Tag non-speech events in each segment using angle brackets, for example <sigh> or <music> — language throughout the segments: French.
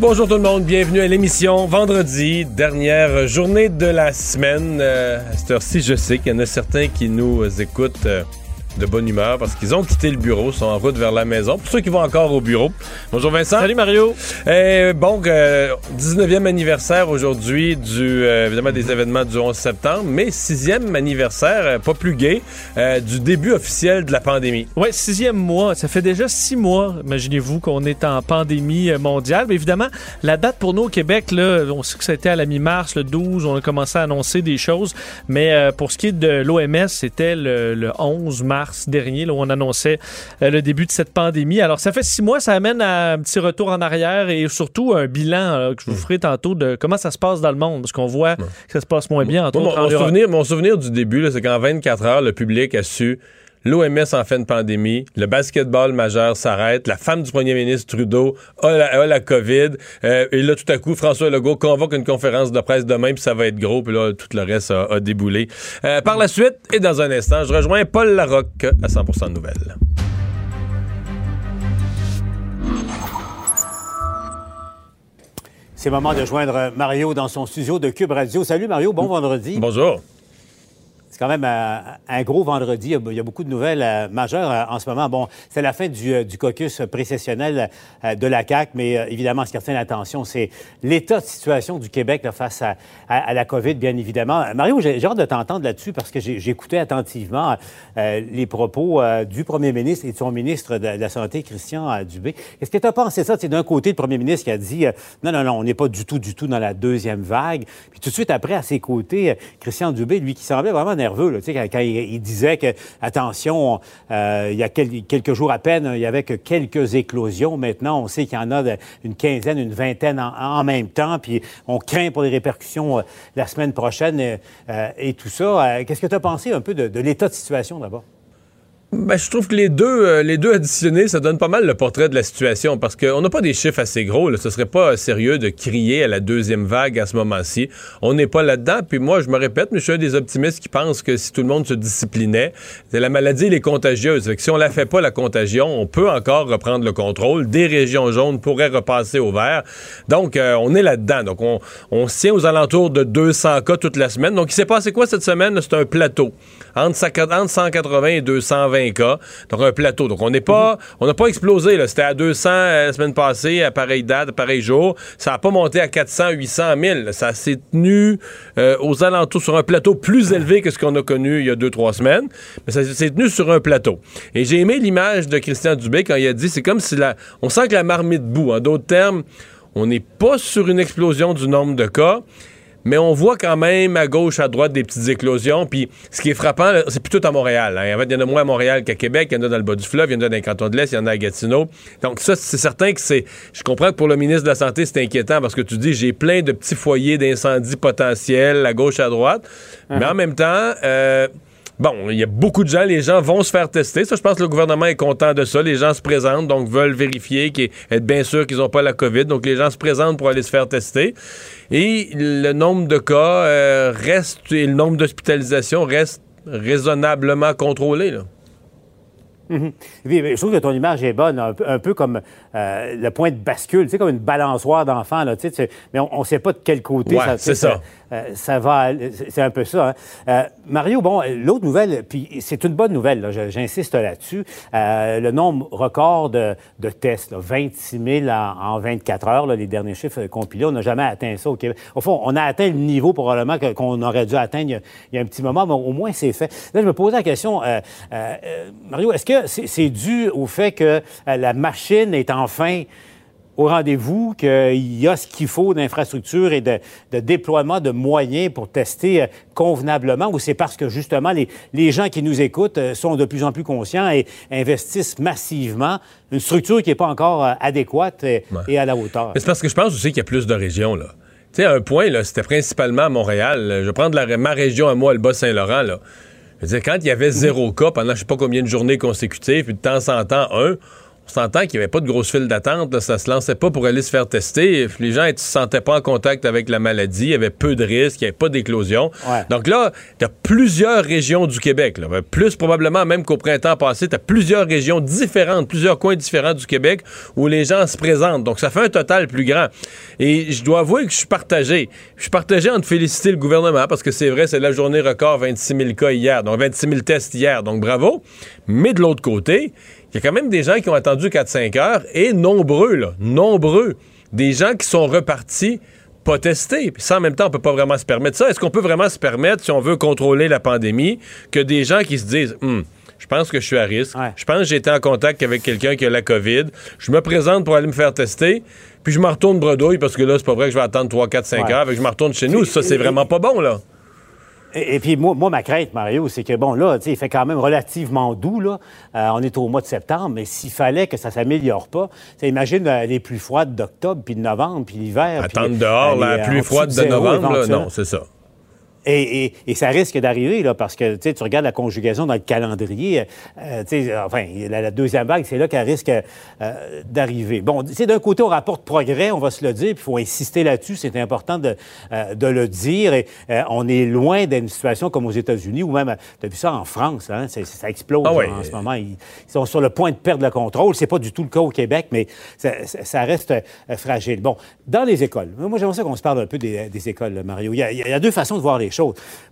Bonjour tout le monde, bienvenue à l'émission vendredi, dernière journée de la semaine. Euh, à cette heure-ci, je sais qu'il y en a certains qui nous écoutent. Euh, de bonne humeur parce qu'ils ont quitté le bureau, sont en route vers la maison. Pour ceux qui vont encore au bureau. Bonjour Vincent. Salut Mario. Eh, bon, 19e anniversaire aujourd'hui du euh, évidemment des événements du 11 septembre, mais sixième anniversaire, euh, pas plus gai, euh, du début officiel de la pandémie. Ouais, sixième mois. Ça fait déjà six mois, imaginez-vous, qu'on est en pandémie mondiale. Mais évidemment, la date pour nous au Québec, là, on sait que c'était à la mi-mars, le 12, on a commencé à annoncer des choses. Mais pour ce qui est de l'OMS, c'était le, le 11 mars dernier, là, où on annonçait euh, le début de cette pandémie. Alors, ça fait six mois, ça amène à un petit retour en arrière et surtout un bilan que je vous mm. ferai tantôt de comment ça se passe dans le monde, parce qu'on voit que ça se passe moins bien. mon, souvenir, mon souvenir du début, c'est qu'en 24 heures, le public a su L'OMS en fait une pandémie. Le basketball majeur s'arrête. La femme du premier ministre Trudeau a la, COVID. Euh, et là, tout à coup, François Legault convoque une conférence de presse demain, puis ça va être gros. Puis là, tout le reste a, déboulé. Euh, par la suite, et dans un instant, je rejoins Paul Larocque à 100% de nouvelles. C'est le moment de joindre Mario dans son studio de Cube Radio. Salut Mario, bon vendredi. Bonjour. C'est quand même euh, un, gros vendredi. Il y a beaucoup de nouvelles euh, majeures euh, en ce moment. Bon, c'est la fin du, caucus précessionnel de la CAQ, mais évidemment, ce qui retient l'attention, c'est l'état de situation du Québec face à, la COVID, bien évidemment. Mario, j'ai hâte de t'entendre là-dessus parce que j'écoutais attentivement les propos du premier ministre et de son ministre de, la Santé, Christian Dubé. Qu'est-ce que tu as pensé ça? C'est d'un côté le premier ministre qui a dit non, non, non, on n'est pas du tout, du tout dans la deuxième vague. Puis tout de suite après, à ses côtés, Christian Dubé, lui, qui semblait vraiment quand, il, disait que, attention, euh, il y a quelques jours à peine, il y avait que quelques éclosions. Maintenant, on sait qu'il y en a une quinzaine, une vingtaine en, même temps, puis on craint pour les répercussions euh, la semaine prochaine euh, et tout ça. Qu'est-ce que tu as pensé un peu de l'état de situation d'abord? Ben, je trouve que les deux, euh, les deux additionnés, ça donne pas mal le portrait de la situation parce qu'on n'a pas des chiffres assez gros. Là. Ce serait pas sérieux de crier à la deuxième vague à ce moment-ci. On n'est pas là-dedans. Puis moi, je me répète, mais je suis un des optimistes qui pensent que si tout le monde se disciplinait, la maladie, elle est contagieuse. Fait que si on la fait pas, la contagion, on peut encore reprendre le contrôle. Des régions jaunes pourraient repasser au vert. Donc, euh, on est là-dedans. Donc, on, on se tient aux alentours de 200 cas toute la semaine. Donc, il s'est passé quoi cette semaine? C'est un plateau. Entre, 180 et 220 cas. Donc, un plateau. Donc, on n'est pas, on n'a pas explosé, C'était à 200 euh, la semaine passée, à pareille date, à pareil jour. Ça n'a pas monté à 400, 800, 1000. Ça s'est tenu euh, aux alentours sur un plateau plus élevé que ce qu'on a connu il y a deux, trois semaines. Mais ça s'est tenu sur un plateau. Et j'ai aimé l'image de Christian Dubé quand il a dit, c'est comme si la, on sent que la marmite bout. En d'autres termes, on n'est pas sur une explosion du nombre de cas mais on voit quand même à gauche, à droite des petites éclosions. Puis ce qui est frappant, c'est plutôt à Montréal. Hein. En fait, il y en a moins à Montréal qu'à Québec. Il y en a dans le bas du fleuve, il y en a dans les cantons de l'Est, il y en a à Gatineau. Donc ça, c'est certain que c'est... Je comprends que pour le ministre de la Santé, c'est inquiétant parce que tu dis, j'ai plein de petits foyers d'incendie potentiels à gauche, à droite. Mais uh-huh. en même temps... Euh, Bon, il y a beaucoup de gens, les gens vont se faire tester. Ça, je pense que le gouvernement est content de ça. Les gens se présentent, donc veulent vérifier, être bien sûr qu'ils n'ont pas la COVID. Donc, les gens se présentent pour aller se faire tester. Et le nombre de cas euh, reste, et le nombre d'hospitalisations reste raisonnablement contrôlé. Mhm. je trouve que ton image est bonne, un peu, comme euh, le point de bascule, tu sais, comme une balançoire d'enfant, là, tu sais, mais on ne sait pas de quel côté ça, c'est ça. Euh, ça va, c'est un peu ça. Hein. Euh, Mario, bon, l'autre nouvelle, puis c'est une bonne nouvelle, j'insiste là-dessus, le nombre record de, tests, 26 000 en, 24 heures, les derniers chiffres compilés, on n'a jamais atteint ça au Québec. Au fond, on a atteint le niveau probablement qu'on aurait dû atteindre il y, a, un petit moment, mais au moins c'est fait. Là, je me posais la question, Mario, est-ce que c'est dû au fait que euh, la machine est enfin au rendez-vous, qu'il y a ce qu'il faut d'infrastructure et de, déploiement de moyens pour tester euh, convenablement, ou c'est parce que justement les, gens qui nous écoutent euh, sont de plus en plus conscients et investissent massivement une structure qui n'est pas encore adéquate et, à la hauteur? C'est parce que je pense aussi qu'il y a plus de régions, là Tu sais, à un point, là, c'était principalement à Montréal. Je vais prendre la, ma région à moi, le Bas-Saint-Laurent, là. Je veux dire, quand il y avait zéro cas pendant je sais pas combien de journées consécutives, puis de temps en temps un, on s'entend qu'il n'y avait pas de grosse file d'attente, ça se lançait pas pour aller se faire tester. Les gens ne se sentaient pas en contact avec la maladie, il y avait peu de risques, il n'y avait pas d'éclosion. Donc là, tu as plusieurs régions du Québec, là. plus probablement même qu'au printemps passé, tu as plusieurs régions différentes, plusieurs coins différents du Québec où les gens se présentent. Donc ça fait un total plus grand. Et je dois avouer que je suis partagé. Je suis partagé en de féliciter le gouvernement parce que c'est vrai, c'est la journée record, 26 000 cas hier, donc 26 000 tests hier, donc bravo. Mais de l'autre côté, il y a quand même des gens qui ont attendu 4-5 heures et nombreux, là, nombreux, des gens qui sont repartis pas testés. Puis ça, en même temps, on peut pas vraiment se permettre ça. Est-ce qu'on peut vraiment se permettre, si on veut contrôler la pandémie, que des gens qui se disent, hum, je pense que je suis à risque. Je pense que j'ai été en contact avec quelqu'un qui a la COVID. Je me présente pour aller me faire tester. Puis je me retourne bredouille parce que là, c'est pas vrai que je vais attendre 3, 4, 5 heures. je me retourne chez nous. Ça, c'est vraiment pas bon, là. Et, puis, moi, moi, ma crainte, Mario, c'est que, bon, là, il fait quand même relativement doux, là. Euh, on est au mois de septembre, mais s'il fallait que ça s'améliore pas, imagine euh, les plus froides d'octobre, puis de novembre, puis l'hiver. Attendre dehors, la plus froide de novembre, là, non, c'est ça. Et, ça risque d'arriver, là, parce que tu regardes la conjugaison dans le calendrier. Euh, enfin, la, deuxième vague, c'est là qu'elle risque euh, d'arriver. Bon, d'un côté, on rapporte progrès, on va se le dire, puis il faut insister là-dessus. C'est important de, euh, de, le dire. Et, on est loin d'une situation comme aux États-Unis, ou même, tu as vu ça en France, hein, ça explose ah en ce moment. Ils, sont sur le point de perdre le contrôle. C'est pas du tout le cas au Québec, mais ça, reste fragile. Bon, dans les écoles, moi, j'aimerais ça qu'on se parle un peu des, écoles, Mario. Il y, a, il y a deux façons de voir les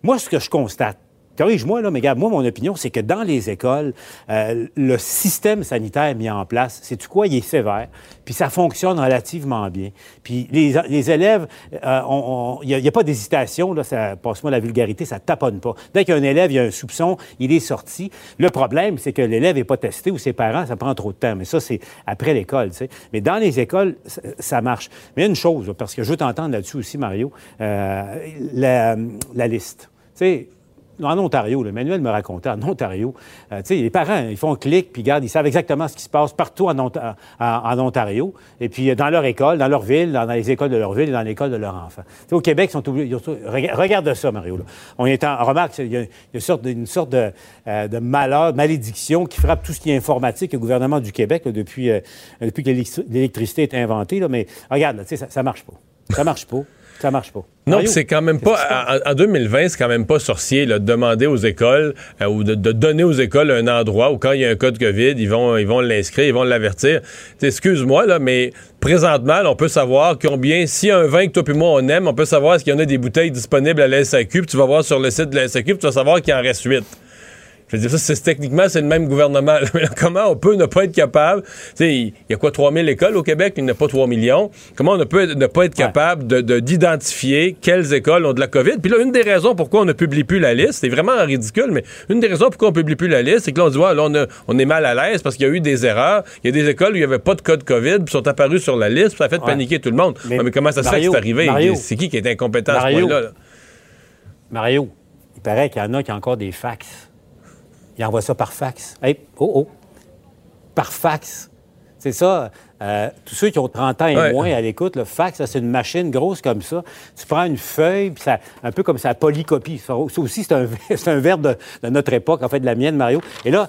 moi, ce que je constate, corrige-moi, là, mais regarde, moi, mon opinion, c'est que dans les écoles, euh, le système sanitaire mis en place, c'est tu quoi, il est sévère, puis ça fonctionne relativement bien. Puis les, élèves, euh, il n'y a, pas d'hésitation, là, ça, passe-moi la vulgarité, ça taponne pas. Dès qu'un élève, il y a un soupçon, il est sorti. Le problème, c'est que l'élève n'est pas testé ou ses parents, ça prend trop de temps. Mais ça, c'est après l'école, tu sais. Mais dans les écoles, ça, marche. Mais une chose, parce que je veux t'entendre là-dessus aussi, Mario, euh, la, la liste. Tu sais, en Ontario, le manuel me racontait, en Ontario, euh, tu sais, les parents, ils font un clic, puis regardent, ils savent exactement ce qui se passe partout en, Ontario, et puis euh, dans leur école, dans leur ville, dans, les écoles de leur ville et dans l'école de leur enfant. au Québec, ils sont obligés. Regarde ça, Mario. On est en, remarque, il y a une sorte, une de, euh, de malheur, malédiction qui frappe tout ce qui est informatique au gouvernement du Québec depuis, que l'électricité est inventée. Mais regarde, tu sais, ça, ça marche pas. Ça marche pas. Ça marche pas. Non, c'est quand même pas. En, 2020, c'est quand même pas sorcier de demander aux écoles euh, ou de, donner aux écoles un endroit où quand il y a un cas de COVID, ils vont ils vont l'inscrire, ils vont l'avertir. Excuse-moi là, mais présentement, on peut savoir combien. S'il y a un vin que toi et moi on aime, on peut savoir s'il y en a des bouteilles disponibles à la SAQ. Puis tu vas voir sur le site de la SAQ, puis tu vas savoir qu'il en reste huit. Je veux dire, ça, c'est, techniquement, c'est le même gouvernement. <laughs> comment on peut ne pas être capable? Il y a quoi, 3000 écoles au Québec? Il n'y en a pas 3 millions. Comment on peut ne pas être capable de, d'identifier quelles écoles ont de la COVID? Puis là, une des raisons pourquoi on ne publie plus la liste, c'est vraiment ridicule, mais une des raisons pourquoi on ne publie plus la liste, c'est que là, on dit, ouais, là, on, est mal à l'aise parce qu'il y a eu des erreurs. Il y a des écoles où il n'y avait pas de cas de COVID, puis sont apparus sur la liste, puis ça a fait paniquer tout le monde. Mais, comment ça se fait que c'est arrivé? c'est qui qui est incompétent à ce point-là? Mario, il paraît qu'il y en a qui ont encore des fax il envoie ça par fax. Hey, oh, oh, par fax. C'est ça. Euh, tous ceux qui ont 30 ans et moins à l'écoute, le fax, c'est une machine grosse comme ça. Tu prends une feuille, puis ça, un peu comme ça polycopie. Ça, aussi, c'est un, <laughs> un verbe de, notre époque, en fait, de la mienne, Mario. Et là,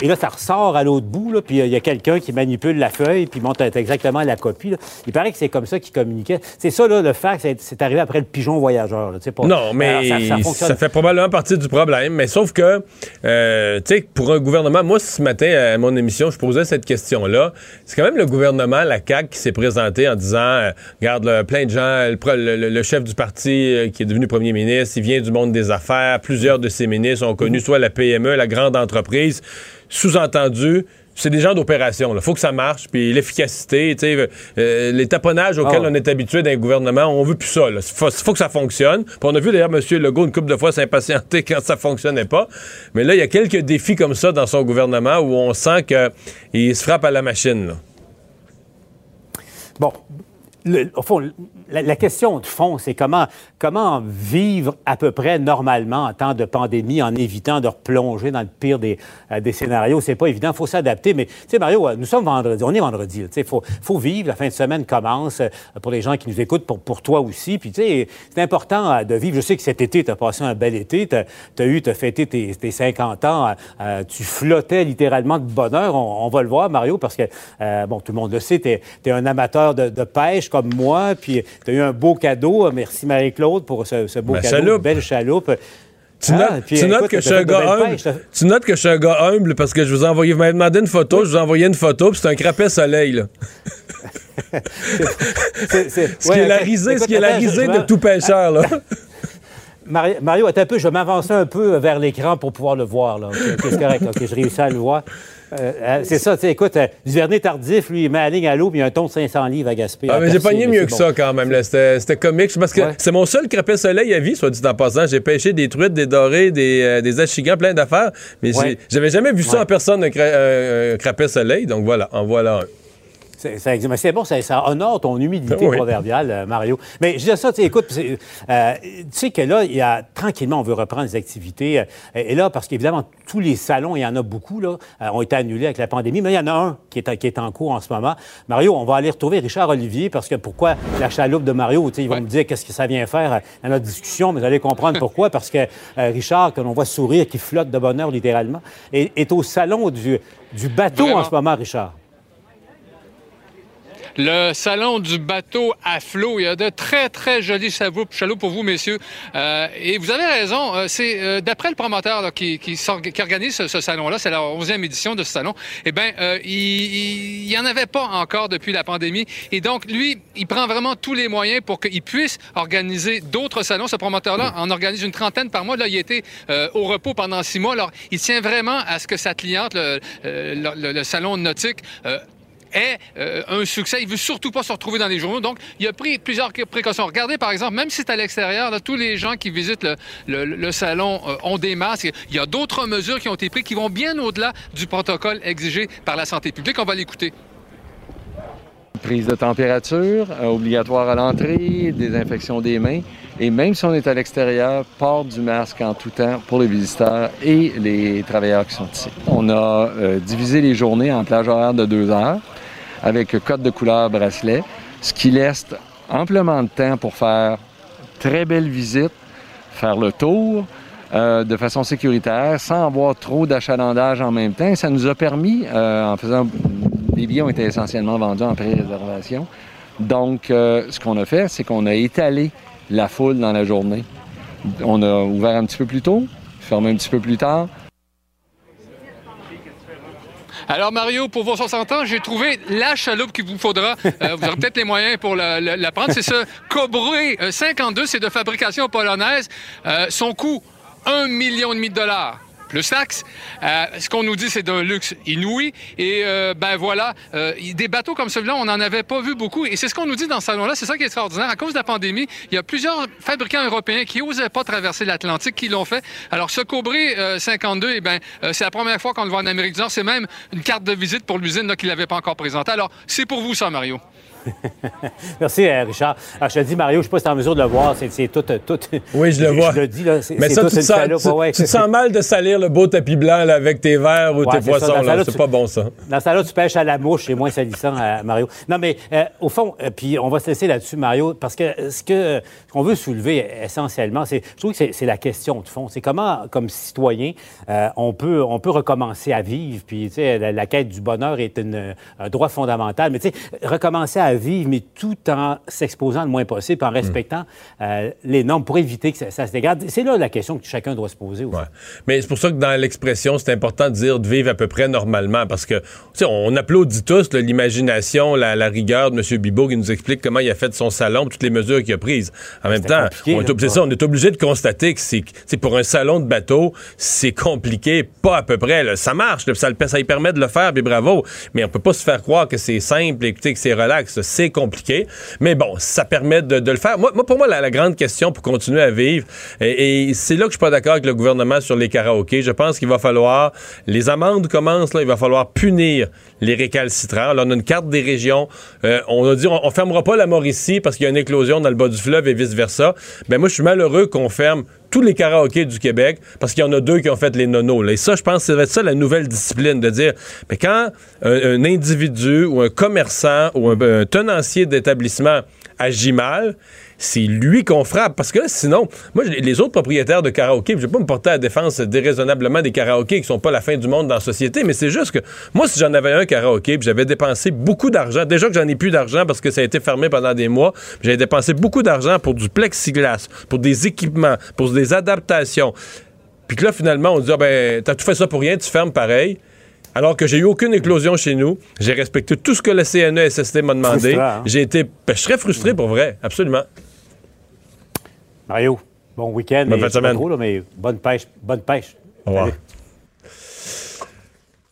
et là ça ressort à l'autre bout, là, puis il y a quelqu'un qui manipule la feuille, puis montre exactement la copie. Il paraît que c'est comme ça qu'il communiquait. C'est ça, là, le fax, c'est arrivé après le pigeon voyageur. pas, non, mais ça, fait probablement partie du problème. Mais sauf que, euh, tu sais, pour un gouvernement, moi, ce matin, à mon émission, je posais cette question-là. C'est quand même le gouvernement la CAQ qui s'est présenté en disant euh, Regarde, plein de gens, le, chef du parti euh, qui est devenu premier ministre, il vient du monde des affaires. Plusieurs de ses ministres ont connu soit la PME, la grande entreprise. Sous-entendu, c'est des gens d'opération. Il faut que ça marche. Puis l'efficacité, euh, les taponnages auxquels ah on est habitué d'un gouvernement, on veut plus ça. Il faut, que ça fonctionne. Puis on a vu d'ailleurs M. Legault une couple de fois s'impatienter <laughs> quand ça fonctionnait pas. Mais là, il y a quelques défis comme ça dans son gouvernement où on sent qu'il se frappe à la machine. Bon, au fond, la, question de fond, c'est comment, comment vivre à peu près normalement en temps de pandémie en évitant de replonger dans le pire des, euh, scénarios. C'est pas évident, il faut s'adapter. Mais, tu sais, Mario, euh, nous sommes vendredi, on est vendredi. Il faut, faut vivre, la fin de semaine commence euh, pour les gens qui nous écoutent, pour, pour toi aussi. Puis, tu sais, c'est important de vivre. Je sais que cet été, tu as passé un bel été. Tu as, eu, tu as fêté tes, tes 50 ans. tu flottais littéralement de bonheur. On, va le voir, Mario, parce que, bon, tout le monde le sait, tu es, un amateur de pêche comme moi, puis tu as eu un beau cadeau. Merci Marie-Claude pour ce, beau cadeau, une belle chaloupe. Tu, notes, que je suis un gars humble. tu notes que je suis un gars humble parce que je vous ai envoyé, vous m'avez demandé une photo, je vous ai envoyé une photo, puis c'est un crapet soleil, là. ce qui est la risée, ce qui est la risée de tout pêcheur, là. <laughs> Mario, attends un peu, je vais m'avancer un peu vers l'écran pour pouvoir le voir. Là. c'est correct, OK, je réussis à le voir. Euh, euh, c'est ça, tu sais, écoute, euh, Duvernay Tardif, lui, il met la ligne à l'eau, puis il y a un ton de 500 livres à gaspiller. Ah, mais j'ai pogné mieux que ça quand même. C'était comique. Parce que c'est mon seul crapet soleil à vie, soit dit en passant. J'ai pêché des truites, des dorés, des, des achigans, plein d'affaires. Mais j'avais jamais vu ça en personne, un, crapet soleil. Donc voilà, en voilà un. C'est bon, ça, honore ton humilité proverbiale, euh, Mario. Mais je dis ça, tu écoute, euh, tu sais que là, il y a, tranquillement, on veut reprendre les activités. Euh, et là, parce qu'évidemment, tous les salons, il y en a beaucoup, là, ont été annulés avec la pandémie, mais il y en a un qui est, qui est en cours en ce moment. Mario, on va aller retrouver Richard Olivier, parce que pourquoi la chaloupe de Mario, ils vont me dire qu'est-ce que ça vient faire dans notre discussion, mais vous allez comprendre <laughs> pourquoi, parce que Richard, que l'on voit sourire, qui flotte de bonheur littéralement, est, au salon du, du bateau en ce moment, Richard le salon du bateau à flot. Il y a de très, très jolis chaloupes pour vous, messieurs. Euh, et vous avez raison, euh, c'est euh, d'après le promoteur qui, qui, organise ce, salon-là, c'est la 11e édition de ce salon, eh bien, il n'y en avait pas encore depuis la pandémie. Et donc, lui, il prend vraiment tous les moyens pour qu'il puisse organiser d'autres salons. Ce promoteur-là en organise une trentaine par mois. Là, il était au repos pendant six mois. Alors, il tient vraiment à ce que sa cliente, le, le salon nautique, est euh, un succès. Il veut surtout pas se retrouver dans les journaux. Donc, il a pris plusieurs précautions. Regardez, par exemple, même si c'est à l'extérieur, tous les gens qui visitent le, salon euh, ont des masques. Il y a d'autres mesures qui ont été prises qui vont bien au-delà du protocole exigé par la santé publique. On va l'écouter. Prise de température euh, obligatoire à l'entrée, désinfection des mains. Et même si on est à l'extérieur, port du masque en tout temps pour les visiteurs et les travailleurs qui sont ici. On a divisé les journées en plage horaire de deux heures avec code de couleur bracelet, ce qui laisse amplement de temps pour faire très belle visite, faire le tour euh, de façon sécuritaire, sans avoir trop d'achalandage en même temps. Ça nous a permis, euh, en faisant... Les billets ont été essentiellement vendus en pré-réservation. Donc, euh, ce qu'on a fait, c'est qu'on a étalé la foule dans la journée. On a ouvert un petit peu plus tôt, fermé un petit peu plus tard, alors, Mario, pour vos 60 ans, j'ai trouvé la chaloupe qu'il vous faudra. Euh, vous aurez peut-être les moyens pour la, prendre. C'est ce Cobré 52, c'est de fabrication polonaise. Euh, son coût, 1,5 million de dollars plus taxe. Euh, ce qu'on nous dit, c'est d'un luxe inouï. Et euh, ben voilà, euh, des bateaux comme celui-là, on n'en avait pas vu beaucoup. Et c'est ce qu'on nous dit dans ce salon-là. C'est ça qui est extraordinaire. À cause de la pandémie, il y a plusieurs fabricants européens qui n'osaient pas traverser l'Atlantique qui l'ont fait. Alors, ce Cobré 52, eh ben, c'est la première fois qu'on le voit en Amérique du Nord. C'est même une carte de visite pour l'usine qu'il n'avait pas encore présentée. Alors, c'est pour vous ça, Mario. <laughs> Merci, euh, Richard. Alors, je te dis, Mario, je ne sais pas si tu es en mesure de le voir. C'est tout, tout. Oui, je le vois. Je le dis, là. Mais ça, tu, te sens, tu, sens mal de salir le beau tapis blanc là, avec tes verres ou tes poissons. C'est pas bon, ça. Dans ça, là, tu pêches à la mouche. C'est moins salissant, euh, Mario. Non, mais euh, au fond, puis on va se laisser là-dessus, Mario, parce que ce que qu'on veut soulever essentiellement, c'est, je trouve que c'est la question de fond. C'est comment, comme citoyen, on, peut, on peut recommencer à vivre. Puis, tu sais, la, quête du bonheur est un droit fondamental. Mais, tu sais, recommencer à vivre, mais tout en s'exposant le moins possible, en respectant euh, les normes pour éviter que ça, se dégrade. C'est là la question que chacun doit se poser. Aussi. Mais c'est pour ça que dans l'expression, c'est important de dire de vivre à peu près normalement, parce que on applaudit tous l'imagination, la, rigueur de M. Bibot qui nous explique comment il a fait son salon, toutes les mesures qu'il a prises. En même temps, on est, ça, on est obligé de constater que c'est pour un salon de bateau, c'est compliqué, pas à peu près. Ça marche, ça, ça, y permet de le faire, puis bravo. Mais on peut pas se faire croire que c'est simple et que c'est relax. C'est compliqué. Mais bon, ça permet de, le faire. Pour moi, la, grande question pour continuer à vivre, et, c'est là que je suis pas d'accord avec le gouvernement sur les karaokés. Je pense qu'il va falloir, les amendes commencent, là, il va falloir punir les récalcitrants. Là, on a une carte des régions. Euh, on a dit, on, on fermera pas la Mauricie parce qu'il y a une éclosion dans le bas du fleuve et vice-versa. Ben moi, je suis malheureux qu'on ferme tous les karaokés du Québec parce qu'il y en a deux qui ont fait les nonos. Et ça, je pense que être ça la nouvelle discipline, de dire, mais quand un, individu ou un commerçant ou un tenancier d'établissement agit mal, c'est lui qu'on frappe. Parce que sinon, moi, les autres propriétaires de karaoké, je vais pas me porter à la défense déraisonnablement des karaokés qui sont pas la fin du monde dans la société, mais c'est juste que moi, si j'en avais un karaoké, j'avais dépensé beaucoup d'argent, déjà que j'en ai plus d'argent parce que ça a été fermé pendant des mois, j'avais dépensé beaucoup d'argent pour du plexiglas, pour des équipements, pour des adaptations. Puis que là, finalement, on dit, ah ben, t'as tout fait ça pour rien, tu fermes pareil alors que j'ai eu aucune éclosion chez nous. J'ai respecté tout ce que le CNESST m'a demandé. Hein? J'ai été. Ben, je serais frustré pour vrai, absolument. Mario, bon week-end. Bonne semaine. mais bonne pêche. Bonne pêche. Au revoir.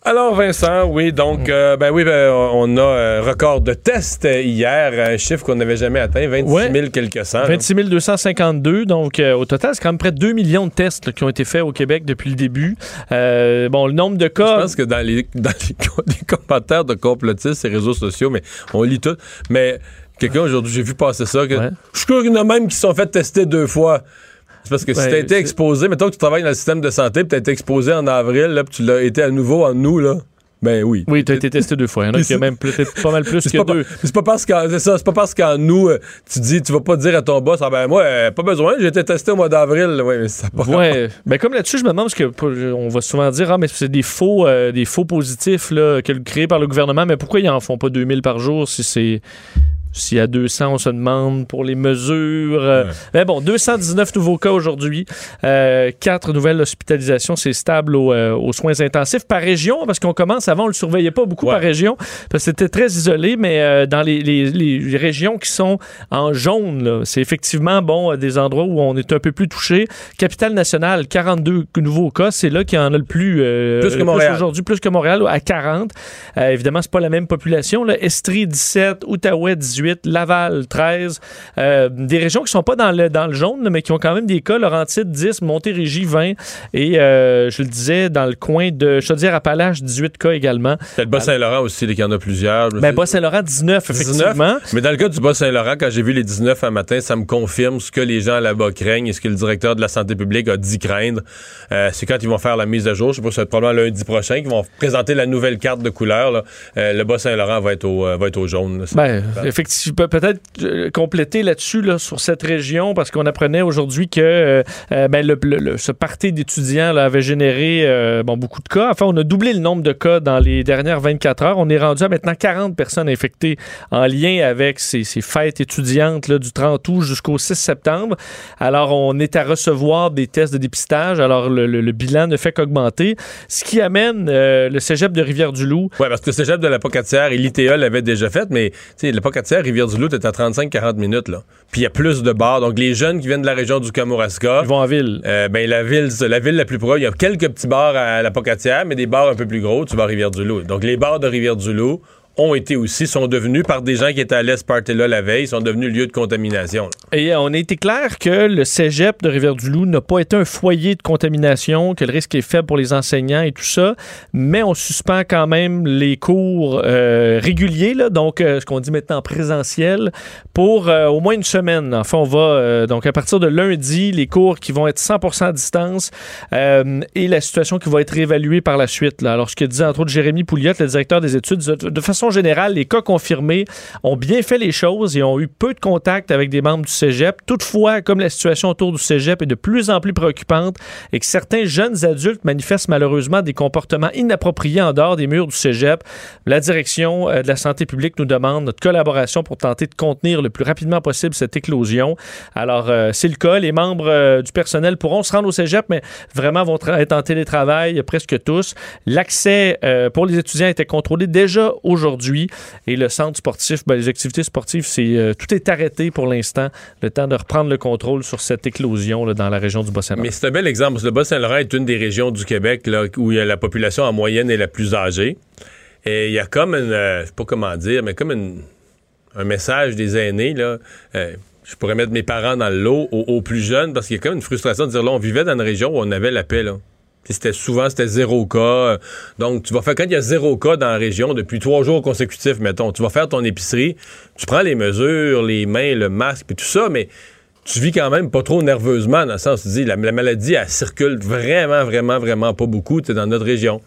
Alors Vincent, oui, donc euh, ben oui, ben, on a un euh, record de tests hier, un chiffre qu'on n'avait jamais atteint, 26 000 quelques cents. 26 252, donc euh, au total, c'est quand même près de 2 millions de tests qui ont été faits au Québec depuis le début. bon, le nombre de cas... Je pense que dans les, <laughs> dans les, commentaires de complotistes et réseaux sociaux, mais on lit tout, mais Quelqu'un aujourd'hui, j'ai vu passer ça. Que, Je suis sûr qu'il y en a même qui se sont fait tester deux fois. C'est parce que si t'as été exposé, mettons que tu travailles dans le système de santé, puis t'as été exposé en avril, là, puis tu l'as été à nouveau en nous, là. Ben oui. Oui, tu as été testé deux fois. Il y en a qui a même peut-être pas mal plus que deux. C'est pas parce qu'en c'est pas parce qu'en nous euh, tu dis tu vas pas dire à ton boss ah ben moi euh, pas besoin, j'ai été testé au mois d'avril. Ouais, mais ça pas Ouais. Ben comme là-dessus, je me demande parce que on va souvent dire ah mais c'est des faux euh, des faux positifs là créés par le gouvernement, mais pourquoi ils en font pas 2000 par jour si c'est s'il y a 200, on se demande pour les mesures. Euh, mais bon, 219 nouveaux cas aujourd'hui. Euh, quatre nouvelles hospitalisations. C'est stable euh, aux, soins intensifs par région, parce qu'on commence, avant, on le surveillait pas beaucoup par région, parce que c'était très isolé, mais dans les, régions qui sont en jaune, c'est effectivement, bon, des endroits où on est un peu plus touché. Capitale nationale, 42 nouveaux cas. C'est là qu'il y en a le plus. plus que Montréal. Aujourd'hui, plus que Montréal, à 40. évidemment, c'est pas la même population. Là. Estrie, 17. Outaouais, 18. Laval 13. Euh, des régions qui sont pas dans le, dans le jaune, mais qui ont quand même des cas. Laurentide 10, Montérégie 20 et euh, je le disais, dans le coin de Chaudière-Appalaches, 18 cas également. C'est le Bas-Saint-Laurent aussi, il y en a plusieurs. Ben, Bas-Saint-Laurent, 19, effectivement. Mais dans le cas du Bas-Saint-Laurent, quand j'ai vu les 19 un matin, ça me confirme ce que les gens là-bas craignent et ce que le directeur de la santé publique a dit craindre. Euh, c'est quand ils vont faire la mise à jour, je sais pas si c'est probablement lundi prochain, qu'ils vont présenter la nouvelle carte de couleur. le Bas-Saint-Laurent va, être au, va être au jaune. ben, effectivement tu peux peut-être euh, compléter là-dessus là, sur cette région parce qu'on apprenait aujourd'hui que euh, euh, ben, le, ce parti d'étudiants avait généré bon, beaucoup de cas. Enfin, on a doublé le nombre de cas dans les dernières 24 heures. On est rendu à maintenant 40 personnes infectées en lien avec ces, ces fêtes étudiantes là, du 30 août jusqu'au 6 septembre. Alors, on est à recevoir des tests de dépistage. Alors, le, bilan ne fait qu'augmenter, ce qui amène le cégep de Rivière-du-Loup. Oui, parce que le cégep de la Pocatière et l'ITA l'avaient déjà fait, mais la Pocatière, Rivière-du-Loup est à 35-40 minutes. Là. Puis il y a plus de bars. Donc les jeunes qui viennent de la région du Kamouraska. Ils vont en ville. Euh, ben, la ville, la ville la plus proche, il y a quelques petits bars à la Pocatière, mais des bars un peu plus gros, tu vas à Rivière-du-Loup. Donc les bars de Rivière-du-Loup ont été aussi, sont devenus, par des gens qui étaient à l'Est là la veille, sont devenus lieu de contamination. Et euh, on a été clair que le cégep de Rivière-du-Loup n'a pas été un foyer de contamination, que le risque est faible pour les enseignants et tout ça, mais on suspend quand même les cours euh, réguliers, là, donc euh, ce qu'on dit maintenant présentiel, pour au moins une semaine. Enfin, on va, donc à partir de lundi, les cours qui vont être 100% à distance et la situation qui va être réévaluée par la suite. Là. Alors, ce que disait entre autres Jérémy Pouliot, le directeur des études, de façon général, les cas confirmés ont bien fait les choses et ont eu peu de contact avec des membres du cégep. Toutefois, comme la situation autour du cégep est de plus en plus préoccupante et que certains jeunes adultes manifestent malheureusement des comportements inappropriés en dehors des murs du cégep, la direction euh, de la santé publique nous demande notre collaboration pour tenter de contenir le plus rapidement possible cette éclosion. Alors, euh, c'est le cas. Les membres euh, du personnel pourront se rendre au cégep, mais vraiment vont être en télétravail presque tous. L'accès pour les étudiants était contrôlé déjà aujourd'hui et le centre sportif, ben, les activités sportives, c'est euh, tout est arrêté pour l'instant, le temps de reprendre le contrôle sur cette éclosion dans la région du Bas-Saint-Laurent. Mais c'est un bel exemple. Le Bas-Saint-Laurent est une des régions du Québec là, où la population en moyenne est la plus âgée. Et il y a comme une, euh, je sais pas comment dire, mais comme un message des aînés, là. Euh, je pourrais mettre mes parents dans le lot aux, plus jeunes parce qu'il y a même une frustration de dire là, on vivait dans une région où on avait la paix, là. C'était souvent c'était zéro cas. Donc tu vas faire quand il y a zéro cas dans la région depuis trois jours consécutifs, mettons, tu vas faire ton épicerie, tu prends les mesures, les mains, le masque et tout ça, mais tu vis quand même pas trop nerveusement dans le sens tu dis la, la maladie elle circule vraiment vraiment vraiment pas beaucoup dans notre région.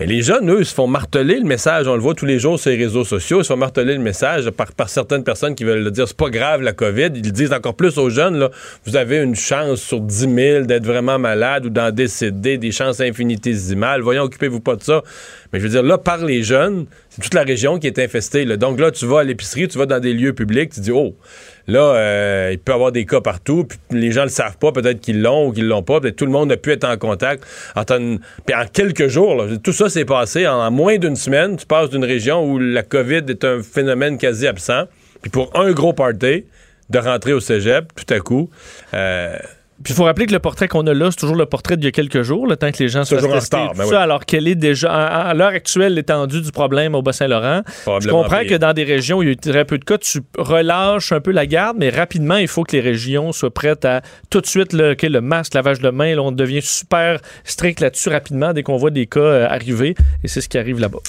Mais les jeunes, eux, se font marteler le message. On le voit tous les jours sur les réseaux sociaux. Ils se font marteler le message par, certaines personnes qui veulent le dire. C'est pas grave, la COVID. Ils disent encore plus aux jeunes. Là, vous avez une chance sur 10 000 d'être vraiment malade ou d'en décéder, des chances infinitésimales. Voyons, occupez-vous pas de ça. Mais je veux dire, là, par les jeunes, c'est toute la région qui est infestée. Là. Donc là, tu vas à l'épicerie, tu vas dans des lieux publics, tu dis, oh, là, euh, il peut y avoir des cas partout, puis les gens le savent pas, peut-être qu'ils l'ont ou qu'ils l'ont pas, peut-être tout le monde a pu être en contact. En Puis en quelques jours, tout ça s'est passé en, moins d'une semaine. Tu passes d'une région où la COVID est un phénomène quasi absent, puis pour un gros party, de rentrer au cégep, tout à coup. Euh, puis il faut rappeler que le portrait qu'on a là, c'est toujours le portrait d'il y a quelques jours, le temps que les gens soient testés. En ben alors qu'elle est déjà, à, l'heure actuelle, l'étendue du problème au Bas-Saint-Laurent. Je comprends que dans des régions où il y a eu très peu de cas, tu relâches un peu la garde, mais rapidement, il faut que les régions soient prêtes à tout de suite, le, le masque, lavage de main, on devient super strict là-dessus rapidement dès qu'on voit des cas euh, arriver. Et c'est ce qui arrive là-bas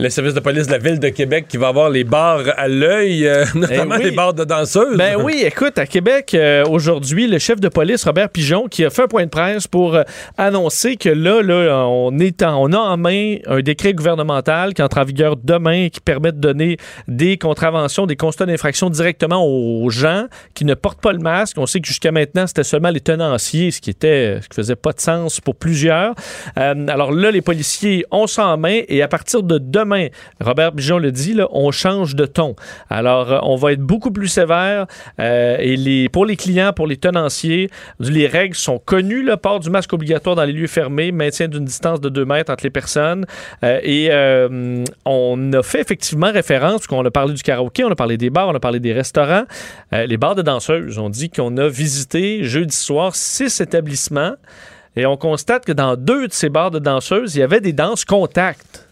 le service de police de la ville de Québec qui va avoir les bars à l'œil, euh, <laughs> notamment eh les bars de danseuses. Ben oui, écoute, à Québec, euh, aujourd'hui, le chef de police, Robert Pigeon, qui a fait un point de presse pour euh, annoncer que là, là on, est on a en main un décret gouvernemental qui entre en vigueur demain et qui permet de donner des contraventions, des constats d'infraction directement aux gens qui ne portent pas le masque. On sait que jusqu'à maintenant, c'était seulement les tenanciers, ce qui était, ce qui faisait pas de sens pour plusieurs. alors là, les policiers ont ça en main et à partir de demain, Robert Bijon le dit, on change de ton. Alors, euh, on va être beaucoup plus sévère euh, pour les clients, pour les tenanciers, les règles sont connues, le port du masque obligatoire dans les lieux fermés, maintien d'une distance de 2 mètres entre les personnes. Euh, et on a fait effectivement référence, qu'on a parlé du karaoké, on a parlé des bars, on a parlé des restaurants, les bars de danseuses. On dit qu'on a visité jeudi soir six établissements. Et on constate que dans deux de ces bars de danseuses, il y avait des danses contact.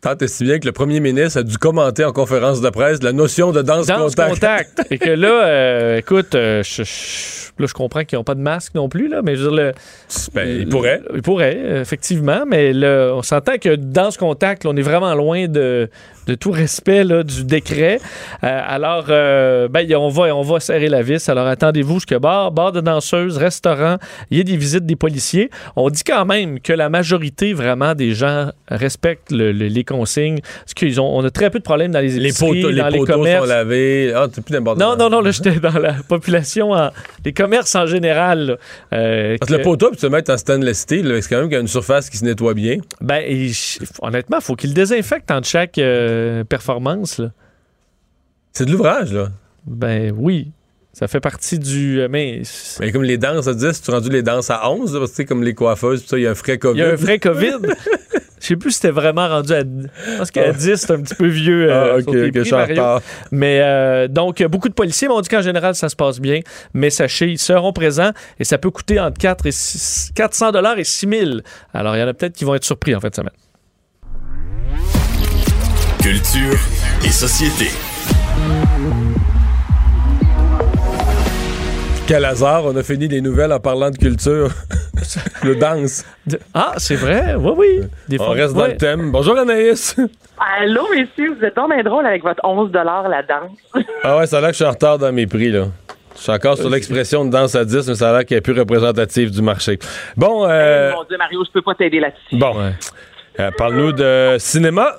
Tant et si bien que le premier ministre a dû commenter en conférence de presse la notion de danse, danse contact. et que là, euh, écoute, euh, je, là, je comprends qu'ils n'ont pas de masque non plus, là, mais je veux dire, le, ben, ils pourraient. Ils pourraient, effectivement, mais là, on s'entend que dans ce contact, on est vraiment loin de, de tout respect là, du décret. Euh, alors, euh, ben, on, va, on va serrer la vis. Alors, attendez-vous jusqu'à bar, bar de danseuses, restaurant, il y a des visites des policiers. On dit quand même que la majorité, vraiment, des gens respectent les consignes. Parce qu'ils ont, on a très peu de problèmes dans les épiceries, les dans les, commerces. sont lavés. Ah, plus Non, non, non, là, <laughs> j'étais dans la population, en, les commerces en général. Euh, que le poteau, tu te mettre en stainless steel, c'est quand même qu'il y a une surface qui se nettoie bien. Ben, honnêtement, il faut qu'il désinfecte entre chaque euh, performance. C'est de l'ouvrage, là. Ben oui. Ça fait partie du. Euh, mais... mais comme les danses à 10, tu rendu les danses à 11, parce que comme les coiffeuses, il y a un frais COVID. Il y a un frais COVID. <laughs> Je sais plus si c'était vraiment rendu à. Je pense qu'à 10, c'est un petit peu vieux. Euh, ah, ok, que je Mais donc, beaucoup de policiers m'ont dit qu'en général, ça se passe bien. Mais sachez, ils seront présents et ça peut coûter entre 4 et 400 dollars et 6 000. Alors, il y en a peut-être qui vont être surpris en fait de semaine. Culture et société. Quel hasard, on a fini les nouvelles en parlant de culture. <laughs> le danse. Ah, c'est vrai? Oui, oui. Des on reste dans le thème. Bonjour Anaïs. Allô, messieurs, vous êtes bien drôle avec votre 11 la danse. <laughs> ah ouais, ça a l'air que je suis en retard dans mes prix, là. Je suis encore sur l'expression de danse à 10, mais ça a l'air qu'elle est plus représentative du marché. Bon. Euh... mon Dieu, Mario, je peux pas t'aider là-dessus. Bon. Euh, parle-nous de cinéma.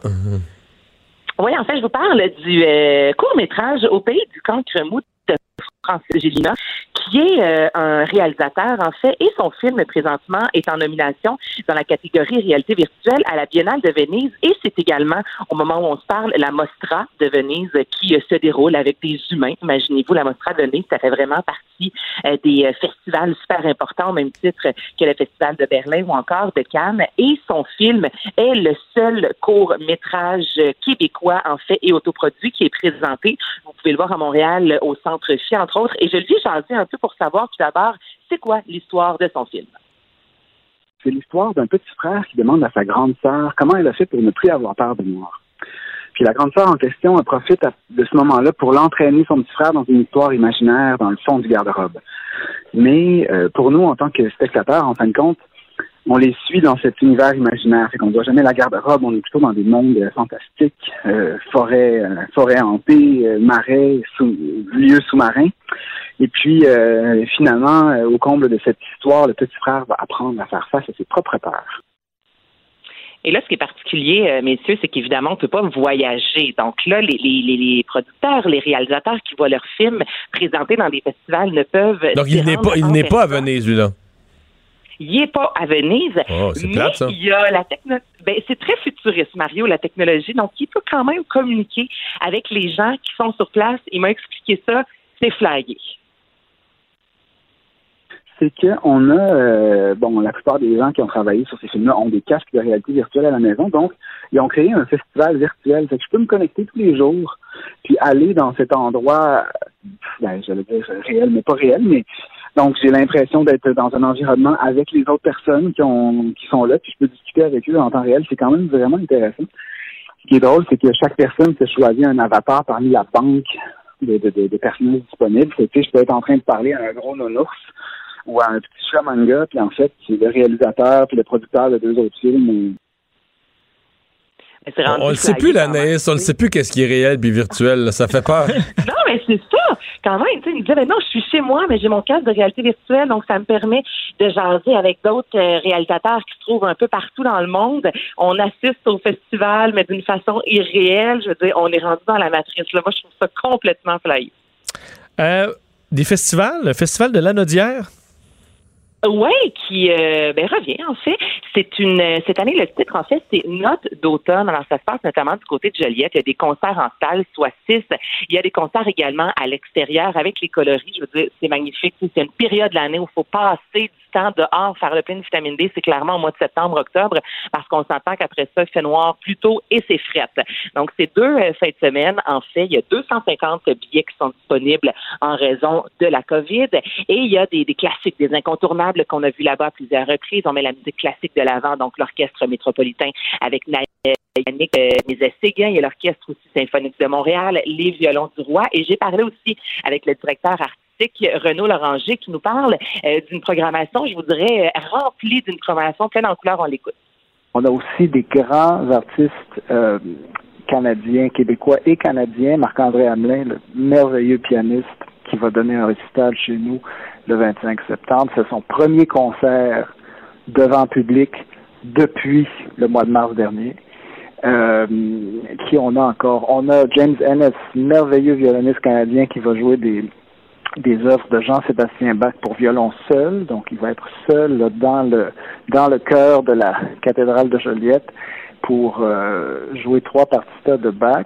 Oui, en fait, je vous parle du euh, court-métrage Au pays du cancre mou Francis Gélina, qui est euh, un réalisateur, en fait, et son film, présentement, est en nomination dans la catégorie réalité virtuelle à la Biennale de Venise. Et c'est également, au moment où on se parle, la Mostra de Venise qui euh, se déroule avec des humains. Imaginez-vous, la Mostra de Venise, ça fait vraiment partie euh, des festivals super importants, au même titre que le Festival de Berlin ou encore de Cannes. Et son film est le seul court-métrage québécois, en fait, et autoproduit qui est présenté. Vous pouvez le voir à Montréal au Centre Phi, Et je le dis, dis un peu pour savoir tout d'abord, c'est quoi l'histoire de son film? C'est l'histoire d'un petit frère qui demande à sa grande sœur comment elle a fait pour ne plus avoir peur de noir. Puis la grande sœur en question profite de ce moment-là pour l'entraîner son petit frère dans une histoire imaginaire dans le fond du garde-robe. Mais euh, pour nous, en tant que spectateurs, en fin de compte, on les suit dans cet univers imaginaire. Fait qu'on ne voit jamais la garde-robe, on est plutôt dans des mondes euh, fantastiques, euh, forêts, euh, forêts hantées, marais, sous, lieux sous-marins. Et puis, finalement, au comble de cette histoire, le petit frère va apprendre à faire face à ses propres peurs. Et là, ce qui est particulier, messieurs, c'est qu'évidemment, on ne peut pas voyager. Donc là, les, les, les, producteurs, les réalisateurs qui voient leurs films présentés dans des festivals ne peuvent. Donc, il n'est pas, il n'est pas à Venise, lui, là. Il n'est pas à Venise. Oh, c'est plate, ça. Il y a la technologie. Ben, c'est très futuriste, Mario, la technologie. Donc, il peut quand même communiquer avec les gens qui sont sur place. Il m'a expliqué ça. C'est flagué c'est qu'on a, euh, bon, la plupart des gens qui ont travaillé sur ces films-là ont des casques de réalité virtuelle à la maison, donc ils ont créé un festival virtuel. Fait que je peux me connecter tous les jours, puis aller dans cet endroit, ben, j'allais dire réel, mais pas réel, mais donc, j'ai l'impression d'être dans un environnement avec les autres personnes qui, ont, qui sont là, puis je peux discuter avec eux en temps réel. C'est quand même vraiment intéressant. Ce qui est drôle, c'est que chaque personne se choisit un avatar parmi la banque de, de, de, personnages disponibles. Tu sais, je peux être en train de parler à un gros nounours ou à un petit chat manga, puis en fait, c'est le réalisateur puis le producteur de deux autres films. On ne sait plus, l'analyse, on ne sait plus qu'est-ce qui est réel puis virtuel. Ça fait peur. <laughs> non, mais c'est ça. Quand même, tu sais, il disait, ben non, je suis chez moi, mais j'ai mon casque de réalité virtuelle, donc ça me permet de jaser avec d'autres euh, réalisateurs qui se trouvent un peu partout dans le monde. On assiste au festival, mais d'une façon irréelle. Je veux dire, on est rendu dans la matrice. Là, moi, je trouve ça complètement flyé. Euh, des festivals, le festival de l'Anodière, oui, qui euh, ben, revient en fait. C'est une cette année le titre en fait c'est Note d'automne. Alors ça se passe notamment du côté de Joliette. Il y a des concerts en salle, soit six. Il y a des concerts également à l'extérieur avec les coloris. Je veux dire, c'est magnifique. C'est une période de l'année où il faut passer temps dehors, faire le plein de vitamine D, c'est clairement au mois de septembre, octobre, parce qu'on s'entend qu'après ça, il fait noir plus tôt et c'est frette. Donc, ces deux euh, fins de semaine, en fait, il y a 250 billets qui sont disponibles en raison de la COVID et il y a des, classiques, des incontournables qu'on a vus là-bas à plusieurs reprises. On met la musique classique de l'avant, donc l'orchestre métropolitain avec Yannick euh, Séguin, il y a l'orchestre aussi symphonique de Montréal, les violons du roi et j'ai parlé aussi avec le directeur artistique Renaud Loranger qui nous parle euh, d'une programmation, je vous dirais, remplie d'une programmation pleine en couleurs. On l'écoute. On a aussi des grands artistes euh, canadiens, québécois et canadiens. Marc-André Hamelin, le merveilleux pianiste qui va donner un récital chez nous le 25 septembre. C'est son premier concert devant public depuis le mois de mars dernier. Euh, qui on a encore? On a James Ennis, merveilleux violoniste canadien qui va jouer des, des œuvres de Jean-Sébastien Bach pour violon seul, donc il va être seul dans le dans le cœur de la cathédrale de Joliette pour euh, jouer trois parties de Bach.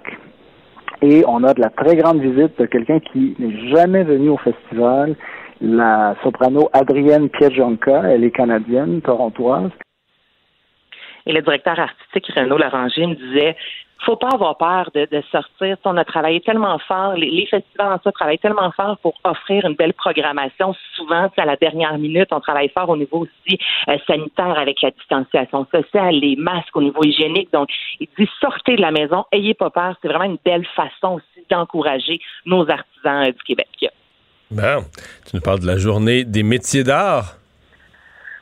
Et on a de la très grande visite de quelqu'un qui n'est jamais venu au festival, la soprano Adrienne Piejonka, elle est canadienne, torontoise. Et le directeur artistique Renaud Larangier me disait faut pas avoir peur de, sortir. On a travaillé tellement fort, les, festivals en soi travaillent tellement fort pour offrir une belle programmation. Souvent, à la dernière minute, on travaille fort au niveau aussi euh, sanitaire avec la distanciation sociale, les masques au niveau hygiénique. Donc, il dit sortez de la maison, ayez pas peur. C'est vraiment une belle façon aussi d'encourager nos artisans euh, du Québec. Bon, tu nous parles de la journée des métiers d'art.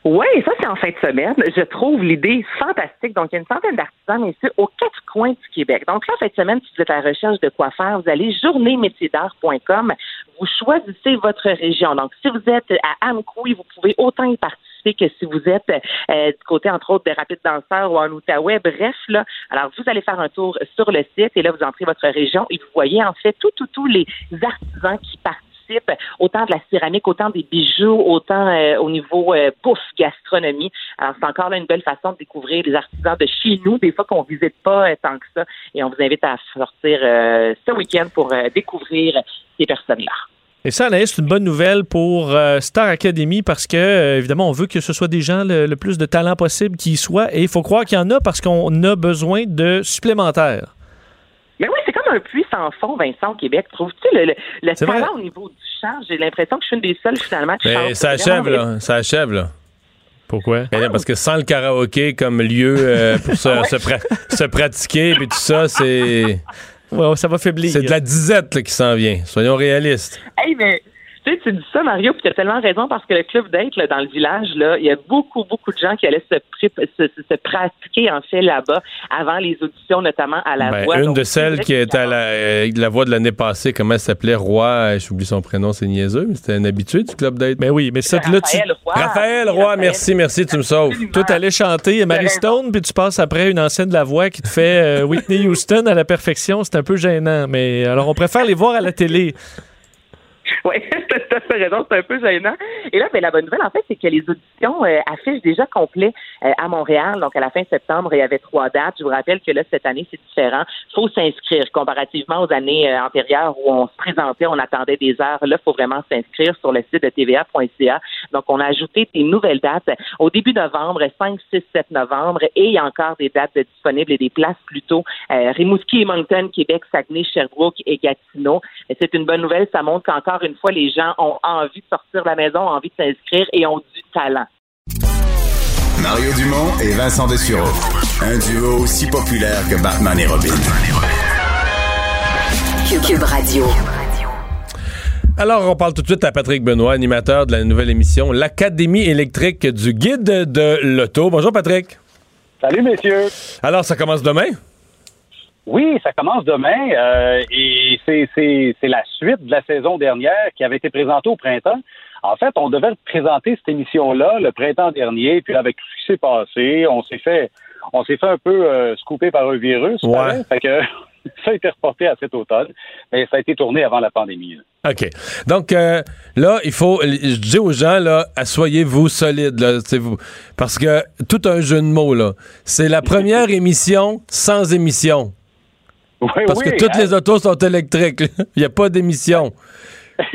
Oui, ça c'est en fin de semaine. Je trouve l'idée fantastique. Donc, il y a une centaine d'artisans, mais aux quatre coins du Québec. Donc là, en fin de semaine, si vous êtes à la recherche de quoi faire, vous allez journéemétierdart.com. Vous choisissez votre région. Donc, si vous êtes à Amkoui, vous pouvez autant y participer que si vous êtes euh, du côté, entre autres, de Rapide Danseur ou en Outaouais. Bref, là, alors vous allez faire un tour sur le site et là, vous entrez votre région et vous voyez en fait tous, tous, tous les artisans qui participent autant de la céramique, autant des bijoux, autant euh, au niveau euh, pouf, gastronomie. Alors, c'est encore là une belle façon de découvrir les artisans de chez nous, des fois qu'on ne visite pas euh, tant que ça. Et on vous invite à sortir ce week-end pour découvrir ces personnes-là. Et ça, Anaïs, c'est une bonne nouvelle pour Star Academy parce que, évidemment, on veut que ce soit des gens le, le plus de talent possible qui y soient. Et il faut croire qu'il y en a parce qu'on a besoin de supplémentaires. Mais oui, c'est comme un puits sans fond, Vincent, au Québec. Trouves-tu le, le, talent au niveau du chant? J'ai l'impression que je suis une des seules, finalement, qui Mais ça achève, là. Ça achève, là. Pourquoi? Ben parce que sans le karaoké comme lieu euh, pour se, se, se, pratiquer, puis tout ça, c'est. Ouais, ça va faiblir. C'est de la disette qui s'en vient. Soyons réalistes. Hey, mais tu sais, tu dis ça, Mario, puis tu as tellement raison parce que le club d'aide dans le village, là, il y a beaucoup, beaucoup de gens qui allaient se, se, se pratiquer en fait là-bas avant les auditions, notamment à la ben, voix. Une de celles qui était à la, euh, la voix de l'année passée, comment elle s'appelait, Roy, euh, j'oublie son prénom, c'est niaiseux, mais c'était un habitué du club d'aide. Mais ben oui, mais ça, là, tu... Roy. Raphaël Roy, merci, merci, tu me sauves. Toi, t'allais chanter Mary Stone, puis tu passes après une ancienne de la voix qui te fait euh, Whitney Houston à la perfection, c'est un peu gênant, mais alors on préfère les voir à la télé. Oui, <laughs> raison, c'est un peu gênant. Et là, ben, la bonne nouvelle, en fait, c'est que les auditions euh, affichent déjà complet euh, à Montréal. Donc, à la fin septembre, il y avait trois dates. Je vous rappelle que là, cette année, c'est différent. Il faut s'inscrire comparativement aux années euh, antérieures où on se présentait, on attendait des heures. Là, il faut vraiment s'inscrire sur le site de tva.ca. Donc, on a ajouté des nouvelles dates au début novembre, 5, 6, 7 novembre, et il y a encore des dates disponibles et des places plutôt Rimouski et Moncton, Québec, Saguenay, Sherbrooke et Gatineau. C'est une bonne nouvelle. Ça montre qu'encore une fois, les gens ont envie de sortir de la maison, ont envie de s'inscrire et ont du talent. Mario Dumont et Vincent Dessureau. Un duo aussi populaire que Batman et Robin. Cube Radio. Alors, on parle tout de suite à Patrick Benoît, animateur de la nouvelle émission L'Académie électrique du guide de l'auto. Bonjour Patrick. Salut messieurs. Alors, ça commence demain? Oui, ça commence demain euh, et c'est la suite de la saison dernière qui avait été présentée au printemps. En fait, on devait présenter cette émission-là le printemps dernier, puis avec tout ce qui s'est passé, on s'est fait on s'est fait un peu euh, scooper par un virus. Ouais. Fait que <laughs> ça a été reporté à cet automne, mais ça a été tourné avant la pandémie. OK. Donc euh, là, il faut je dis aux gens là, assoyez-vous solide là, vous parce que tout un jeu de mots là, c'est la première émission sans émission. Parce que toutes les autos sont électriques. Il n'y a pas d'émission. <laughs>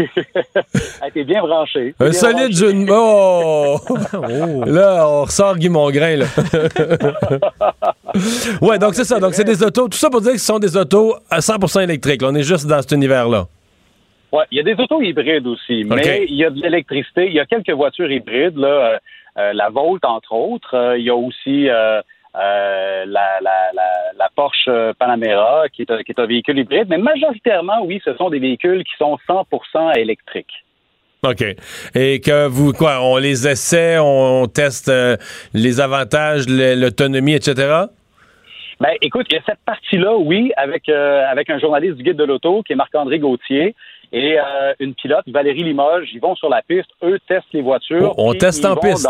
T'es bien branché. Un solide jeu de oh! <laughs> oh! Là, on ressort Guy Mongrain, là. <laughs> ouais, donc c'est ça. Donc c'est des autos. Tout ça pour dire que ce sont des autos à 100% électriques. on est juste dans cet univers-là. Ouais, il y a des autos hybrides aussi, mais il y a de l'électricité. Il y a quelques voitures hybrides, là, euh, euh, la Volt, entre autres. Euh, il y a aussi euh, la, la, la, Porsche Panamera, qui est, un, qui est un véhicule hybride, mais majoritairement, oui, ce sont des véhicules qui sont 100% électriques. OK. Et que vous, quoi, on les essaie, on, teste euh, les avantages, l'autonomie, etc.? Ben, écoute, il y a cette partie-là, oui, avec, euh, avec un journaliste du Guide de l'Auto, qui est Marc-André Gauthier, et une pilote, Valérie Limoges. Ils vont sur la piste, eux testent les voitures. on teste en piste.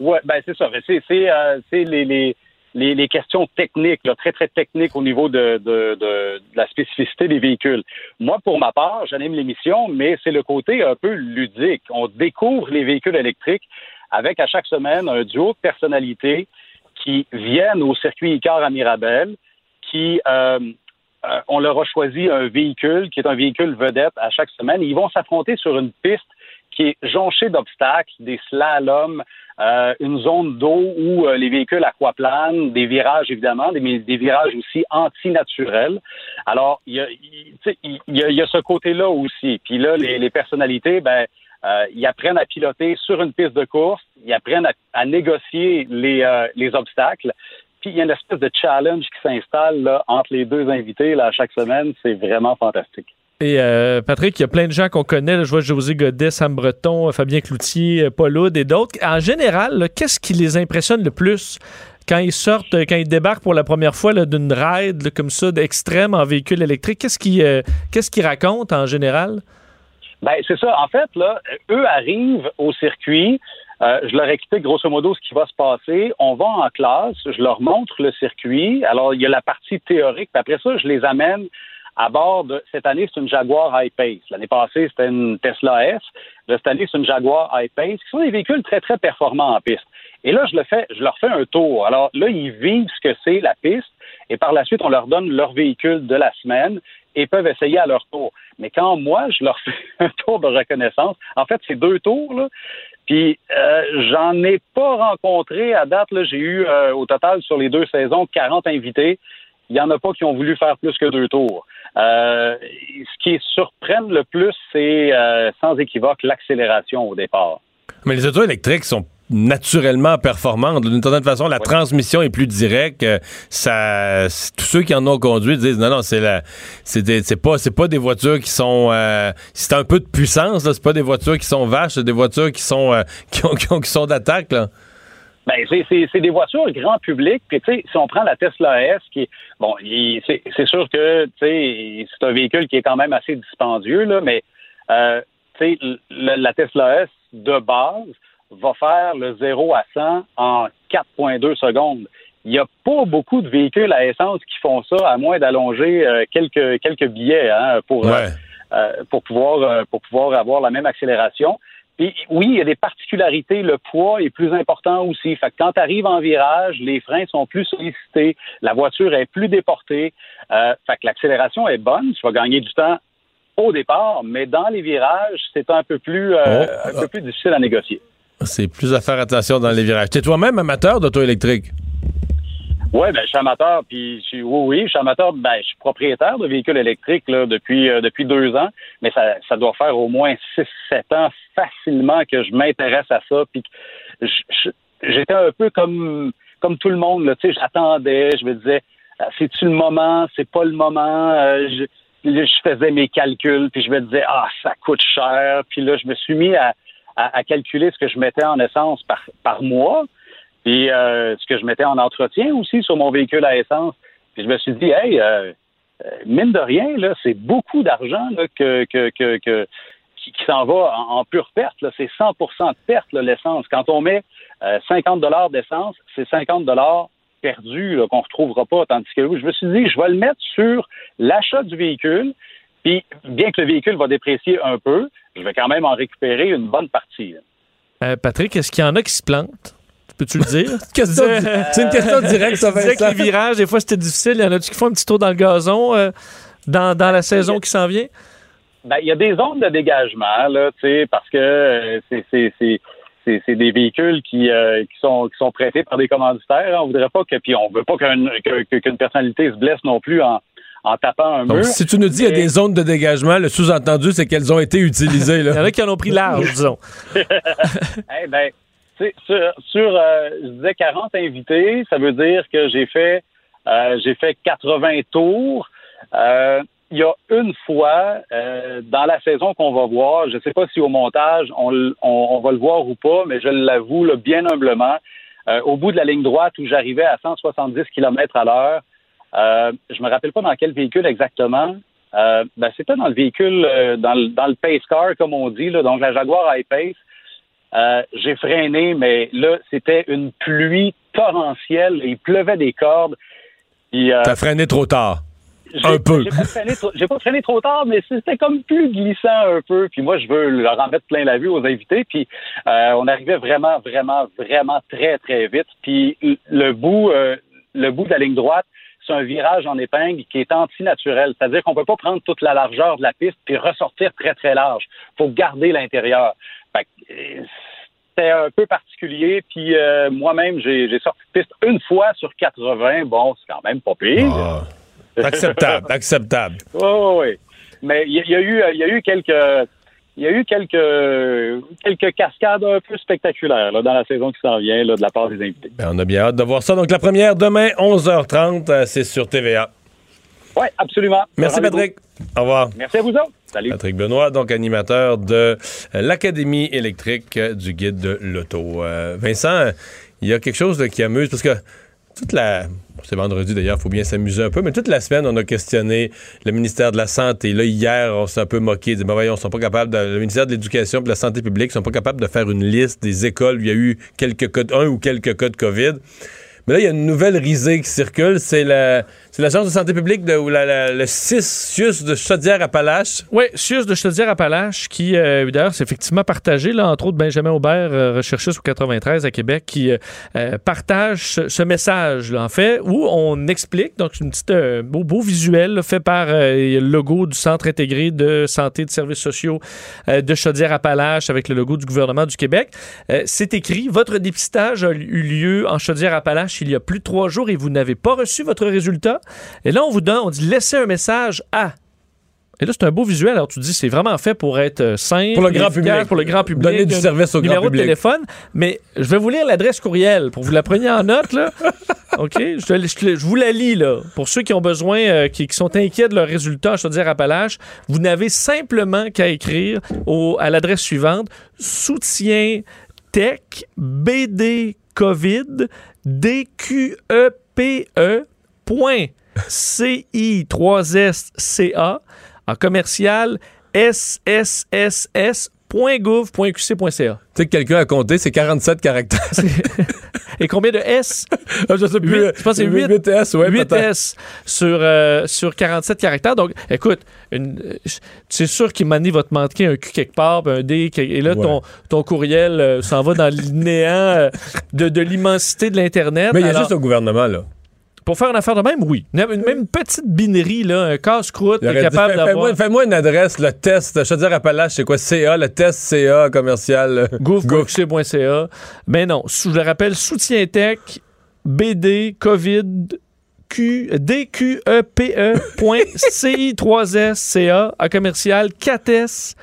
Oui, ben c'est ça. C'est euh, les, les, les, les, questions techniques, très, très techniques au niveau de, de, de, la spécificité des véhicules. Moi, pour ma part, j'anime l'émission, mais c'est le côté un peu ludique. On découvre les véhicules électriques avec à chaque semaine un duo de personnalités qui viennent au circuit Icar à Mirabel, qui euh, euh, on leur a choisi un véhicule qui est un véhicule vedette à chaque semaine. Ils vont s'affronter sur une piste qui est jonchée d'obstacles, des slaloms, euh, une zone d'eau où euh, les véhicules aquaplanent, des virages évidemment, des, des virages aussi antinaturels. Alors, il y a, il y a, ce côté-là aussi. Puis là, les, les personnalités, ben, euh, ils apprennent à piloter sur une piste de course, ils apprennent à, négocier les, les obstacles. Puis il y a une espèce de challenge qui s'installe entre les deux invités là, chaque semaine. C'est vraiment fantastique. Et euh, Patrick, il y a plein de gens qu'on connaît. je vois José Godet, Sam Breton, Fabien Cloutier, euh, Paul Hood et d'autres. En général, qu'est-ce qui les impressionne le plus quand ils sortent, quand ils débarquent pour la première fois d'une ride comme ça d'extrême en véhicule électrique? Qu'est-ce qu'ils euh, qu'est-ce qu'ils racontent en général? Ben, c'est ça. En fait, là, eux arrivent au circuit. je leur explique grosso modo ce qui va se passer. On va en classe, je leur montre le circuit. Alors, il y a la partie théorique, puis après ça, je les amène à bord de cette année, c'est une Jaguar I-Pace. L'année passée, c'était une Tesla S. cette année, c'est une Jaguar I-Pace, qui sont des véhicules très, très performants en piste. Et là, je le fais, je leur fais un tour. Alors là, ils vivent ce que c'est la piste, et par la suite, on leur donne leur véhicule de la semaine et peuvent essayer à leur tour. Mais quand moi, je leur <laughs> fais un tour de reconnaissance, en fait, c'est deux tours, là. Puis euh, j'en ai pas rencontré à date. J'ai eu euh, au total sur les deux saisons 40 invités. Il y en a pas qui ont voulu faire plus que deux tours. Euh, ce qui surprend le plus, c'est euh, sans équivoque l'accélération au départ. Mais les autos électriques sont naturellement performante. D'une certaine façon, la transmission est plus directe. Euh, ça, tous ceux qui en ont conduit disent non, non, c'est la, c'est pas, c'est pas des voitures qui sont, euh, c'est un peu de puissance. C'est pas des voitures qui sont vaches, c'est des voitures qui sont, euh, <laughs> qui, qui, sont d'attaque. Ben, c'est des voitures grand public. Puis, tu sais, si on prend la Tesla S, qui bon, c'est sûr que, tu sais, c'est un véhicule qui est quand même assez dispendieux, là, mais, euh, tu sais, la Tesla S de base va faire le 0 à 100 en 4,2 secondes. Il n'y a pas beaucoup de véhicules à essence qui font ça, à moins d'allonger euh, quelques, quelques billets hein, pour, euh, pour, pouvoir, pour pouvoir avoir la même accélération oui, il y a des particularités. Le poids est plus important aussi. Fait que quand tu arrives en virage, les freins sont plus sollicités, la voiture est plus déportée. Euh, fait que l'accélération est bonne. Tu vas gagner du temps au départ, mais dans les virages, c'est un peu plus euh, oh. un peu plus difficile à négocier. C'est plus à faire attention dans les virages. Tu es toi-même amateur d'auto électrique? Oui, ben, je suis amateur, puis je oui, oui, je suis amateur, ben, je suis propriétaire de véhicules électriques là, depuis, euh, depuis deux ans, mais ça, ça doit faire au moins six, sept ans facilement que je m'intéresse à ça, puis j'étais un peu comme, comme tout le monde, là, tu sais, j'attendais, je me disais, euh, c'est-tu le moment, c'est pas le moment, euh, je, je faisais mes calculs, puis je me disais, ah, ça coûte cher, puis là, je me suis mis à, à, à calculer ce que je mettais en essence par, par mois, puis euh, ce que je mettais en entretien aussi sur mon véhicule à essence. Puis je me suis dit, hey, euh, euh, mine de rien, là, c'est beaucoup d'argent que, que, que, qui, s'en va en, pure perte. C'est 100% de perte, l'essence. Quand on met 50 dollars d'essence, c'est 50 dollars perdus qu'on ne retrouvera pas. Tandis que je me suis dit, je vais le mettre sur l'achat du véhicule. Puis, bien que le véhicule va déprécier un peu, je vais quand même en récupérer une bonne partie. Patrick, est-ce qu'il y en a qui se plantent? Peux-tu le dire? <laughs> c'est une question directe, ça va que les virages, des fois, c'était difficile. Il y en a-tu qui font un petit tour dans le gazon euh, dans, dans, la saison qui s'en vient? Ben, il y a des zones de dégagement, là, parce que euh, c'est des véhicules qui, euh, qui, sont, qui sont prêtés par des commanditaires. On voudrait pas que, puis on veut pas qu'une personnalité se blesse non plus en, en tapant un mur. Si tu nous dis qu'il y a des zones de dégagement, le sous-entendu, c'est qu'elles ont été utilisées. Là. <laughs> il y en a qui en ont pris large, disons. <laughs> eh ben, sur, euh, je disais 40 invités, ça veut dire que j'ai fait euh, j'ai fait 80 tours. Euh, il y a une fois dans la saison qu'on va voir, je ne sais pas si au montage on, on, va le voir ou pas, mais je l'avoue bien humblement, au bout de la ligne droite où j'arrivais à 170 km à l'heure, je me rappelle pas dans quel véhicule exactement. ben, c'était dans le véhicule, dans, le, dans le pace car, comme on dit, donc la Jaguar I-Pace. Euh, j'ai freiné, mais là, c'était une pluie torrentielle. Il pleuvait des cordes. Euh, T'as freiné trop tard. Un peu. J'ai pas, freiné trop tard, mais c'était comme plus glissant un peu. Puis moi, je veux leur en mettre plein la vue aux invités. Puis euh, on arrivait vraiment, vraiment, vraiment très, très vite. Puis le bout, le bout de la ligne droite, c'est un virage en épingle qui est antinaturel. C'est-à-dire qu'on peut pas prendre toute la largeur de la piste puis ressortir très, très large. faut garder l'intérieur. C'était un peu particulier. Puis euh, moi-même, j'ai sorti de piste une fois sur 80. Bon, c'est quand même pas pire. Ah. acceptable, <laughs> acceptable. Oui, oui, oui. Mais il y, a eu, il y a eu quelques. Il y a eu quelques, quelques cascades un peu spectaculaires dans la saison qui s'en vient de la part des invités. Ben, on a bien hâte de voir ça. Donc, la première demain, 11h30, euh, c'est sur TVA. Oui, absolument. Merci, Patrick. Au revoir. Merci à vous autres. Patrick Benoît, donc animateur de l'Académie électrique du guide de l'auto. Euh, Vincent, il y a quelque chose qui amuse parce que toute la. C'est vendredi d'ailleurs, il faut bien s'amuser un peu, mais toute la semaine, on a questionné le ministère de la Santé. Là, hier, on s'est un peu moqué. Dit, ben voyons, sont pas capables le ministère de l'Éducation et de la Santé publique sont pas capables de faire une liste des écoles où il y a eu quelques cas, un ou quelques cas de COVID. Mais là, il y a une nouvelle risée qui circule. C'est la, c'est l'Agence de santé publique ou le 6 CIUS de Chaudière-Appalaches. Oui, CIUS de Chaudière-Appalaches, qui, euh, d'ailleurs, c'est effectivement partagé, là, entre autres Benjamin Aubert, euh, recherchiste au 93 à Québec, qui euh, partage ce, message, là, en fait, où on explique, donc une petite beau, beau visuel fait par le logo du Centre intégré de santé et de services sociaux de Chaudière-Appalaches avec le logo du gouvernement du Québec. c'est écrit, votre dépistage a eu lieu en Chaudière-Appalaches il y a plus de trois jours et vous n'avez pas reçu votre résultat. Et là, on vous donne, on dit laissez un message à Et là, c'est un beau visuel. Alors, tu dis, c'est vraiment fait pour être euh, simple. Pour le grand public. Pour le grand public. Donner du Un service au grand numéro public. de téléphone. Mais je vais vous lire l'adresse courriel pour que vous la preniez en note, là. <laughs> OK? Je, vous la lis, là. Pour ceux qui ont besoin, euh, qui, qui sont inquiets de leurs résultats, je veux dire, Appalaches, vous n'avez simplement qu'à écrire au- à l'adresse suivante soutien tech BD COVID DQEPE CI3SCA en commercial sss.gouv.qc.ca. Tu sais que quelqu'un a compté, c'est 47 caractères. <laughs> Et combien de S? Ah, je sais plus. Huit. Je pense que c'est huit. 8 S, ouais, 8 peut-être. S sur, euh, sur 47 caractères. Donc, écoute, euh, c'est sûr qu'il m'a dit va te manquer un Q quelque part, un D, et là, Ouais. ton, ton courriel euh, s'en va dans le <laughs> néant euh, de, de l'immensité de l'Internet. Mais il y a Alors, juste au gouvernement, là. Pour faire une affaire de même, oui. Une Même petite binerie, un casse-croûte, t'es capable d'avoir. Fais-moi une adresse, le test. Je veux dire, Appalache, c'est quoi? CA, le test CA commercial. Euh, Gouv.qc.ca. Mais non, je le rappelle, soutien tech, BD, COVID, Q, dqepe.ci3sca à commercial 4s.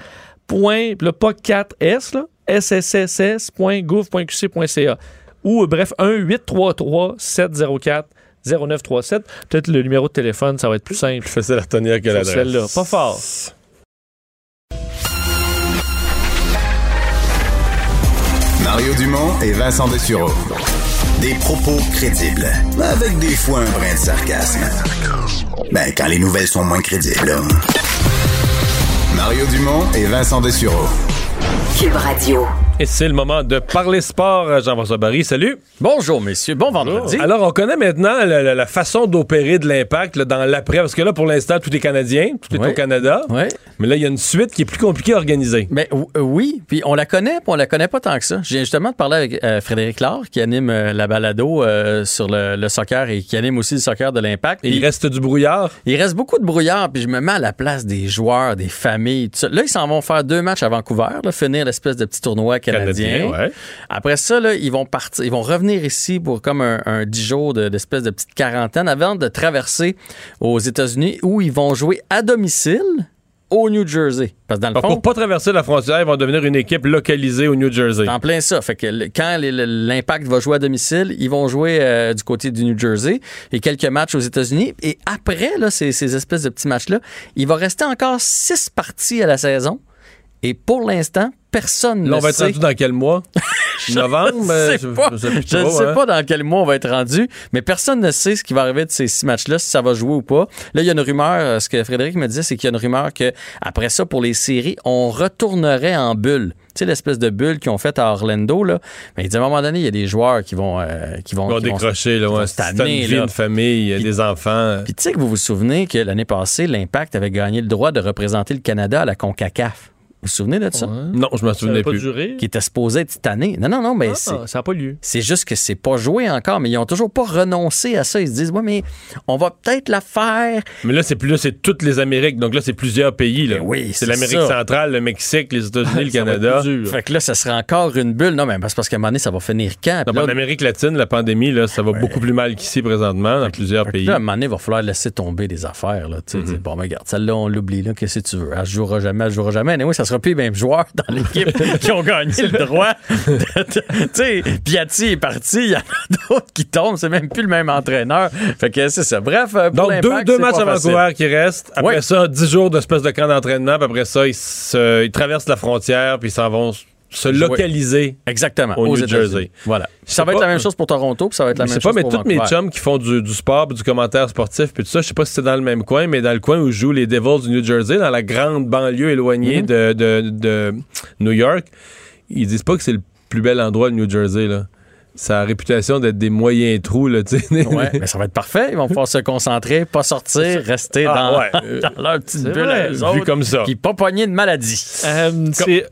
Point, le pas 4s, là, sssss.gouv.qc.ca. Ou, euh, bref, 1 833 704 0937. Peut-être le numéro de téléphone, ça va être plus simple. Plus facile à retenir que l'adresse. Celle-là, pas fort. Mario Dumont et Vincent Dessureau. Des propos crédibles, avec des fois un brin de sarcasme. Ben, quand les nouvelles sont moins crédibles. Mario Dumont et Vincent Dessureau. Cube Radio. Et c'est le moment de parler sport. Jean-François Barry, salut. Bonjour, messieurs. Bon vendredi. Alors, on connaît maintenant la, la- la façon d'opérer de l'impact là, dans l'après, parce que là, pour l'instant, tout est canadien, tout est au Canada. Ouais. Mais là, il y a une suite qui est plus compliquée à organiser. Mais euh, oui, puis on la connaît, puis on la connaît pas tant que ça. J'ai justement parlé avec euh, Frédéric Laure, qui anime euh, la balado euh, sur le, le soccer et qui anime aussi le soccer de l'Impact. Et il reste du brouillard? il reste beaucoup de brouillard, puis je me mets à la place des joueurs, des familles, tout ça. Là, ils s'en vont faire deux matchs à Vancouver, là, finir l'espèce de petit tournoi canadien. Canadien, ouais. Après ça, là, ils vont partir, ils vont revenir ici pour comme un, un 10 jours de- d'espèce de petite quarantaine avant de traverser aux États-Unis où ils vont jouer à domicile au New Jersey. Parce que dans le Alors, fond, pour pas traverser la frontière, ils vont devenir une équipe localisée au New Jersey. en plein ça. Fait que quand l'Impact va jouer à domicile, ils vont jouer euh, du côté du New Jersey et quelques matchs aux États-Unis. Et après là, ces, ces espèces de petits matchs-là, il va rester encore six parties à la saison. Et pour l'instant, personne Là, ne on va être rendu dans quel mois? <laughs> Novembre? Je pas. je ne sais hein. pas dans quel mois on va être rendu, mais personne ne sait ce qui va arriver de ces six matchs-là, si ça va jouer ou pas. Là, il y a une rumeur, euh, ce que Frédéric me disait, c'est qu'il y a une rumeur que après ça, pour les séries, on retournerait en bulle. Tu sais, l'espèce de bulle qu'ils ont faite à Orlando, là. Mais il dit à un moment donné, il y a des joueurs qui vont, euh, qui vont, Ils vont qui décrocher, là. vont tanner, une vie, là. une famille, des enfants. Puis tu sais que vous vous souvenez que l'année passée, l'Impact avait gagné le droit de représenter le Canada à la CONCACAF. Vous vous souvenez de ça? Non, je m'en souvenais n'a pas plus. duré? Qui était supposé être cette année. Non, non, non, mais Ah, c'est... ça n'a pas lieu. C'est juste que c'est pas joué encore, mais ils ont toujours pas renoncé à ça. Ils se disent, ouais, mais on va peut-être la faire. Mais là, c'est plus là, c'est toutes les Amériques. Donc là, c'est plusieurs pays. Là. Oui, c'est c'est l'Amérique ça. centrale, le Mexique, les <laughs> États-Unis, le Ça va être Canada. plus dur. Fait que là, ça sera encore une bulle. Non, mais c'est parce qu'à un moment donné, ça va finir quand? Puis Non, là, en Amérique latine, la pandémie, là, ça va beaucoup plus mal qu'ici présentement, dans plusieurs fait pays. là, à un moment donné, il va falloir laisser tomber des affaires. Là, tu sais, dire, bon, mais regarde, celle-là, on l'oublie. Là, qu'est-ce que tu veux? Elle jouera jamais, elle jouera jamais. Mais oui, ça sera plus les mêmes joueurs dans l'équipe <laughs> qui ont gagné le droit. Tu sais, Piatti est parti, il y en a d'autres qui tombent. C'est même plus le même entraîneur. Fait que c'est ça. Bref, euh, pour Donc, deux, deux matchs à. Vancouver qui restent. Après ça, 10 jours d'espèce de camp d'entraînement. Puis après ça, ils, se- ils traversent la frontière, puis ils s'en vont se localiser. Exactement. Au aux New États-Unis. Jersey. Voilà. Ça va être la même chose pour Toronto, puis ça va être la Je même sais pas, chose mais pour tous mes chums qui font du, du sport, du commentaire sportif, puis tout ça, je sais pas si c'est dans le même coin, mais dans le coin où jouent les Devils du New Jersey, dans la grande banlieue éloignée Mhm. de, de- de New York, ils disent pas que c'est le plus bel endroit, le New Jersey, là. Ça a la réputation d'être des moyens trous, là, tu sais. Ouais, <laughs> mais ça va être parfait. Ils vont pouvoir se concentrer, pas sortir, rester Ah, dans, ouais. <laughs> Dans leur petite c'est bulle Vu autres, comme ça. Puis pas pogner de maladie. Euh, c'est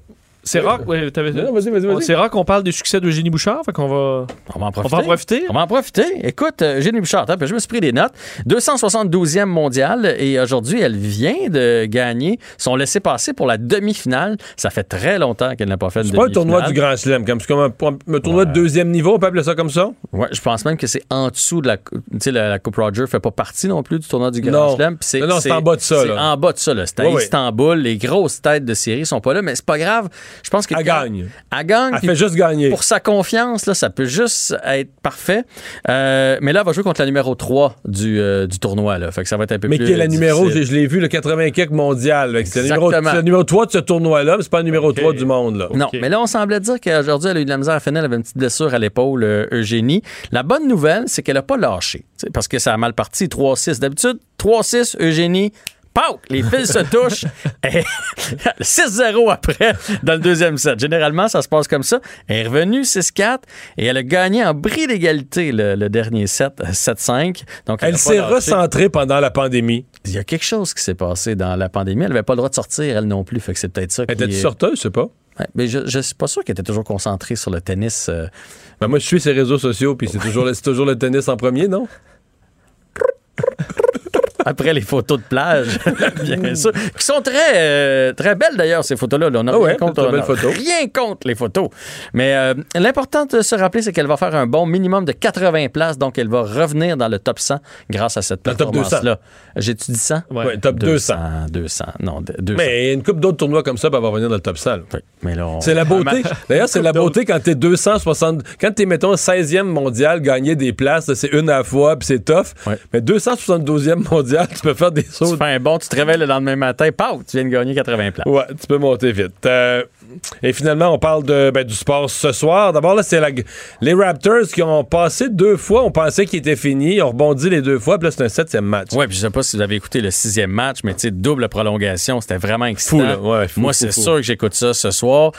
C'est rare, ouais, t'avais- Non, vas-y, vas-y, vas-y. c'est rare qu'on parle du succès d'Eugénie Bouchard, fait qu'on va, On va en on profiter. va en profiter. On va en profiter. Écoute, euh, Jenny Bouchard, je me suis pris des notes. 272e mondial et aujourd'hui, elle vient de gagner son laissé-passer pour la demi-finale. Ça fait très longtemps qu'elle n'a pas fait de C'est pas un tournoi du demi-finale. Grand Chelem, comme un, un tournoi de deuxième niveau, on peut appeler ça comme ça? Ouais, je pense même que c'est en dessous de la. Tu sais, la, la Coupe Roger fait pas partie non plus du tournoi du Grand puis Non, non, c'est en bas de ça, C'est là. en bas de ça, là. C'est à Ouais, ouais. Istanbul. Les grosses têtes de série sont pas là, mais c'est pas grave. Je pense que. Elle quand- gagne. Elle gagne. Elle fait juste gagner. Pour sa confiance, là, ça peut juste être parfait. Euh, mais là, elle va jouer contre la numéro 3 du, euh, du tournoi. Là. Fait que ça va être un peu Mais plus. qui est la numéro, je, je l'ai vu, le 80 quelques mondial. là, que C'est le numéro, Exactement. c'est le numéro 3 de ce tournoi-là, mais c'est pas le numéro 3 du monde. Là. Non, mais là, on semblait dire qu'aujourd'hui, elle a eu de la misère à finir. Elle avait une petite blessure à l'épaule, euh, Eugénie. La bonne nouvelle, c'est qu'elle n'a pas lâché. Parce que ça a mal parti, 3-6. D'habitude, 3-6, Eugénie. Pow! Les fils se touchent. <laughs> Et 6-0 après dans le deuxième set. Généralement, ça se passe comme ça. Elle est revenue 6-4 et elle a gagné en bris d'égalité le, le dernier set, 7-5. Donc, Elle s'est recentrée pendant la pandémie. Il y a quelque chose qui s'est passé dans la pandémie. Elle n'avait pas le droit de sortir, elle non plus. Fait que c'est peut-être ça Elle était est- sorteuse, je sais pas? Ouais, mais je, je suis pas sûr qu'elle était toujours concentrée sur le tennis. euh. Ben, moi, je suis ses réseaux sociaux, puis c'est toujours, c'est toujours le tennis en premier, non? <laughs> Après les photos de plage, <laughs> bien sûr, qui sont très, euh, très belles d'ailleurs, ces photos-là. là. On n'a Ah ouais, rien, contre, très on belles a photos. rien contre les photos. Mais euh, l'important de se rappeler, c'est qu'elle va faire un bon minimum de 80 places, donc elle va revenir dans le top 100 grâce à cette Dans le top performance-là. J'ai-tu dit 100? Ouais, top 200. 200, non, de- 200. Mais une coupe d'autres tournois comme ça, ben, va revenir dans le top 100. là. Oui, mais là, on- C'est la un beauté. match- D'ailleurs, <laughs> c'est la beauté quand t'es 260. Quand t'es, mettons, 16e mondial, gagner des places, c'est une à la fois, puis c'est tough. Ouais. Mais 272e mondial, tu peux faire des sauts. Tu fais un bon, tu te réveilles le lendemain matin, paf, tu viens de gagner 80 places. Ouais, tu peux monter vite. Euh, et finalement, on parle de, ben, du sport ce soir. D'abord, là, c'est les Raptors qui ont passé deux fois. On pensait qu'ils étaient finis. Ils ont rebondi les deux fois. Puis là, c'est un septième match. Ouais, puis je sais pas si vous avez écouté le sixième match, mais tu sais, double prolongation, c'était vraiment excitant. Fou, là. Ouais, fou, Moi, c'est sûr que j'écoute ça ce soir.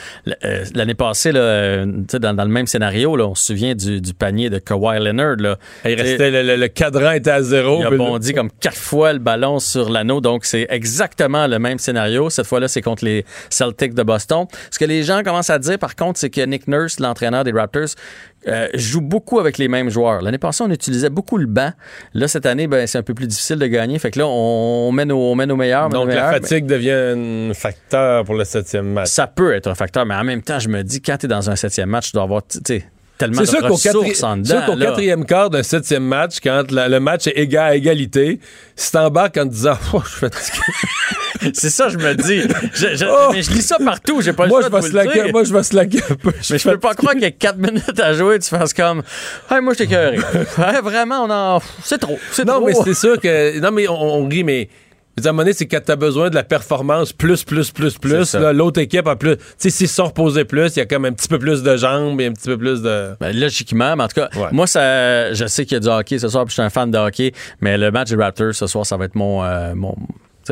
Euh, L'année passée, là, dans, dans le même scénario, là, on se souvient du, du panier de Kawhi Leonard. Là. Il restait, le, le- le cadran était à zéro. il a bondi comme quatre fois le ballon sur l'anneau, donc c'est exactement le même scénario. Cette fois-là, c'est contre les Celtics de Boston. Ce que les gens commencent à dire, par contre, c'est que Nick Nurse, l'entraîneur des Raptors, euh, joue beaucoup avec les mêmes joueurs. L'année passée, on utilisait beaucoup le banc. Là, cette année, ben, c'est un peu plus difficile de gagner. Fait que là, on, met, nos, on Donc, la fatigue devient un facteur pour le septième match. Ça peut être un facteur, mais en même temps, je me dis, quand tu es dans un septième match, tu dois avoir tellement de sûr ressources en c'est sûr dedans. qu'au quatrième quart d'un septième match, quand la- le match est égal à égalité, si t'embarques en te disant <laughs> oh, je suis fatigué. C'est ça, je me dis. Je, je- Oh! Mais je lis ça partout. J'ai pas le moi, choix je de vous le dire. moi, je vais slacker un peu. Mais je peux pas croire qu'il y a 4 minutes à jouer, tu fasses comme Hey, moi j'étais cœuré. Ouais, vraiment, on en. C'est trop. C'est Non, trop. mais c'est sûr que. Non, mais on, on rit, mais. À un moment donné, c'est quand t'as besoin de la performance plus, plus, plus, plus. L'autre équipe a plus. Tu sais, s'ils sont reposés plus, il y a comme un petit peu plus de jambes et un petit peu plus de. Ben, logiquement, mais en tout cas, Ouais. moi, ça, je sais qu'il y a du hockey ce soir, puis je suis un fan de hockey, mais le match des Raptors ce soir, ça va être mon. euh, mon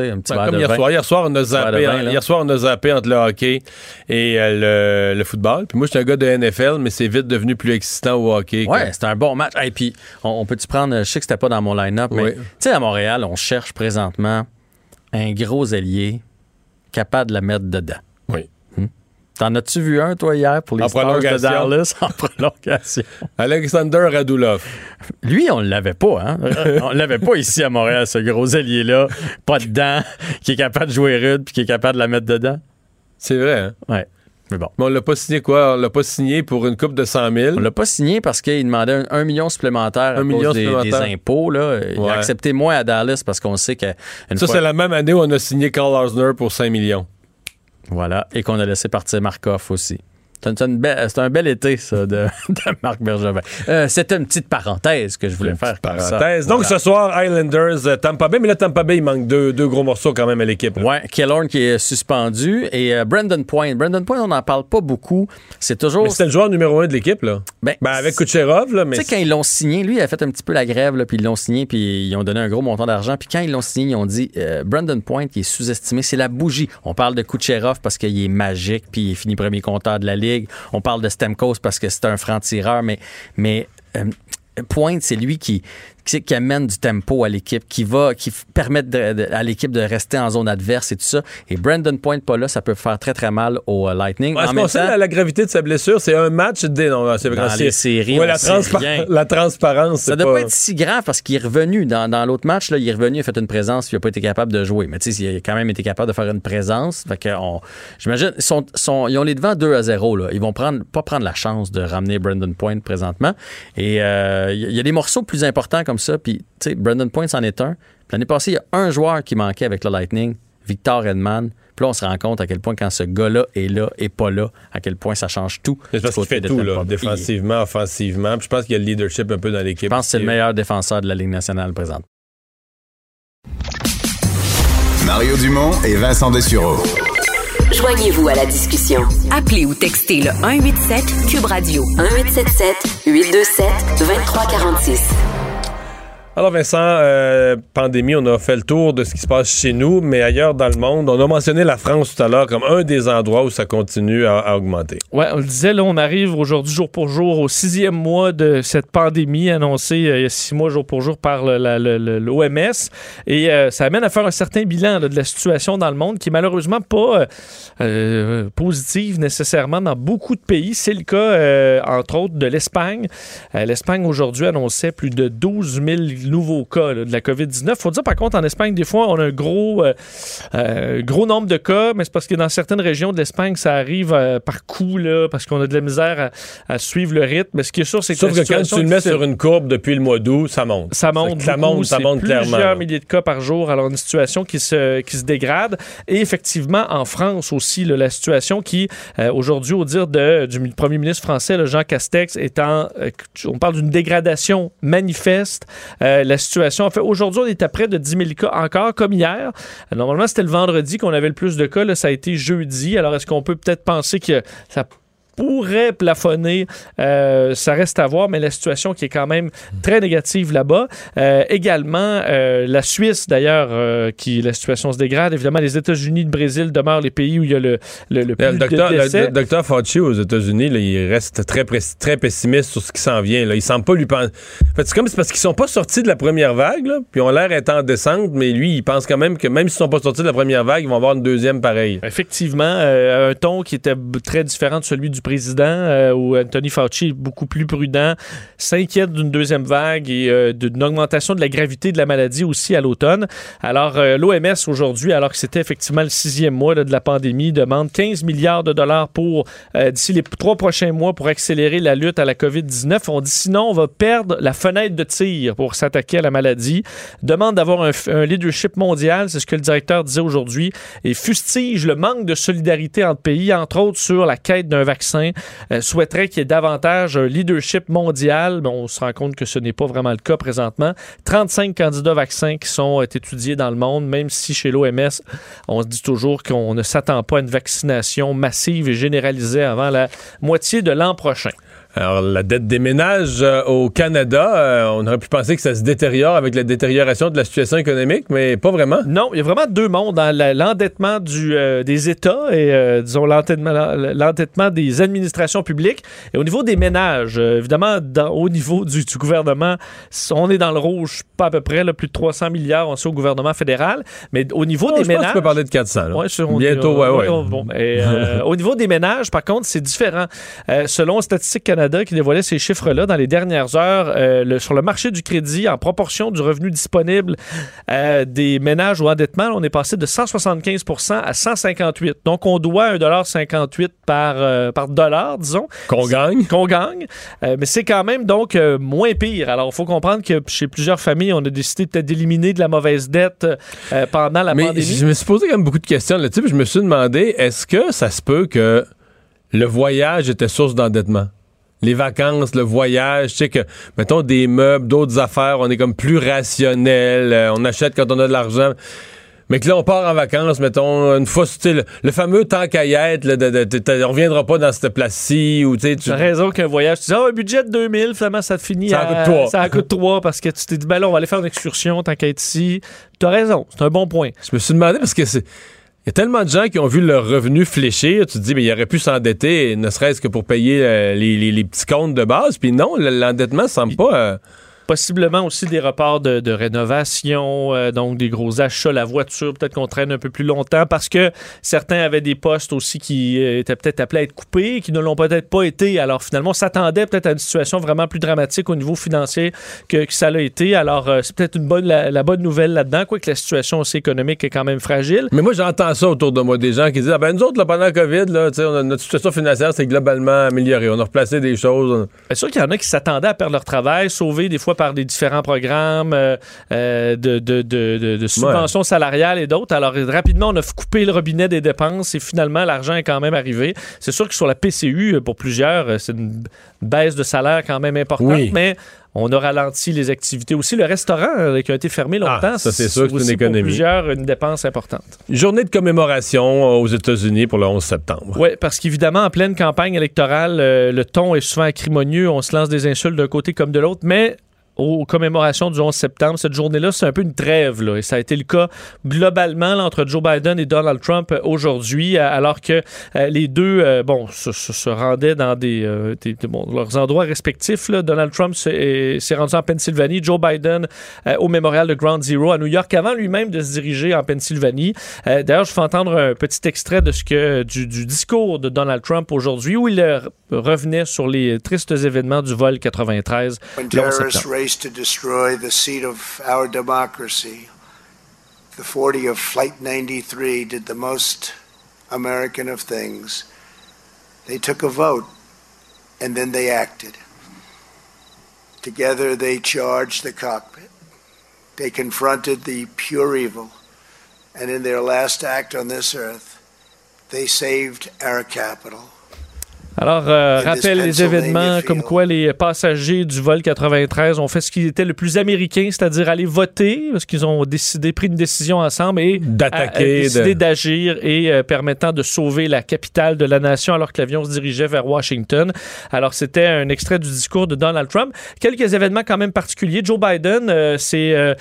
sais, un petit verre comme de hier vin. soir. Hier soir, on a zappé, vin, hier soir, on a zappé entre le hockey et euh, le, le football. Puis moi, j'étais un gars de NFL, mais c'est vite devenu plus excitant au hockey. Ouais, c'était un bon match. Et puis, on, on peut-tu prendre, je sais que c'était pas dans mon line-up, mais tu sais, à Montréal, on cherche présentement un gros ailier capable de la mettre dedans. T'en as-tu vu un, toi, hier, pour les Stars de. Dallas? <laughs> En prolongation? Alexander Radulov. Lui, on l'avait pas, hein? on l'avait pas ici à Montréal, ce gros ailier-là, pas dedans, qui est capable de jouer rude puis qui est capable de la mettre dedans. C'est vrai, hein? Ouais. Mais bon. Mais on l'a pas signé quoi? On l'a pas signé pour une coupe de 100 000. On l'a pas signé parce qu'il demandait un, un million supplémentaire à Un cause million des, supplémentaire. des impôts. Là. Il Ouais. a accepté moins à Dallas parce qu'on sait que Ça, fois- c'est la même année où on a signé Carl Arsner pour 5 millions. Voilà. Et qu'on a laissé partir Markov aussi. C'est un bel été, ça, de, <laughs> de Marc Bergevin. Euh, C'était une petite parenthèse que je voulais faire. comme ça. Parenthèse. Donc, Voilà. ce soir, Islanders, euh, Tampa Bay. Mais là, Tampa Bay, il manque deux, deux gros morceaux quand même à l'équipe. là. Ouais, Killorn qui est suspendu et euh, Brandon Point. Brandon Point, on n'en parle pas beaucoup. C'est toujours. C'était le joueur numéro un de l'équipe, là. Ben, Ben, avec Kucherov, là, mais. Tu sais, quand ils l'ont signé, lui, il a fait un petit peu la grève, là, puis ils l'ont signé, puis ils ont donné un gros montant d'argent. Puis quand ils l'ont signé, ils ont dit euh, Brandon Point, qui est sous-estimé, c'est la bougie. On parle de Kucherov parce qu'il est magique, puis il est fini premier compteur de la Ligue. On parle de Stamkos parce que c'est un franc-tireur, mais, mais euh, Point, c'est lui qui. Qui, qui amène du tempo à l'équipe, qui va, qui de- de- à l'équipe de rester en zone adverse et tout ça. Et Brandon Point pas là, ça peut faire très très mal au euh, Lightning. Est-ce en qu'on même sait temps, la, la gravité de sa blessure? C'est un match dès non, c'est Dans c'est- les séries, Ouais, la, sait transpa- rien. <laughs> la transparence. ça c'est doit pas être si grave parce qu'il est revenu dans, dans l'autre match. Là, il est revenu, il a fait une présence, puis il a pas été capable de jouer. Mais tu sais, il a quand même été capable de faire une présence. Fait que on- j'imagine, ils, sont, sont- ils ont les devants 2 à 0. Là. Ils vont prendre, pas prendre la chance de ramener Brandon Point présentement. Et euh, il y a des morceaux plus importants comme ça. Puis, tu sais, Brandon Point, c'en est un. Puis L'année passée, il y a un joueur qui manquait avec le Lightning, Victor Edman. Puis là, on se rend compte à quel point quand ce gars-là est là et pas là, à quel point ça change tout. C'est parce qu'il fait tout, là, défensivement, offensivement. Puis je pense qu'il y a le leadership un peu dans l'équipe. Je pense que c'est le meilleur défenseur de la Ligue nationale présente. Mario Dumont et Vincent Dessureau. Joignez-vous à la discussion. Appelez ou textez le 187 Cube Radio 1877 827 2346. Alors Vincent, euh, pandémie, on a fait le tour de ce qui se passe chez nous, mais ailleurs dans le monde, on a mentionné la France tout à l'heure comme un des endroits où ça continue à, augmenter. Ouais, on le disait, là, on arrive aujourd'hui jour pour jour au sixième mois de cette pandémie annoncée euh, il y a six mois jour pour jour par l'OMS. Et euh, ça amène à faire un certain bilan de la situation dans le monde qui est malheureusement pas positive nécessairement dans beaucoup de pays. C'est le cas, entre autres, de l'Espagne. L'Espagne aujourd'hui annonçait plus de 12 000 nouveaux cas là, de la COVID-19. Faut dire par contre, en Espagne, des fois, on a un gros, euh, euh, gros nombre de cas, mais c'est parce que dans certaines régions de l'Espagne, ça arrive euh, par coup, là, parce qu'on a de la misère à, à suivre le rythme. Mais ce qui est sûr, c'est que Sauf que quand tu le mets sur une courbe depuis le mois d'août, ça monte. Ça monte, Ça beaucoup, monte, ça monte clairement. Plusieurs milliers de cas par jour. Alors, une situation qui se, qui se dégrade. Et effectivement, en France aussi, là, la situation qui, euh, aujourd'hui, au dire de, du premier ministre français, là, Jean Castex, est en. euh, on parle d'une dégradation manifeste. Euh, la situation. En fait, aujourd'hui, on est à près de 10 000 cas encore, comme hier. Normalement, c'était le vendredi qu'on avait le plus de cas. Là, ça a été jeudi. Alors, est-ce qu'on peut peut-être penser que ça pourrait plafonner. Euh, ça reste à voir, mais la situation qui est quand même très négative là-bas. Euh, également, euh, la Suisse, d'ailleurs, qui la situation se dégrade. Évidemment, les États-Unis, le Brésil demeurent les pays où il y a le, le, le plus Le docteur, de décès. le docteur Fauci aux États-Unis, il reste très, très pessimiste sur ce qui s'en vient. Là. Il semble pas lui penser. En fait, c'est comme c'est parce qu'ils sont pas sortis de la première vague, là, puis ont l'air d'être en descente, mais lui, il pense quand même que même s'ils sont pas sortis de la première vague, ils vont avoir une deuxième pareille. Effectivement, un ton qui était très différent de celui du président, euh, où Anthony Fauci est beaucoup plus prudent, s'inquiète d'une deuxième vague et euh, d'une augmentation de la gravité de la maladie aussi à l'automne. Alors, euh, l'OMS aujourd'hui, alors que c'était effectivement le sixième mois de la pandémie, demande 15 milliards de dollars pour euh, d'ici les trois prochains mois pour accélérer la lutte à la COVID-19. On dit sinon, on va perdre la fenêtre de tir pour s'attaquer à la maladie. Demande d'avoir un leadership mondial, c'est ce que le directeur disait aujourd'hui, et fustige le manque de solidarité entre pays, entre autres sur la quête d'un vaccin. Euh, souhaiterait qu'il y ait davantage un leadership mondial, mais on se rend compte que ce n'est pas vraiment le cas présentement. 35 candidats vaccins qui sont euh, étudiés dans le monde, même si chez l'OMS, on se dit toujours qu'on ne s'attend pas à une vaccination massive et généralisée avant la moitié de l'an prochain. Alors, la dette des ménages euh, au Canada, euh, on aurait pu penser que ça se détériore avec la détérioration de la situation économique, mais pas vraiment. Non, il y a vraiment deux mondes la- l'endettement du, euh, des États et, disons, l'endettement des administrations publiques. Et au niveau des ménages, évidemment, dans- au niveau du, du gouvernement, on est dans le rouge, pas à peu près, là, plus de 300 milliards, on sait, au gouvernement fédéral. Mais au niveau des je pense que ménages... tu peux parler de 400. là. Ouais, sur- on- Bientôt, on- ouais. on- bon, et, <laughs> au niveau des ménages, par contre, c'est différent. Selon Statistique Canada, qui dévoilait ces chiffres-là dans les dernières heures, euh, le- sur le marché du crédit, en proportion du revenu disponible euh, des ménages au endettement, on est passé de 175% à 158. Donc, on doit 1,58 par, euh, par dollar, disons. Qu'on gagne. Qu'on gagne. Euh, mais c'est quand même donc moins pire. Alors, il faut comprendre que chez plusieurs familles, on a décidé peut-être d'éliminer de la mauvaise dette pendant la Mais pandémie. je me suis posé quand même beaucoup de questions là-dessus, je me suis demandé, est-ce que ça se peut que le voyage était source d'endettement? Les vacances, le voyage, tu sais que, mettons, des meubles, d'autres affaires, on est comme plus rationnel, euh, on achète quand on a de l'argent. Mais que là, on part en vacances, mettons, une fois, tu sais, le, le fameux temps qu'à y être, là, de, de- de- de- on reviendra pas dans cette place-ci, ou tu sais, raison qu'un voyage, tu dis, ah, un budget de 2000, finalement, ça te finit Ça à. coûte trois. Ça en coûte 3 parce que tu t'es dit, ben là, on va aller faire une excursion tant qu'à être ici. Tu as raison, c'est un bon point. Je me suis demandé parce que c'est. Il y a tellement de gens qui ont vu leur revenu fléchir. Tu te dis, mais il aurait pu s'endetter, ne serait-ce que pour payer euh, les, les- les petits comptes de base. Puis non, le- l'endettement semble pas. euh, Possiblement aussi des reports de, de rénovation, euh, donc des gros achats, la voiture, peut-être qu'on traîne un peu plus longtemps parce que certains avaient des postes aussi qui euh, étaient peut-être appelés à être coupés, qui ne l'ont peut-être pas été. Alors finalement, on s'attendait peut-être à une situation vraiment plus dramatique au niveau financier que, que ça l'a été. Alors euh, c'est peut-être une bonne, la, la bonne nouvelle là-dedans, quoique la situation aussi économique est quand même fragile. Mais moi, j'entends ça autour de moi, des gens qui disent Ah ben nous autres, là, pendant la COVID, là, on a- notre situation financière s'est globalement améliorée. On a replacé des choses. C'est sûr qu'il y en a qui s'attendaient à perdre leur travail, sauvés des fois par des différents programmes euh, euh, de, de, de, subventions salariales et d'autres. Alors, rapidement, on a coupé le robinet des dépenses et finalement, l'argent est quand même arrivé. C'est sûr que sur la PCU, euh, pour plusieurs, c'est une baisse de salaire quand même importante, Oui. mais on a ralenti les activités. Aussi, le restaurant qui a été fermé longtemps, Ah, ça, c'est sûr que c'est une économie. Pour plusieurs, une dépense importante. Journée de commémoration aux États-Unis pour le 11 septembre. Oui, parce qu'évidemment, en pleine campagne électorale, euh, le ton est souvent acrimonieux. On se lance des insultes d'un côté comme de l'autre, mais aux commémorations du 11 septembre, cette journée-là, c'est un peu une trêve. Là, et ça a été le cas globalement entre Joe Biden et Donald Trump euh, aujourd'hui, euh, alors que euh, les deux bon, se, rendaient dans des, bon, leurs endroits respectifs. Là. Donald Trump s'est rendu en Pennsylvanie, Joe Biden au mémorial de Ground Zero à New York, avant lui-même de se diriger en Pennsylvanie. D'ailleurs, je fais entendre un petit extrait de ce que, du, discours de Donald Trump aujourd'hui, où il revenait sur les tristes événements du vol 93 When le 11 terrorists septembre. Raced to destroy the seat of our democracy, the 40 of Flight 93 did the most American of things. They took a vote and then they acted. Together they charged the cockpit. They confronted the pure evil. And in their last act on this earth, they saved our capital. Alors, euh, rappelle les événements comme quoi les passagers du vol 93 ont fait ce qui était le plus américain, c'est-à-dire aller voter, parce qu'ils ont décidé, pris une décision ensemble et D'attaquer, décidé de- d'agir et euh, permettant de sauver la capitale de la nation alors que l'avion se dirigeait vers Washington. Alors, c'était un extrait du discours de Donald Trump. Quelques événements quand même particuliers. Joe Biden euh, s'est euh,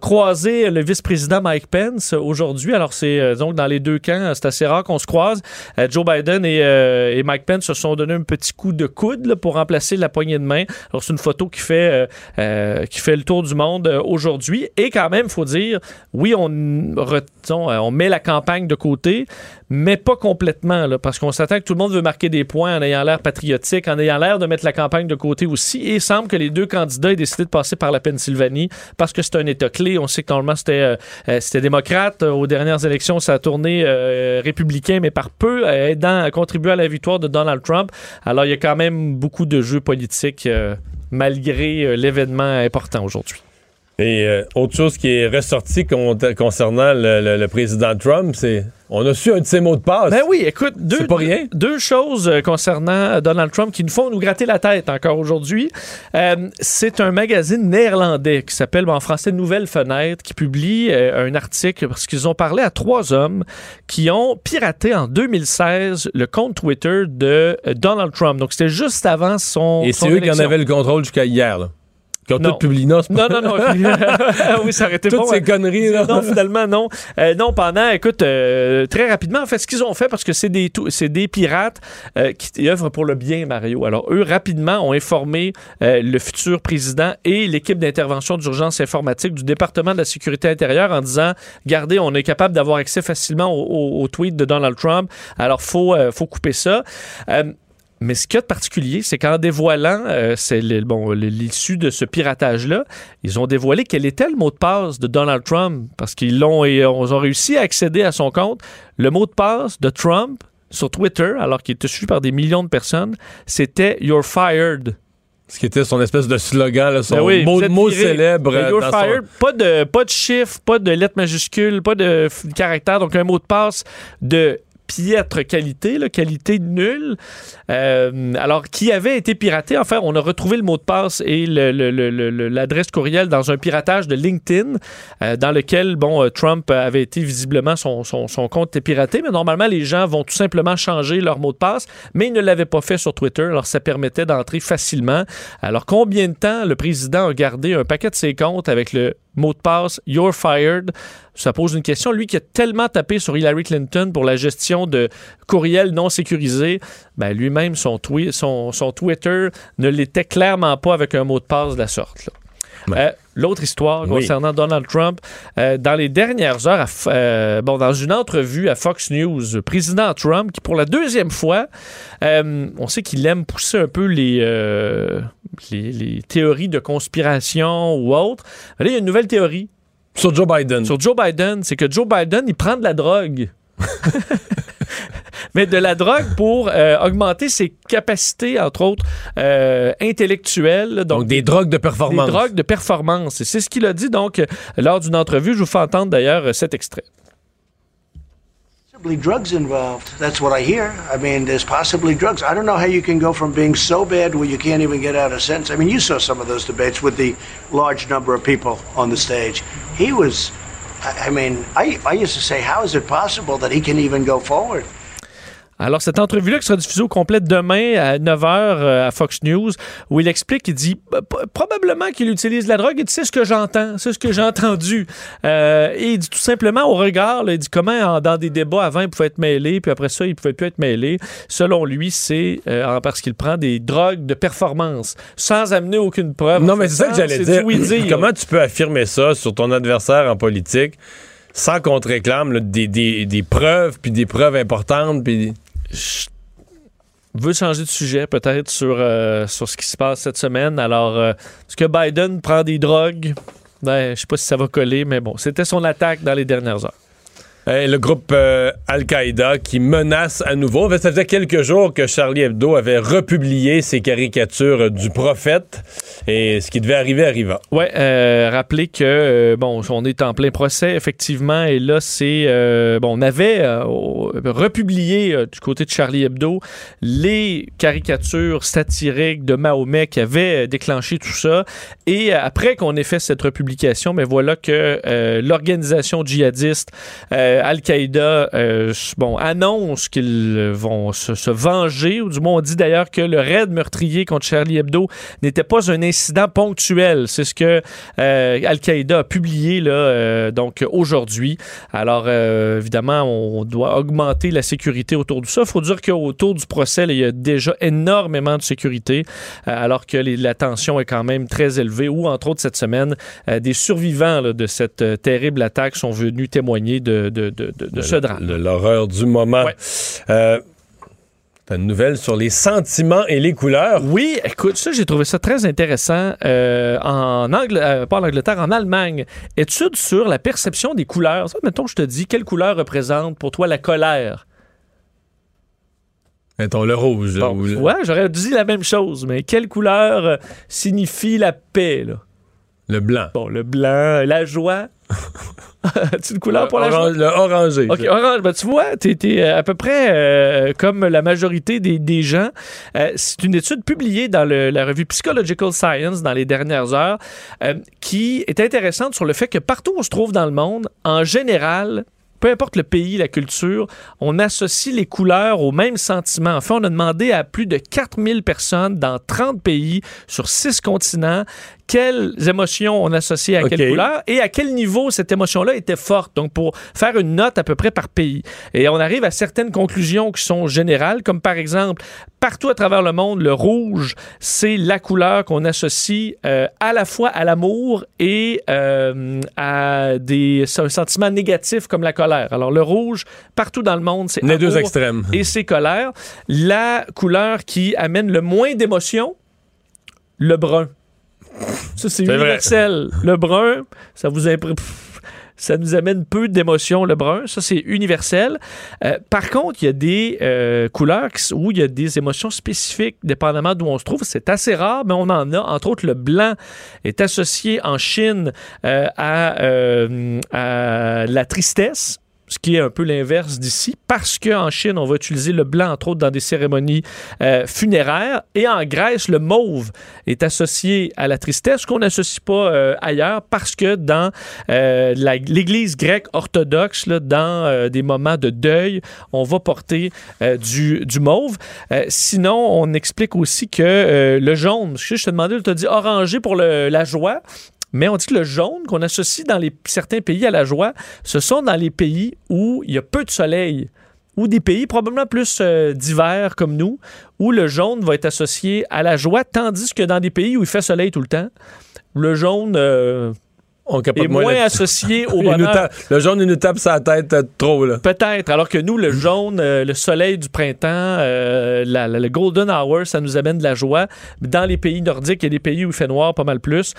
croisé le vice-président Mike Pence aujourd'hui. Alors, c'est euh, donc dans les deux camps, c'est assez rare qu'on se croise. Euh, Joe Biden et, euh, et Mike Pence se sont donné un petit coup de coude pour remplacer la poignée de main. Alors, c'est une photo qui fait, euh, euh, qui fait le tour du monde euh, aujourd'hui. Et quand même, il faut dire, oui, on, on, met la campagne de côté, mais pas complètement, là, parce qu'on s'attend que tout le monde veut marquer des points en ayant l'air patriotique, en ayant l'air de mettre la campagne de côté aussi. Et il semble que les deux candidats aient décidé de passer par la Pennsylvanie parce que c'est un État clé. On sait que normalement c'était c'était démocrate. Aux dernières élections, ça a tourné républicain, mais par peu, aidant à contribuer à la victoire de Donald Trump. Alors il y a quand même beaucoup de jeux politiques euh, malgré euh, l'événement important aujourd'hui. Et euh, autre chose qui est ressortie con- concernant le, le- le président Trump, c'est on a su un de ses mots de passe. Ben oui, écoute, deux, C'est pas rien? deux, deux choses euh, concernant euh, Donald Trump qui nous font nous gratter la tête encore aujourd'hui. Euh, c'est un magazine néerlandais qui s'appelle ben, en français Nouvelle Fenêtre qui publie euh, un article parce qu'ils ont parlé à trois hommes qui ont piraté en 2016 le compte Twitter de Donald Trump. Donc c'était juste avant son Et c'est eux qui en avaient le contrôle jusqu'à hier. Là. Qui ont Non. tout publié. Non, pas- Non, non, non. <laughs> oui, ça aurait été Toutes bon. ces hein. conneries, là. Non, finalement, non. Euh, non, pendant, écoute, euh, très rapidement, en fait, ce qu'ils ont fait, parce que c'est des, c'est des pirates euh, qui œuvrent pour le bien, Mario. Alors, eux, rapidement, ont informé euh, le futur président et l'équipe d'intervention d'urgence informatique du département de la sécurité intérieure en disant, regardez, on est capable d'avoir accès facilement au, au- au tweet de Donald Trump. Alors, faut, euh, faut couper ça. Mais ce qu'il y a de particulier, c'est qu'en dévoilant euh, c'est bon, l'issue de ce piratage-là, ils ont dévoilé quel était le mot de passe de Donald Trump, parce qu'ils l'ont et on ont réussi à accéder à son compte. Le mot de passe de Trump sur Twitter, alors qu'il était suivi par des millions de personnes, c'était You're fired. Ce qui était son espèce de slogan, là, son Ben oui, mot, célèbre. Euh, You're dans son- fired. Pas de, pas de chiffres, pas de lettres majuscules, pas de caractères. Donc, un mot de passe de piètre qualité, là, qualité nulle. Euh, alors, qui avait été piraté. Enfin, on a retrouvé le mot de passe et l'adresse courriel dans un piratage de LinkedIn, euh, dans lequel, bon, euh, Trump avait été visiblement, son, son, son compte était piraté, mais normalement, les gens vont tout simplement changer leur mot de passe, mais ils ne l'avaient pas fait sur Twitter, alors ça permettait d'entrer facilement. Alors, combien de temps le président a gardé un paquet de ses comptes avec le mot de passe You're fired. Ça pose une question. Lui qui a tellement tapé sur Hillary Clinton pour la gestion de courriels non sécurisés, ben lui-même, son, son, son Twitter ne l'était clairement pas avec un mot de passe de la sorte. Euh, L'autre histoire Oui. concernant Donald Trump, euh, dans les dernières heures, à euh, bon, dans une entrevue à Fox News, le président Trump, qui pour la deuxième fois, euh, on sait qu'il aime pousser un peu les, euh, les, les théories de conspiration ou autres. Là, il y a une nouvelle théorie. Sur Joe Biden. Sur Joe Biden, c'est que Joe Biden, il prend de la drogue. <laughs> Mais de la drogue pour euh, augmenter ses capacités, entre autres, euh, intellectuelles. là. Donc, des drogues de performance. Des drogues de performance. Et c'est ce qu'il a dit, donc, euh, lors d'une entrevue. Je vous fais entendre, d'ailleurs, euh, cet extrait. Possibly drugs involved. That's what I hear. I mean, there's possibly drugs. I don't know how you can go from being so bad where you can't even get out a sentence. I mean, you saw some of those debates with the large number of people on the stage. He was, I I mean, I, I used to say, how is it possible that he can even go forward? Alors, cette entrevue-là qui sera diffusée au complet demain à 9h à Fox News, où il explique, il dit probablement qu'il utilise la drogue. Il dit c'est ce que j'entends, c'est ce que j'ai entendu. Euh, et il dit tout simplement au regard, là, il dit comment en- dans des débats avant il pouvait être mêlé, puis après ça il pouvait plus être mêlé. Selon lui, c'est euh, parce qu'il prend des drogues de performance sans amener aucune preuve. Non, mais c'est ça que j'allais dire. <laughs> Comment tu peux affirmer ça sur ton adversaire en politique sans qu'on te réclame là, des, des- des preuves, puis des preuves importantes, puis... Je veux changer de sujet peut-être sur, euh, sur ce qui se passe cette semaine. Alors, euh, est-ce que Biden prend des drogues? Ben, je sais pas si ça va coller, mais bon, c'était son attaque dans les dernières heures. Le groupe euh, Al-Qaïda qui menace à nouveau. Ça faisait quelques jours que Charlie Hebdo avait republié ses caricatures du prophète et ce qui devait arriver arriva. Ouais, euh, rappelez que euh, bon, on est en plein procès effectivement, et là c'est bon, on avait republié du côté de Charlie Hebdo les caricatures satiriques de Mahomet qui avaient déclenché tout ça, et après qu'on ait fait cette republication, mais voilà que l'organisation djihadiste Al-Qaïda euh, bon annonce qu'ils vont se, venger, ou du moins on dit d'ailleurs que le raid meurtrier contre Charlie Hebdo n'était pas un incident ponctuel. C'est ce que euh, Al-Qaïda a publié là, euh, donc aujourd'hui. Alors euh, évidemment, on doit augmenter la sécurité autour de ça. Il faut dire qu'autour du procès, il y a déjà énormément de sécurité, euh, alors que la tension est quand même très élevée. Ou entre autres cette semaine, euh, des survivants de cette euh, terrible attaque sont venus témoigner de, de, de, de- de ce drame. De l'horreur du moment. Euh, T'as une nouvelle sur les sentiments et les couleurs? Oui, écoute, ça, j'ai trouvé ça très intéressant. Euh, en Angle... euh, pas en Angleterre, en Allemagne, étude sur la perception des couleurs. Ça, mettons, je te dis, quelle couleur représente pour toi la colère? Mettons le rouge. là, ou le- Ouais, j'aurais dit la même chose, mais quelle couleur signifie la paix, là? Le blanc. Bon, le blanc, la joie. <laughs> As-tu une couleur pour la? Orange- Le orangé. OK, orange. Ben, tu vois, tu es, à peu près euh, comme la majorité des, des gens. Euh, c'est une étude publiée dans le- la revue Psychological Science dans les dernières heures euh, qui est intéressante sur le fait que partout où on se trouve dans le monde, en général, peu importe le pays, la culture, on associe les couleurs aux mêmes sentiments. En fait, on a demandé à plus de 4000 personnes dans 30 pays sur 6 continents quelles émotions on associait à quelle couleur et à quel niveau cette émotion-là était forte. Donc, pour faire une note à peu près par pays. Et on arrive à certaines conclusions qui sont générales, comme par exemple, partout à travers le monde, le rouge, c'est la couleur qu'on associe euh, à la fois à l'amour et euh, à des un sentiment négatif comme la colère. Alors, le rouge, partout dans le monde, c'est Les deux extrêmes. Et c'est colère. La couleur qui amène le moins d'émotions, le brun. Ça, c'est vrai. universel. Le brun, ça vous ça nous amène peu d'émotions, le brun. Ça, c'est universel. Euh, par contre, il y a des euh, couleurs où il y a des émotions spécifiques, dépendamment d'où on se trouve. C'est assez rare, mais on en a. Entre autres, le blanc est associé en Chine euh, à, euh, à la tristesse ce qui est un peu l'inverse d'ici, parce qu'en Chine, on va utiliser le blanc, entre autres, dans des cérémonies euh, funéraires. Et en Grèce, le mauve est associé à la tristesse, qu'on n'associe pas euh, ailleurs, parce que dans euh, l'Église grecque orthodoxe, dans des moments de deuil, on va porter du, mauve. Sinon, on explique aussi que le jaune, je te demandais, tu as dit orangé pour la joie. Mais on dit que le jaune qu'on associe dans certains pays à la joie, ce sont dans les pays où il y a peu de soleil, ou des pays probablement plus euh, divers comme nous, où le jaune va être associé à la joie, tandis que dans des pays où il fait soleil tout le temps, le jaune euh, On est moins associé au <laughs> bonheur. tape- le jaune, il nous tape sa tête euh, trop, là. Peut-être, alors que nous, le jaune, euh, le soleil du printemps, euh, la- la- le golden hour, ça nous amène de la joie. Dans les pays nordiques, il y a des pays où il fait noir pas mal plus.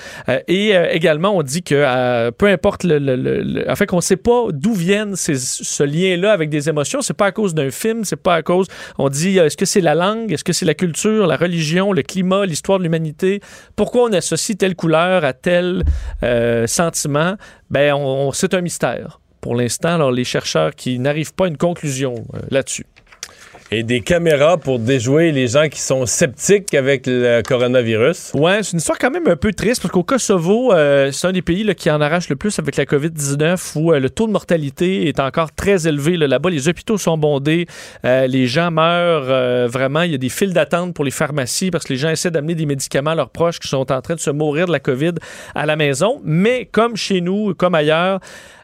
Et également, on dit que peu importe le, le- le- le- en fait, qu'on ne sait pas d'où viennent ces, ce lien-là avec des émotions. C'est pas à cause d'un film, c'est pas à cause. On dit, est-ce que c'est la langue, est-ce que c'est la culture, la religion, le climat, l'histoire de l'humanité? Pourquoi on associe telle couleur à tel euh, sentiment Ben, c'est un mystère pour l'instant, alors les chercheurs qui n'arrivent pas à une conclusion euh, là-dessus. Et des caméras pour déjouer les gens qui sont sceptiques avec le coronavirus. Ouais, c'est une histoire quand même un peu triste parce qu'au Kosovo, euh, c'est un des pays qui en arrache le plus avec la COVID-19 où euh, le taux de mortalité est encore très élevé. là. Là-bas, les hôpitaux sont bondés, euh, les gens meurent vraiment. Il y a des files d'attente pour les pharmacies parce que les gens essaient d'amener des médicaments à leurs proches qui sont en train de se mourir de la COVID à la maison. Mais comme chez nous, comme ailleurs,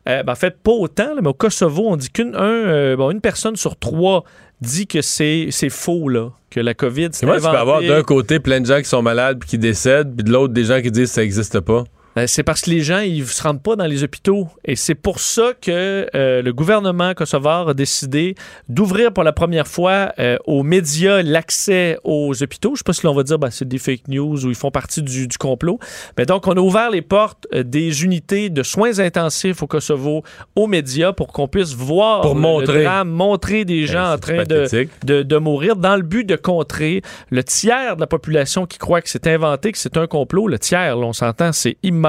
ben, en fait, pas autant, mais au Kosovo, on dit qu'une un, bon, une personne sur trois dit que c'est faux, là, que la COVID, c'est Comment tu peux avoir d'un côté plein de gens qui sont malades puis qui décèdent, puis de l'autre des gens qui disent que ça n'existe pas? Ben, c'est parce que les gens, ils se rendent pas dans les hôpitaux. Et c'est pour ça que euh, le gouvernement kosovar a décidé d'ouvrir pour la première fois euh, aux médias l'accès aux hôpitaux. Je sais pas si l'on va dire ben, c'est des fake news ou ils font partie du, du complot. Mais donc, on a ouvert les portes euh, des unités de soins intensifs au Kosovo aux médias pour qu'on puisse voir Pour le montrer. drame, montrer des gens en train de, de, de mourir dans le but de contrer le tiers de la population qui croit que c'est inventé, que c'est un complot. Le tiers, là, on s'entend, c'est immense.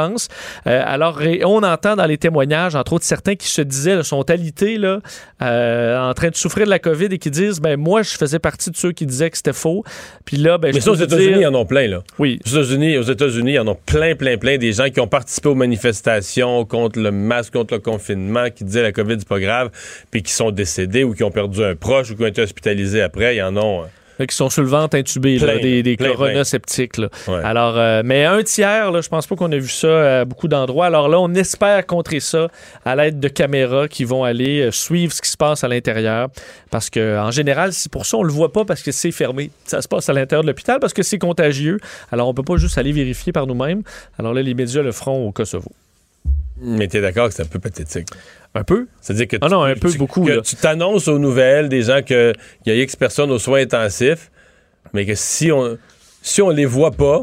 Euh, alors, on entend dans les témoignages, entre autres certains qui se disaient, là, sont alités, là, euh, en train de souffrir de la COVID et qui disent, ben moi, je faisais partie de ceux qui disaient que c'était faux. Puis là, ben, Mais je ça, aux États-Unis, ils en ont plein, là. Oui. Aux États-Unis, aux États-Unis, ils en ont plein, plein, plein des gens qui ont participé aux manifestations contre le masque, contre le confinement, qui disaient la COVID, c'est pas grave, puis qui sont décédés ou qui ont perdu un proche ou qui ont été hospitalisés après. Ils en ont. Qu'ils sont sur le ventre intubés, là, Plein, des, des plein, plein. là. Ouais. Alors, euh, mais un tiers, là, je pense pas qu'on a vu ça à beaucoup d'endroits. Alors là, on espère contrer ça à l'aide de caméras qui vont aller euh, suivre ce qui se passe à l'intérieur. Parce que en général, c'est pour ça on le voit pas parce que c'est fermé. Ça se passe à l'intérieur de l'hôpital parce que c'est contagieux. Alors on peut pas juste aller vérifier par nous-mêmes. Alors là, les médias le feront au Kosovo. Mais t'es d'accord que c'est un peu pathétique. Un peu? C'est-à-dire que Ah tu, non, un peu, tu- beaucoup, que tu t'annonces aux nouvelles des gens qu'il y a X personnes aux soins intensifs, mais que si on si on les voit pas,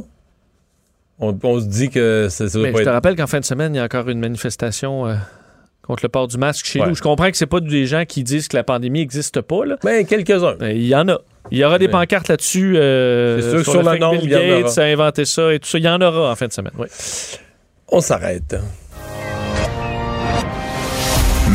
on, on se dit que ça, ça doit Mais pas je te rappelle qu'en fin de semaine, il y a encore une manifestation euh, contre le port du masque chez Ouais. nous. Je comprends que c'est pas des gens qui disent que la pandémie n'existe pas. Là. Ben, quelques-uns. Ben, Il y en a. Il y aura des Mais- pancartes là-dessus. euh, C'est sûr que sur sur le nombre, Bill il y en Gates aura. a inventé ça et tout ça. Il y en aura en fin de semaine. Oui. On s'arrête.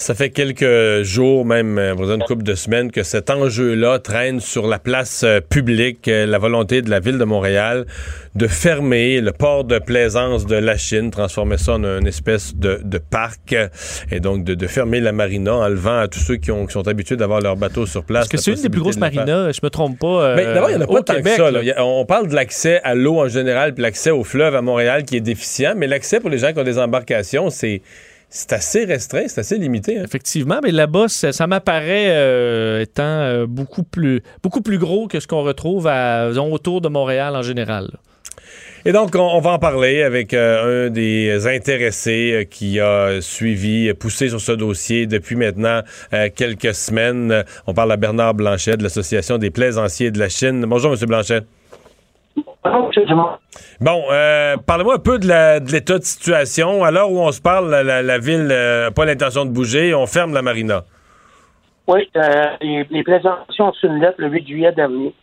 Ça fait quelques jours, même euh, une couple de semaines, que cet enjeu-là traîne sur la place euh, publique, euh, la volonté de la ville de Montréal de fermer le port de plaisance de la Chine, transformer ça en une espèce de, de parc, euh, et donc de, de fermer la marina, enlevant à tous ceux qui, ont, qui sont habitués d'avoir leur bateau sur place. Parce que c'est une des plus grosses de marinas, je me trompe pas. Mais d'abord, il n'y en a pas au tant Québec, que ça. là. a- on parle de l'accès à l'eau en général, puis l'accès au fleuve à Montréal qui est déficient, mais l'accès pour les gens qui ont des embarcations, c'est c'est assez restreint, c'est assez limité. hein. Effectivement, mais là-bas, ça, ça m'apparaît euh, étant euh, beaucoup, plus, beaucoup plus gros que ce qu'on retrouve à, disons, autour de Montréal en général. Et donc, on, on va en parler avec euh, un des intéressés euh, qui a suivi, poussé sur ce dossier depuis maintenant euh, quelques semaines. On parle à Bernard Blanchet de l'Association des plaisanciers de la Chine. Bonjour, M. Blanchet. Bon, euh, parlez-moi un peu de l'état de, situation. À l'heure où on se parle, la, ville n'a pas l'intention de bouger. On ferme la marina. Oui, euh, les, les plaisanciers ont reçu une lettre le 8 juillet dernier,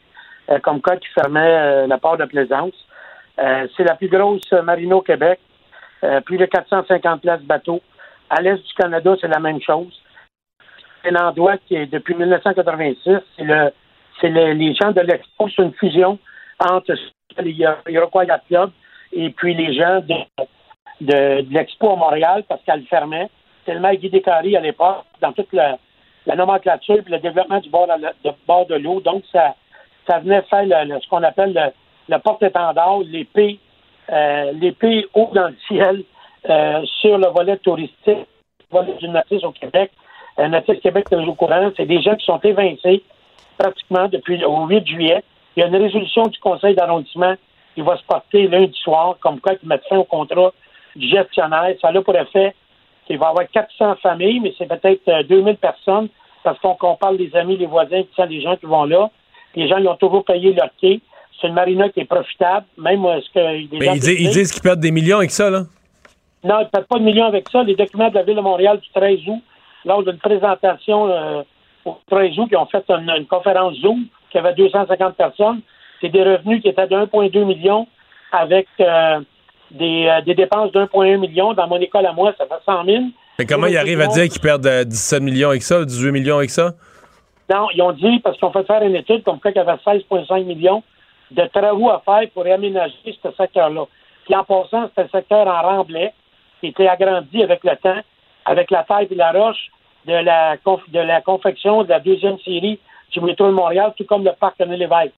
euh, comme quoi qui fermait euh, la port de plaisance. Euh, c'est la plus grosse marina au Québec, euh, plus de 450 places bateaux. À l'est du Canada, c'est la même chose. C'est un endroit qui est depuis 1986, c'est le c'est le- les gens de l'Expo, c'est une fusion entre les Iroquois Club et puis les gens de, l'Expo à Montréal parce qu'elle fermait. Tellement Guy Descaries à l'époque, dans toute la, la nomenclature et le développement du bord, de, l'eau. Donc, ça, ça venait faire ce qu'on appelle le, porte-étendard, l'épée, euh, l'épée haut dans le ciel euh, sur le volet touristique, le volet du notice au Québec. Euh, notice Québec est au courant, c'est des gens qui sont évincés pratiquement depuis le- au 8 juillet. Il y a une résolution du conseil d'arrondissement qui va se porter lundi soir, comme quoi ils mettent fin au contrat du gestionnaire. Ça a pour effet qu'il va y avoir 400 familles, mais c'est peut-être euh, 2000 personnes, parce qu'on parle des amis, les voisins, ça, les gens qui vont là. Les gens, ils ont toujours payé leur quai. C'est une marina qui est profitable, même euh, ce que les Mais gens ils, disent- ils disent qu'ils perdent des millions avec ça, là. non, ils ne perdent pas de millions avec ça. Les documents de la Ville de Montréal du 13 août, lors d'une présentation euh, au 13 août, qui ont fait une, une conférence Zoom, qui avait 250 personnes, c'est des revenus qui étaient de 1,2 million avec euh, des, euh, des dépenses de 1,1 million. Dans mon école à moi, ça fait 100 000. Mais comment ils arrivent à dire qu'ils perdent euh, 17 millions avec ça, 18 millions avec ça? Non, ils ont dit, parce qu'on fait faire une étude comme quoi qu'il y avait 16,5 millions de travaux à faire pour aménager ce secteur-là. Puis en passant, c'est un secteur en remblai qui était agrandi avec le temps, avec la taille et la roche de la, de la confection de la deuxième série du métro de Montréal, tout comme le parc René Lévesque.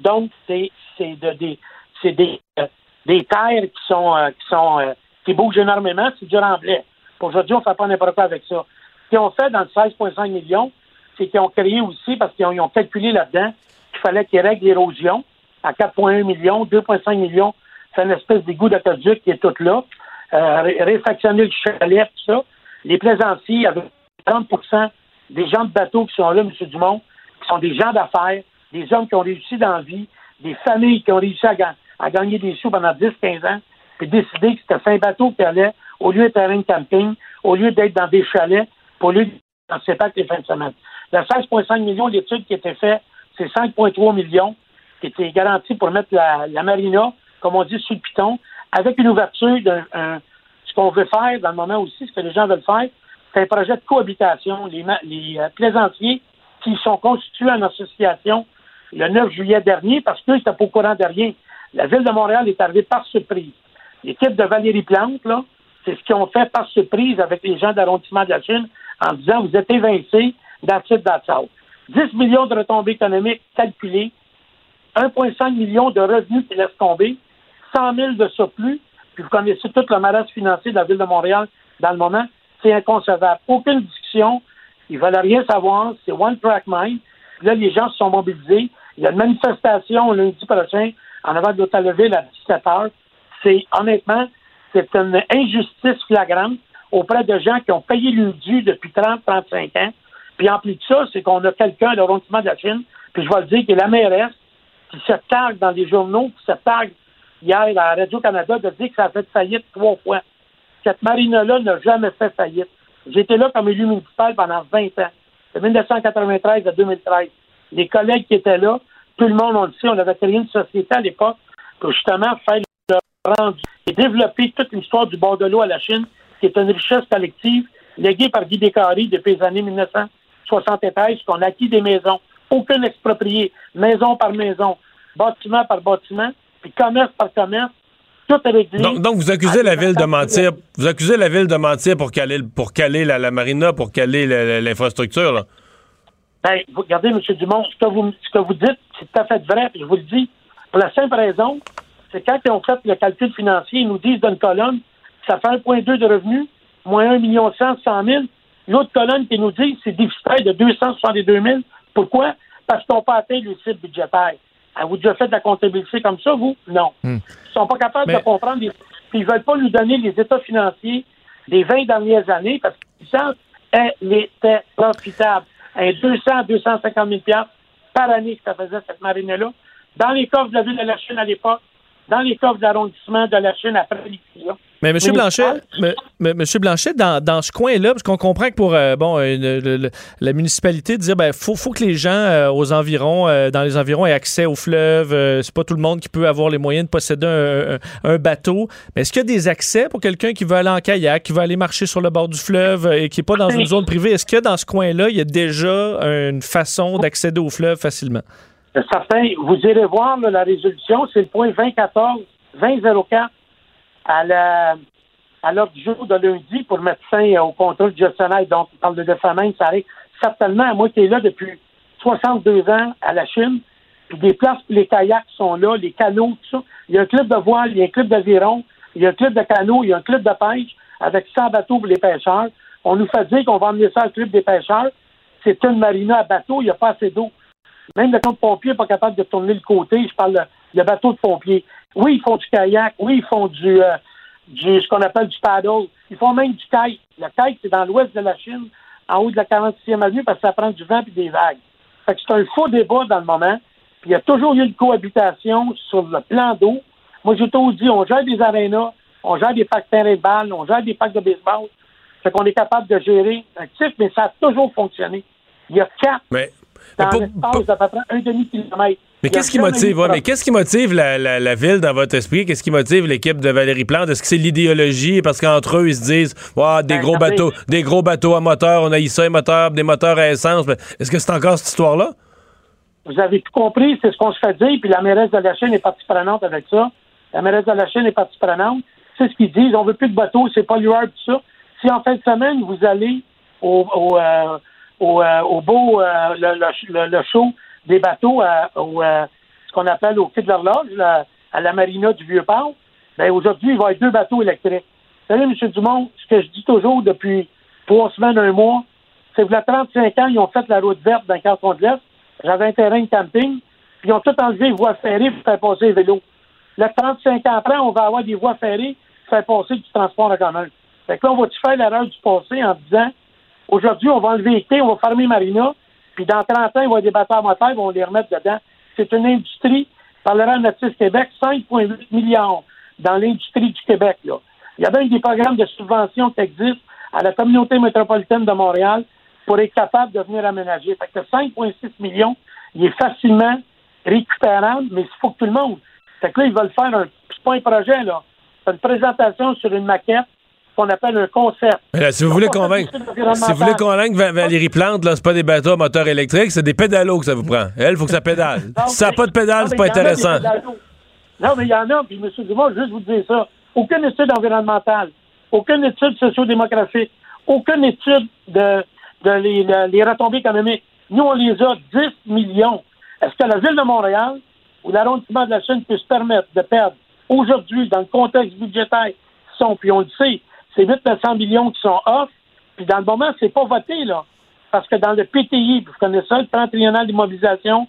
Donc, c'est de- des, des, euh, des terres qui sont, euh, qui sont euh, qui bougent énormément, c'est du remblai. Aujourd'hui, on ne fait pas n'importe quoi avec ça. Ce qu'ils ont fait dans le 16,5 millions, c'est qu'ils ont créé aussi, parce qu'ils ont, calculé là-dedans, qu'il fallait qu'ils règlent l'érosion à 4,1 millions, 2,5 millions, c'est une espèce d'égout d'aqueduc qui est tout là. Ré- réfectionner le chalet, tout ça. Les plaisanciers, avec 30% des gens de bateau qui sont là, M. Dumont, qui sont des gens d'affaires, des hommes qui ont réussi dans la vie, des familles qui ont réussi à, ga- à gagner des sous pendant 10-15 ans, puis décider que c'était un bateau qui allait, au lieu terrain de camping, au lieu d'être dans des chalets, au lieu d'être dans ses packs les fins de semaine. Le 16,5 millions d'études qui étaient faites, c'est 5,3 millions qui étaient garantis pour mettre la, la marina, comme on dit, sous le piton, avec une ouverture d'un un- ce qu'on veut faire dans le moment aussi, ce que les gens veulent faire, c'est un projet de cohabitation. Les, euh, plaisanciers qui sont constitués en association le 9 juillet dernier, parce qu'ils n'étaient pas au courant de rien. La Ville de Montréal est arrivée par surprise. L'équipe de Valérie Plante, là, c'est ce qu'ils ont fait par surprise avec les gens d'arrondissement de la Chine en disant vous êtes évincés d'attitude d'attitude. 10 millions de retombées économiques calculées, 1,5 million de revenus qui laissent tomber, 100 000 de surplus, puis vous connaissez tout le maras financier de la Ville de Montréal dans le moment, c'est inconcevable. Aucune discussion, ils veulent rien savoir, c'est one track mind. Là, les gens se sont mobilisés. Il y a une manifestation lundi prochain en avant de l'Hôtel-Ville à 17 h. C'est, honnêtement, c'est une injustice flagrante auprès de gens qui ont payé le dû depuis 30, 35 ans. Puis en plus de ça, c'est qu'on a quelqu'un de l'arrondissement de la Chine, puis je vais le dire, qui est la mairesse, qui se targue dans les journaux, qui se targue hier à Radio-Canada de dire que ça a fait faillite trois fois. Cette marina-là n'a jamais fait faillite. J'étais là comme élu municipal pendant 20 ans, de 1993 à 2013. Les collègues qui étaient là, tout le monde, on le sait, on avait créé une société à l'époque pour justement faire le rendu et développer toute l'histoire du bord de l'eau à la Chine, qui est une richesse collective léguée par Guy Descaries depuis les années 1973, qu'on a acquis des maisons, aucune expropriée, maison par maison, bâtiment par bâtiment, puis commerce par commerce, Donc, donc vous accusez la ville de mentir. Vous accusez la ville de mentir pour caler, pour caler la, la marina, pour caler l'infrastructure, là. Ben, vous, regardez, M. Dumont, ce que vous, ce que vous dites, c'est tout à fait vrai, puis je vous le dis. Pour la simple raison, c'est quand ils ont fait le calcul financier, ils nous disent d'une colonne, ça fait 1,2 de revenus, moins 1 million 100, 100 000. L'autre colonne qui nous dit, c'est déficitaire de 262 000. Pourquoi? Parce qu'ils n'ont pas atteint le cible budgétaire. Avez-vous déjà fait de la comptabilité comme ça, vous? Non. Ils sont pas capables Mais- de comprendre. les- Puis ils veulent pas nous donner les états financiers des 20 dernières années parce qu'ils savent qu'elle était profitable. Un 200 à 250 000 par année que ça faisait cette marine-là. Dans les coffres de la ville de la Chine à l'époque, dans les coffres d'arrondissement de la Chine après l'élection. Mais M. Blanchet, M. Monsieur Blanchet, dans, dans ce coin-là, parce qu'on comprend que pour euh, bon, une- le- le- la municipalité dire ben faut, faut que les gens euh, aux environs, euh, dans les environs aient accès au fleuve. euh, c'est pas tout le monde qui peut avoir les moyens de posséder un, un- un bateau. Mais est-ce qu'il y a des accès pour quelqu'un qui veut aller en kayak, qui veut aller marcher sur le bord du fleuve euh, et qui n'est pas dans une zone privée? Est-ce que dans ce coin-là, il y a déjà une façon d'accéder au fleuve facilement? Certains, vous irez voir là, la résolution, c'est le point 2014, 2004 à la à l'ordre du jour de lundi pour mettre fin au contrôle du gestionnaire. Donc, on parle de défamation, ça arrive certainement moi qui est là depuis 62 ans à la Chine. des places pour les kayaks sont là, les canots, tout ça. Il y a un club de voile, il y a un club d'aviron, il y a un club de canot, il y a un club de pêche avec 100 bateaux pour les pêcheurs. On nous fait dire qu'on va emmener ça au club des pêcheurs. C'est une marina à bateau, il n'y a pas assez d'eau. Même le camp de pompier n'est pas capable de tourner le côté. Je parle de, bateau de pompier. Oui, ils font du kayak. Oui, ils font du, euh, du ce qu'on appelle du paddle. Ils font même du kite. Le kite, c'est dans l'ouest de la Chine, en haut de la 46e avenue, parce que ça prend du vent et des vagues. Fait que c'est un faux débat dans le moment. Puis il y a toujours eu une cohabitation sur le plan d'eau. Moi, j'ai tout dit, on gère des arénas, on gère des packs de terrain de balle, on gère des packs de baseball. Fait qu'on est capable de gérer actif, mais ça a toujours fonctionné. Il y a quatre mais, dans l'espace d'à peu près un demi-kilomètre. Mais qu'est-ce qui motive, mais qu'est-ce qui motive la, la, ville dans votre esprit? Qu'est-ce qui motive l'équipe de Valérie Plante? Est-ce que c'est l'idéologie? Parce qu'entre eux, ils se disent, wow, des ben, gros bateaux, des gros bateaux à moteur, on a eu ça, des moteurs, des moteurs à essence. Est-ce que c'est encore cette histoire-là? Vous avez tout compris, c'est ce qu'on se fait dire, puis la mairesse de la Chine est partie prenante avec ça. La mairesse de la Chine est partie prenante. C'est ce qu'ils disent, on veut plus de bateaux, c'est pas l'UR, tout ça. Si en fin de semaine, vous allez au, au, euh, au, euh, au beau, euh, le, le, show des bateaux au, ce qu'on appelle au quai de l'horloge, à la marina du Vieux-Port, ben aujourd'hui, il va y avoir deux bateaux électriques. Vous savez, M. Dumont, ce que je dis toujours depuis trois semaines, un mois, c'est que, y a 35 ans, ils ont fait la route verte dans le canton de l'Est. J'avais un terrain de camping, puis ils ont tout enlevé les voies ferrées pour faire passer les vélos. Là, 35 ans après, on va avoir des voies ferrées pour faire passer du transport en commun. Fait que là, on va-tu faire l'erreur du passé en disant aujourd'hui, on va enlever les on va fermer Marina, puis dans 30 ans, il va y avoir des bateaux moteurs, on va les remettre dedans. C'est une industrie, par le Natif Québec, 5,8 millions dans l'industrie du Québec. Là. Il y a bien des programmes de subvention qui existent à la communauté métropolitaine de Montréal pour être capable de venir aménager. Fait que 5,6 millions, il est facilement récupérable, mais il faut que tout le monde. Fait que là, ils veulent faire un. C'est pas un projet, là. C'est une présentation sur une maquette qu'on appelle un concept. si vous voulez convaincre, si vous voulez convaincre Valérie Plante, là, c'est pas des bateaux à moteur électrique, c'est des pédalos que ça vous prend. Elle, il faut que ça pédale. <laughs> si ça n'a pas de pédale, c'est pas intéressant. Non, mais il y en a, puis M. Dumont, juste vous dire ça. Aucune étude environnementale, aucune étude sociodémographique, aucune étude de, de les, les retombées économiques. Nous, on les a 10 millions. Est-ce que la Ville de Montréal ou l'arrondissement de la Chine peut se permettre de perdre aujourd'hui, dans le contexte budgétaire, sont, puis on le sait, c'est 800 millions qui sont off, puis dans le moment, c'est pas voté, là. Parce que dans le PTI, vous connaissez ça, le plan triennal d'immobilisation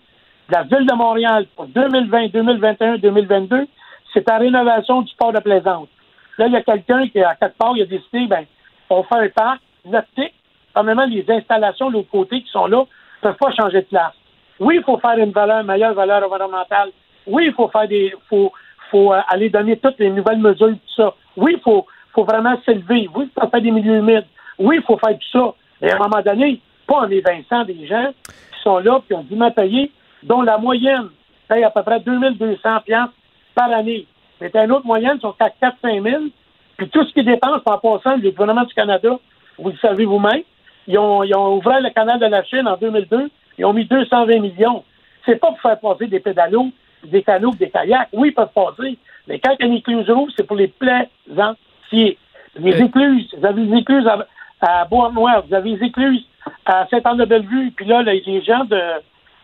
de la Ville de Montréal pour 2020, 2021, 2022, c'est la rénovation du port de Plaisance. Là, il y a quelqu'un qui, à quelque part, il a décidé, ben, on fait un parc nautique, même les installations de l'autre côté qui sont là ne peuvent pas changer de place. Oui, il faut faire une valeur, meilleure valeur environnementale. Oui, il faut faire des, faut, faut euh, aller donner toutes les nouvelles mesures, tout ça. Oui, il faut, faut vraiment s'élever. Oui, il faut faire des milieux humides. Oui, il faut faire tout ça. Mais à un moment donné, pas en évinçant des gens qui sont là qui ont dû payer, dont la moyenne paye à peu près 2200 piastres par année. Mais une autre moyenne, sont à 4-5 000. Puis tout ce qu'ils dépensent en passant, le gouvernement du Canada, vous le savez vous-même, ils ont, ouvert le canal de la Chine en 2002, ils ont mis 220 millions. C'est pas pour faire passer des pédalos, des canots, des kayaks. Oui, ils peuvent passer. Mais quand une écluse roule, c'est pour les plaisants les euh. écluses, vous avez les écluses à, à Bois-Noir, vous avez les écluses à Saint-Anne-de-Bellevue, puis là, les, gens de,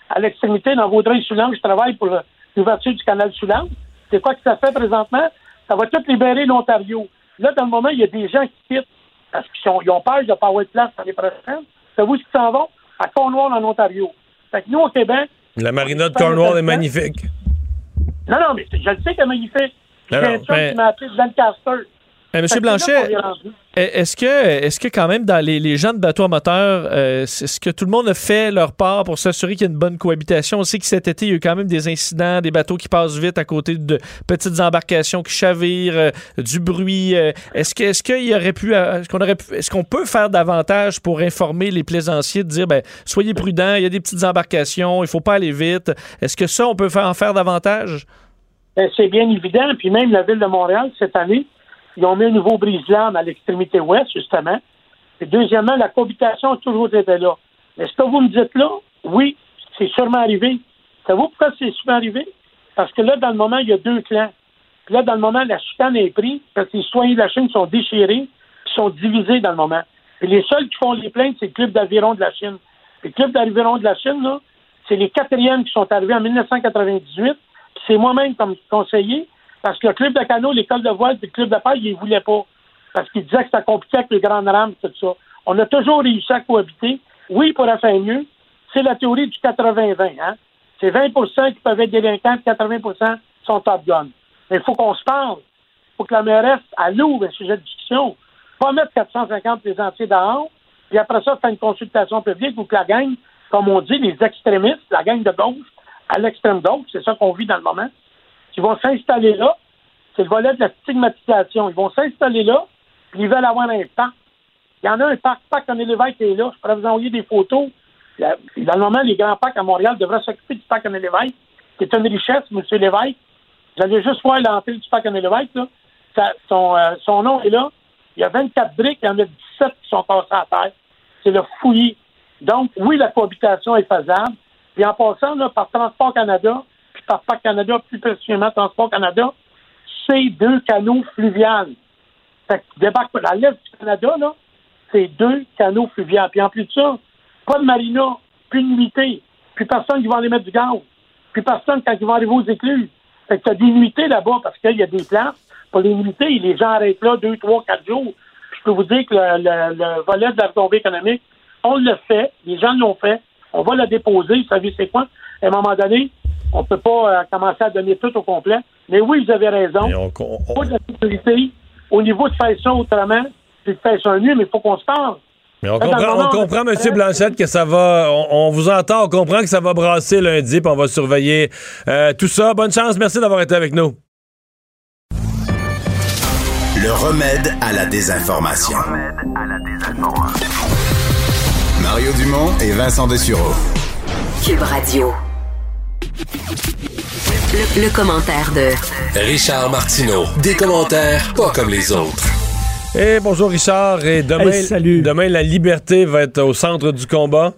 à l'extrémité, dans Vaudreuil-Soulanges, travaillent pour l'ouverture du canal Soulanges. C'est quoi que ça fait présentement? Ça va tout libérer l'Ontario. Là, dans le moment, il y a des gens qui quittent parce qu'ils ont peur de ne pas avoir de place l'année prochaine. Savez-vous ce qu'ils s'en vont? À Cornwall, en Ontario. Fait que nous, au Québec... La marina de Cornwall est magnifique. Non, non, mais je le sais qu'elle est magnifique. J'ai un qui m'a appelé Lancaster. Eh, Monsieur Blanchet, est-ce que, est-ce que quand même dans les, gens de bateaux à moteur, euh, est-ce que tout le monde a fait leur part pour s'assurer qu'il y a une bonne cohabitation? On sait que cet été, il y a eu quand même des incidents, des bateaux qui passent vite à côté de petites embarcations qui chavirent, euh, du bruit. Euh, est-ce que, est-ce qu'il y aurait pu, est-ce qu'on aurait pu, est-ce qu'on peut faire davantage pour informer les plaisanciers de dire, ben, soyez prudents, il y a des petites embarcations, il faut pas aller vite. Est-ce que ça, on peut faire, en faire davantage? Ben, c'est bien évident. Puis même la ville de Montréal cette année ils ont mis un nouveau brise-lames à l'extrémité ouest, justement. Et deuxièmement, la cohabitation a toujours été là. Mais ce que vous me dites là, oui, c'est sûrement arrivé. Savez-vous pourquoi c'est sûrement arrivé? Parce que là, dans le moment, il y a deux clans. Puis là, dans le moment, la chicane est prise parce que les citoyens de la Chine sont déchirés, sont divisés dans le moment. Et les seuls qui font les plaintes, c'est le club d'aviron de la Chine. Puis le club d'aviron de la Chine, là, c'est les quatrièmes qui sont arrivés en 1998. C'est moi-même comme conseiller, parce que le club de canot, l'école de voile et le club de paille, ils ne voulaient pas. Parce qu'ils disaient que c'était compliqué avec les grandes rames, tout ça. On a toujours réussi à cohabiter. Oui, il pourrait faire mieux. C'est la théorie du 80-20. Hein? C'est 20% qui peuvent être délinquants, 80 sont top gun. Mais il faut qu'on se parle. Il faut que la mairesse, elle ouvre un sujet de discussion. Pas mettre 450 plaisanciers dehors, puis après ça, faire une consultation publique où que la gang, comme on dit, les extrémistes, la gang de gauche, à l'extrême gauche, c'est ça qu'on vit dans le moment, qui vont s'installer là. C'est le volet de la stigmatisation. Ils vont s'installer là, puis ils veulent avoir un parc. Il y en a un parc, parc en Lévesque qui est là. Je pourrais vous envoyer des photos. Dans le moment, les grands parcs à Montréal devraient s'occuper du parc en Lévesque, qui est une richesse, M. Lévesque. J'allais juste voir l'entrée du parc en Lévesque. Là. son, euh, son nom est là. Il y a 24 briques, il y en a 17 qui sont passées à terre. C'est le fouillis. Donc, oui, la cohabitation est faisable. Puis en passant là, par Transport Canada, puis par Parc Canada, plus précisément Transport Canada, c'est deux canaux fluviales. Fait que débarque à l'est du Canada, là, c'est deux canaux fluviales. Puis en plus de ça, pas de marina, plus de nuitée, plus personne qui va aller mettre du gaz, plus personne quand ils vont arriver aux écluses. Fait que t'as des nuitées là-bas parce qu'il y a des places pour les. Les gens arrêtent là deux, trois, quatre jours. je peux vous dire que le, le volet de la retombée économique, on le fait, les gens l'ont fait, on va le déposer, vous savez c'est quoi? À un moment donné, on ne peut pas euh, commencer à donner tout au complet. Mais oui, vous avez raison. On, on... de la sécurité, au niveau de faire ça autrement, c'est de faire ça mieux, mais il faut qu'on se parle. Mais on comprend, on comprend M. Blanchette, que ça va. On, vous entend, on comprend que ça va brasser lundi, puis on va surveiller euh, tout ça. Bonne chance, merci d'avoir été avec nous. Le remède à la désinformation. Le remède à la désinformation. Mario Dumont et Vincent Dessureau. Cube Radio. Le, commentaire de Richard Martineau. Des commentaires pas comme les autres. Et bonjour Richard. Et demain, salut. demain, la liberté va être au centre du combat.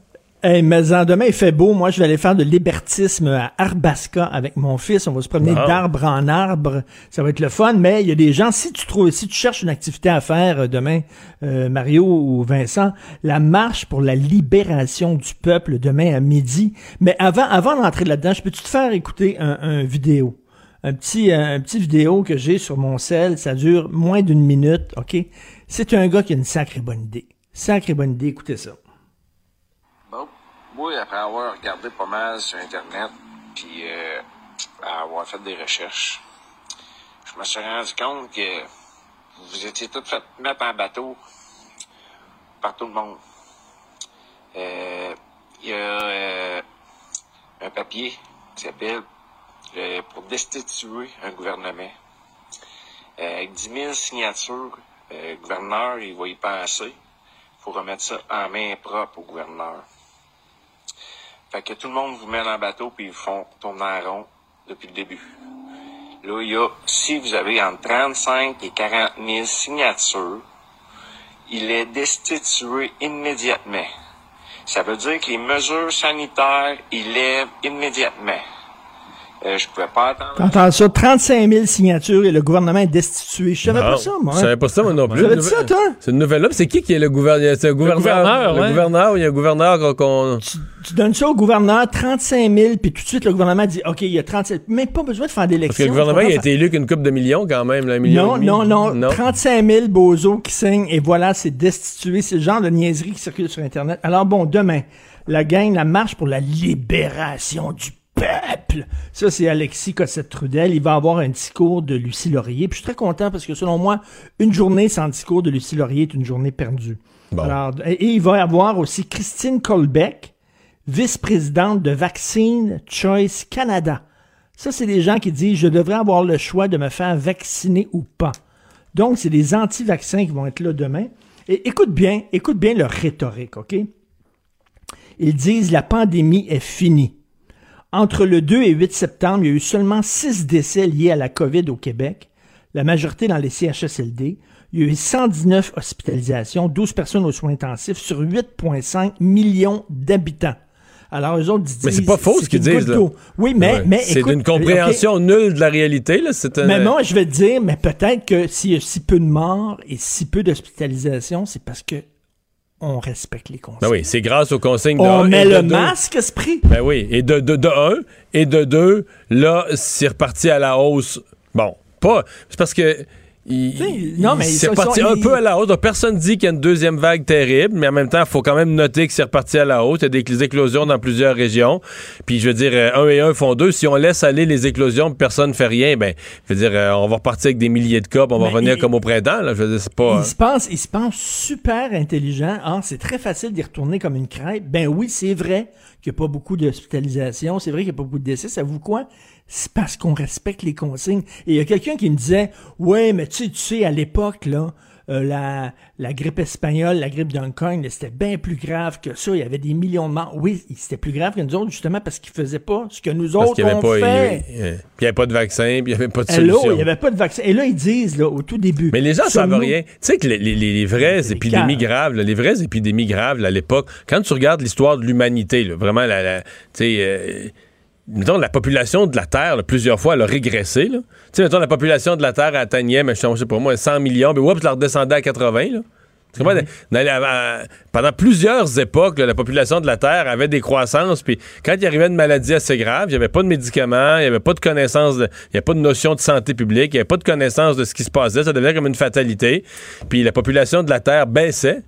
Hey, mais en demain, il fait beau. Moi, je vais aller faire de l'hébertisme à Arbaska avec mon fils. On va se promener d'arbre en arbre. Ça va être le fun. Mais il y a des gens, si tu trouves, si tu cherches une activité à faire euh, demain, euh, Mario ou Vincent, la marche pour la libération du peuple demain à midi. Mais avant, avant d'entrer là-dedans, je peux-tu te faire écouter un, un vidéo? Un petit, un petit vidéo que j'ai sur mon sel. Ça dure moins d'une minute, OK? C'est un gars qui a une sacrée bonne idée. Sacrée bonne idée. Écoutez ça. Après avoir regardé pas mal sur Internet, puis euh, avoir fait des recherches, je me suis rendu compte que vous étiez tous fait mettre en bateau par tout le monde. Euh, il y a euh, un papier qui s'appelle pour destituer un gouvernement. avec 10 000 signatures, le gouverneur, il va y penser. Il faut remettre ça en main propre au gouverneur. Fait que tout le monde vous met dans le bateau puis ils font tourner en rond depuis le début. Là, il y a, si vous avez entre 35 et 40 000 signatures, il est destitué immédiatement. Ça veut dire que les mesures sanitaires, il lève immédiatement. Euh, je pouvais pas attendre. T'entends ça, 35 000 signatures et le gouvernement est destitué. Je savais pas ça, moi. Je savais pas ça, moi non plus. Tu ça, toi? C'est une nouvelle-là. C'est qui qui est le gouverneur? C'est le gouverneur. Le gouverneur, il y a un gouverneur qu'on... Tu, donnes ça au gouverneur, 35 000, puis tout de suite, le gouvernement dit, OK, il y a 37 Même pas besoin de faire d'élection. Parce que le gouvernement, il a été élu qu'une coupe de millions, quand même, là, un million non, non, non, 35 000 bozos qui signent, et voilà, c'est destitué. C'est le genre de niaiserie qui circule sur Internet. Alors bon, demain, la gang, la marche pour la libération du peuple. Ça, c'est Alexis Cossette-Trudel. Il va avoir un discours de Lucie Laurier. Puis je suis très content parce que selon moi, une journée sans discours de Lucie Laurier est une journée perdue. et, il va y avoir aussi Christine Colbeck, vice-présidente de Vaccine Choice Canada. Ça, c'est des gens qui disent je devrais avoir le choix de me faire vacciner ou pas. Donc, c'est des anti-vaccins qui vont être là demain. Et écoute bien, écoute bien leur rhétorique, OK? Ils disent la pandémie est finie. Entre le 2 et 8 septembre, il y a eu seulement 6 décès liés à la COVID au Québec, la majorité dans les CHSLD. Il y a eu 119 hospitalisations, 12 personnes aux soins intensifs sur 8,5 millions d'habitants. Alors, eux autres disent. Mais c'est pas faux ce qu'ils disent, là. Oui, mais. mais c'est une compréhension nulle de la réalité, là. Mais moi, je vais te dire, mais peut-être que s'il y a si peu de morts et si peu d'hospitalisations, c'est parce que on respecte les consignes. Ben oui, c'est grâce aux consignes de On un met le masque, esprit. Ben oui, et de, de, de un, et de deux, là, c'est reparti à la hausse. Bon, pas. C'est parce que. Il- non, mais c'est sont- reparti ils sont- un peu à la hausse. Donc, personne dit qu'il y a une deuxième vague terrible, mais en même temps, il faut quand même noter que c'est reparti à la hausse. Il y a des éclosions dans plusieurs régions. Puis, je veux dire, euh, un et un font deux. Si on laisse aller les éclosions, personne ne fait rien, ben, je veux dire, euh, on va repartir avec des milliers de cas, on va Mais revenir il- comme au printemps. Là. Je veux dire, c'est pas. Il se pense, il se pense super intelligent. Ah, c'est très facile d'y retourner comme une crêpe. Ben oui, c'est vrai qu'il n'y a pas beaucoup d'hospitalisation. C'est vrai qu'il n'y a pas beaucoup de décès. Ça vous quoi? C'est parce qu'on respecte les consignes. Et il y a quelqu'un qui me disait, ouais, mais tu sais, tu sais, à l'époque, là, euh, la, la grippe espagnole, la grippe d'Hong Kong, c'était bien plus grave que ça. Il y avait des millions de morts. Oui, c'était plus grave que nous autres, justement, parce qu'ils faisaient pas ce que nous Parce autres, avait on pas. fait. avait- il n'y avait pas de vaccin, puis il n'y avait pas de solution. il n'y avait pas de vaccin. Et là, ils disent, là, au tout début. Mais les gens savent sommes-nous- rien. Tu sais que les, les- les vraies épidémies graves, là, les vraies épidémies graves là, à l'époque, quand tu regardes l'histoire de l'humanité, vraiment, la, la- tu sais, euh, mettons, la population de la Terre, là, plusieurs fois, elle a régressé. Tu sais, mettons, la population de la Terre atteignait, mais je sais pas moi, 100 millions, mais oups, elle redescendait à 80. Là. Avant- pendant plusieurs époques, là, la population de la Terre avait des croissances, puis quand il arrivait une maladie assez grave, il n'y avait pas de médicaments, il n'y avait pas de connaissance, de- il n'y avait pas de notion de santé publique, il n'y avait pas de connaissance de ce qui se passait, ça devenait comme une fatalité, puis la population de la Terre baissait.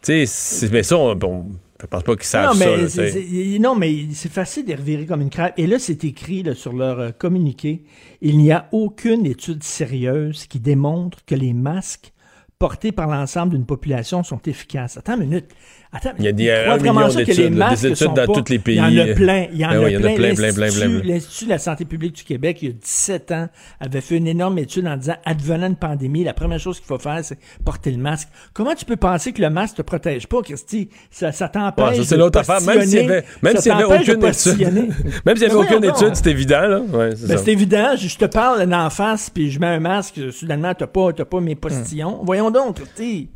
Tu sais, mais ça, on, on- je pense pas qu'ils savent non, ça. mais là, c'est- non, mais c'est facile de revirer comme une crêpe. Et là, c'est écrit là, sur leur euh, communiqué. Il n'y a aucune étude sérieuse qui démontre que les masques portés par l'ensemble d'une population sont efficaces. Attends une minute. Attends, Il y a des- un million d'études, études dans pas- tous les Il y en pays. a plein. Il y en Ben a oui, il y en a plein. plein, plein, plein, L'Institut- de la santé publique du Québec, il y a 17 ans, avait fait une énorme étude en disant, advenant une pandémie, la première chose qu'il faut faire, c'est porter le masque. Comment tu peux penser que le masque te protège pas, Christy? Ça, ça t'empêche Ouais, c'est l'autre affaire. Même s'il y avait, <laughs> même s'il y avait aucune étude. même s'il y avait aucune étude, c'est évident, là. Ouais, c'est Ben, c'est évident, je je te parle en face, puis je mets un masque, soudainement, t'as pas, t'as pas mes postillons. Voyons donc, Christy.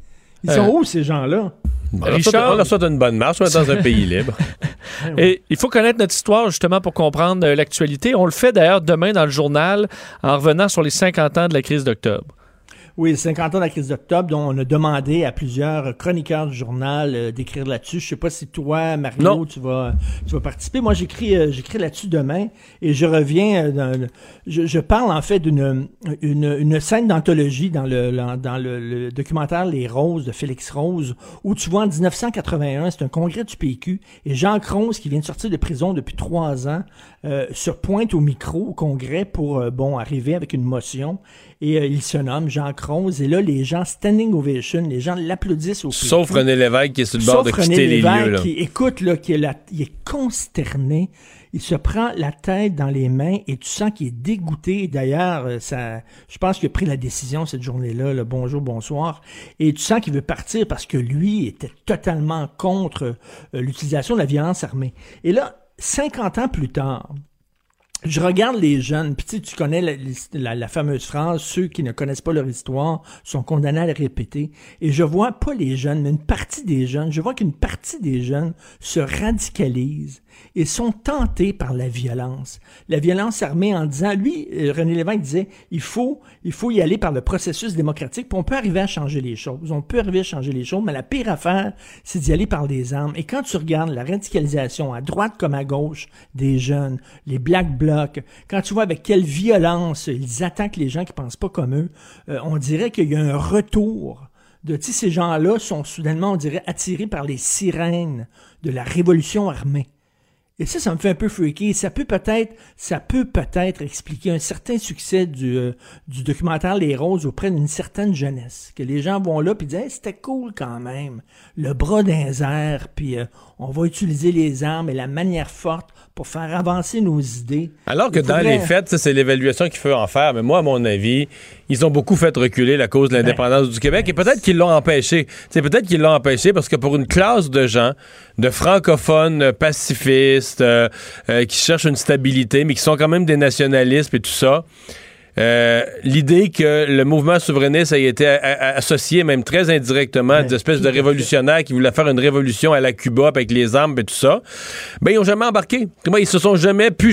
Ils sont Euh, où, ces gens-là? On leur souhaite- on leur souhaite une bonne marche, on est dans un pays libre. <laughs> Et il faut connaître notre histoire justement pour comprendre euh, l'actualité. On le fait d'ailleurs demain dans le journal en revenant sur les 50 ans de la crise d'octobre. Oui, 50 ans de la crise d'octobre, dont on a demandé à plusieurs chroniqueurs du journal euh, d'écrire là-dessus. Je sais pas si toi, Mario, Non. tu vas, tu vas participer. Moi, j'écris, euh, j'écris là-dessus demain et je reviens. euh, dans je, je parle en fait d'une une, une scène d'anthologie dans le dans le, le documentaire Les Roses de Félix Rose, où tu vois en 1981, c'est un congrès du PQ et Jean Croze, qui vient de sortir de prison depuis trois ans, se pointe au micro au congrès pour bon arriver avec une motion et euh, il se nomme Jean Croze et là les gens standing ovation, les gens l'applaudissent au Sauf. René Lévesque qui est sur le bord Sauf de René quitter les lieux. Là. qui écoute là, qui est, là- il est consterné. Il se prend la tête dans les mains et tu sens qu'il est dégoûté. D'ailleurs, euh, ça, je pense qu'il a pris la décision cette journée-là, le bonjour, bonsoir. Et tu sens qu'il veut partir parce que lui était totalement contre euh, l'utilisation de la violence armée. Et là, 50 ans plus tard, je regarde les jeunes, puis tu connais la, la- la fameuse phrase, ceux qui ne connaissent pas leur histoire sont condamnés à la répéter. Et je vois pas les jeunes, mais une partie des jeunes, je vois qu'une partie des jeunes se radicalisent et sont tentés par la violence. La violence armée en disant, lui, euh, René Lévesque disait, il faut, il faut y aller par le processus démocratique, on peut arriver à changer les choses. On peut arriver à changer les choses, mais la pire affaire, c'est d'y aller par des armes. Et quand tu regardes la radicalisation à droite comme à gauche des jeunes, les Black Blocs, quand tu vois avec quelle violence ils attaquent les gens qui pensent pas comme eux, euh, on dirait qu'il y a un retour de, ces gens-là sont soudainement, on dirait, attirés par les sirènes de la révolution armée. Et ça, ça me fait un peu freaky. Ça peut peut-être, ça peut peut-être expliquer un certain succès du, euh, du documentaire Les Roses auprès d'une certaine jeunesse. Que les gens vont là puis disent, Hey, c'était cool quand même. Le bras d'un puis euh, on va utiliser les armes et la manière forte pour faire avancer nos idées. Alors que dans les faits, c'est l'évaluation qu'il faut en faire. Mais moi, à mon avis, ils ont beaucoup fait reculer la cause de Ben, l'indépendance du Québec et peut-être qu'ils l'ont empêché. C'est peut-être qu'ils l'ont empêché parce que pour une classe de gens, de francophones pacifistes, euh, euh, qui cherchent une stabilité, mais qui sont quand même des nationalistes et tout ça, euh, l'idée que le mouvement souverainiste a été a- a- associé, même très indirectement, à des espèces de révolutionnaires qui voulaient faire une révolution à la Cuba avec les armes et tout ça, ben ils ont jamais embarqué. Ils se sont jamais pu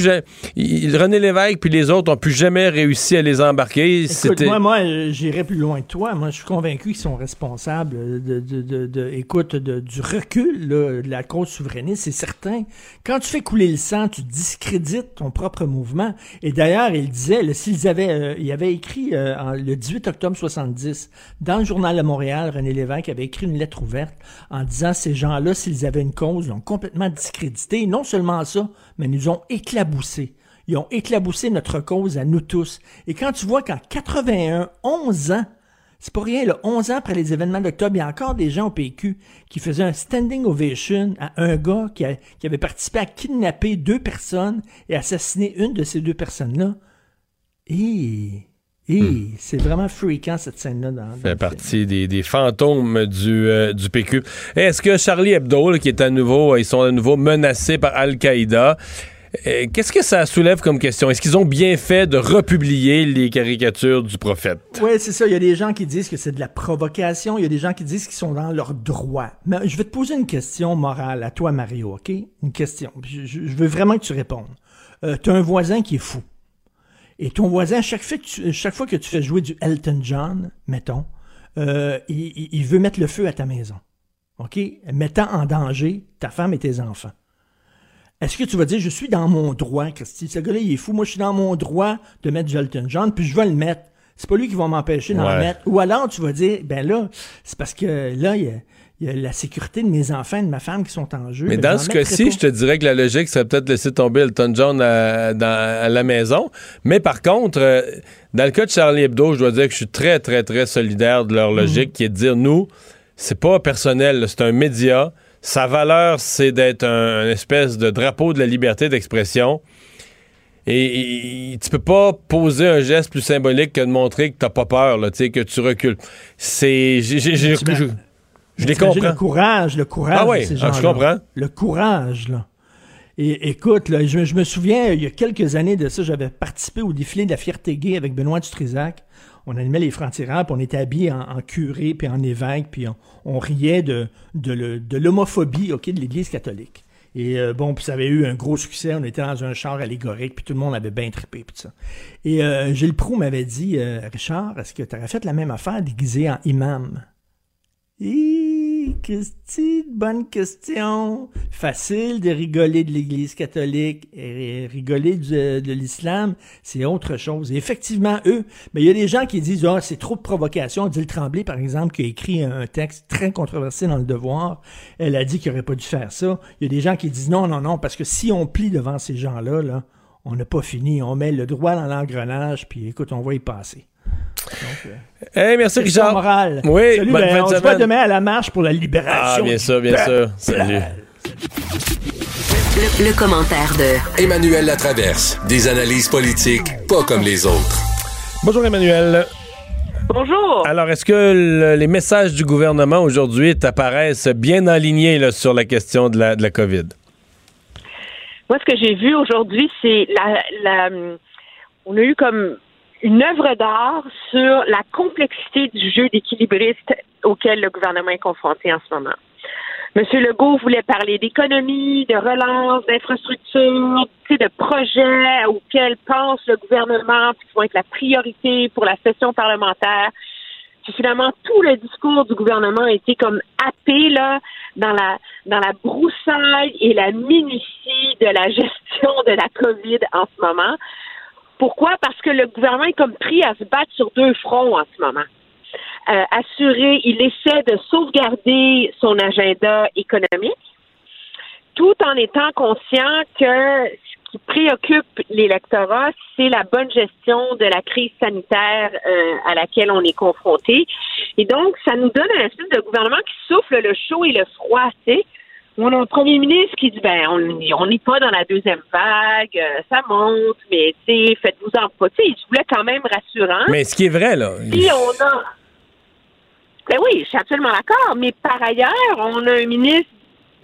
René Lévesque puis les autres ont pu jamais réussi à les embarquer. Écoute, moi, moi j'irais plus loin que toi. Moi, je suis convaincu qu'ils sont responsables de, de- de- de- écoute, du recul là, de la cause souverainiste, c'est certain. Quand tu fais couler le sang, tu discrédites ton propre mouvement. Et d'ailleurs, il disait, s'ils avaient, euh, il avait écrit euh, le 18 octobre 70, dans le journal de Montréal, René Lévesque avait écrit une lettre ouverte en disant ces gens-là, s'ils avaient une cause, l'ont complètement discrédité. Non seulement ça, mais nous ont éclaboussés. Ils ont éclaboussé notre cause à nous tous. Et quand tu vois qu'en 81, 11 ans, c'est pas rien, là, 11 ans après les événements d'octobre, il y a encore des gens au PQ qui faisaient un standing ovation à un gars qui, qui avait participé à kidnapper deux personnes et assassiner une de ces deux personnes-là. Et, et c'est vraiment freakant cette scène-là. Dans, dans fait partie des, des fantômes du, euh, du PQ. Est-ce que Charlie Hebdo, là, qui est à nouveau, ils sont à nouveau menacés par Al-Qaïda, euh, qu'est-ce que ça soulève comme question? Est-ce qu'ils ont bien fait de republier les caricatures du prophète? Oui, c'est ça. Il y a des gens qui disent que c'est de la provocation. Il y a des gens qui disent qu'ils sont dans leur droit. Mais je vais te poser une question morale à toi, Mario, OK? Une question. Je, veux vraiment que tu répondes. Euh, tu as un voisin qui est fou. Et ton voisin, chaque fois que tu, chaque fois que tu fais jouer du Elton John, mettons, euh, il, il- il veut mettre le feu à ta maison. OK? Mettant en danger ta femme et tes enfants. Est-ce que tu vas dire, je suis dans mon droit, Christy? Ce gars-là, il est fou. Moi, je suis dans mon droit de mettre du Elton John, puis je vais le mettre. C'est pas lui qui va m'empêcher d'en Ouais. mettre. Ou alors, tu vas dire, ben là, c'est parce que là, il y a, il y a la sécurité de mes enfants et de ma femme qui sont en jeu. Mais dans ce cas-ci, je te dirais que la logique serait peut-être laisser tomber Elton John à, dans- à la maison. Mais par contre, euh, dans le cas de Charlie Hebdo, je dois dire que je suis très, très, très solidaire de leur logique qui est de dire, nous, c'est pas personnel, c'est un média. Sa valeur, c'est d'être un, un espèce de drapeau de la liberté d'expression. Et, et tu peux pas poser un geste plus symbolique que de montrer que t'as pas peur, là, que tu recules. C'est... j'ai- je- les comprends. Le courage, le courage. Ah de ces ah, je comprends. Le courage, là. Et écoute, là, je, je me souviens, il y a quelques années de ça, j'avais participé au défilé de la fierté gay avec Benoît Dutrisac. On animait les francs-tireurs, puis on était habillés en, en curé, puis en évêque, puis on, on riait de, de, l'homophobie ok, de l'Église catholique. Et euh, bon, puis ça avait eu un gros succès. On était dans un char allégorique, puis tout le monde avait bien trippé, puis tout ça. Et euh, Gilles Proux m'avait dit, euh, Richard, est-ce que tu aurais fait la même affaire déguisé en imam? Hi, Christy, bonne question. Facile de rigoler de l'Église catholique et rigoler de l'islam, c'est autre chose. Effectivement, eux, mais il y a des gens qui disent ah c'est trop de provocation. Odile Tremblay, par exemple, qui a écrit un texte très controversé dans Le Devoir, elle a dit qu'il n'aurait pas dû faire ça. Il y a des gens qui disent non, non, non, parce que si on plie devant ces gens-là, là, on n'a pas fini. On met le droit dans l'engrenage, puis écoute, on va y passer. Donc, euh, Hey, merci Richard. Oui, Salut, bonne ben, fin de on se voit demain à la marche pour la Ah, libération. bien du sûr, bien sûr. Salut. Le, le commentaire de Emmanuel Latraverse. Des analyses politiques pas comme les autres. Bonjour Emmanuel. Bonjour. Alors, est-ce que le- les messages du gouvernement aujourd'hui t'apparaissent bien alignés là, sur la question de la, de la COVID? Moi, ce que j'ai vu aujourd'hui, c'est la, la, on a eu comme une œuvre d'art sur la complexité du jeu d'équilibriste auquel le gouvernement est confronté en ce moment. Monsieur Legault voulait parler d'économie, de relance, d'infrastructure, de projets auxquels pense le gouvernement, qui vont être la priorité pour la session parlementaire. Puis finalement, tout le discours du gouvernement a été comme happé là dans la dans la broussaille et la minutie de la <laughs> gestion de la COVID en ce moment. Pourquoi? Parce que le gouvernement est comme pris à se battre sur deux fronts en ce moment. Euh, assurer, il essaie de sauvegarder son agenda économique, tout en étant conscient que ce qui préoccupe l'électorat, c'est la bonne gestion de la crise sanitaire euh, à laquelle on est confronté. Et donc, ça nous donne un espèce de gouvernement qui souffle le chaud et le froid, tu sais. On a un premier ministre qui dit ben on n'est pas dans la deuxième vague, euh, ça monte, mais tu sais, faites-vous en pas. Tu sais, il voulait quand même rassurant. Mais ce qui est vrai, là. Puis on a. Ben oui, je suis absolument d'accord. Mais par ailleurs, on a un ministre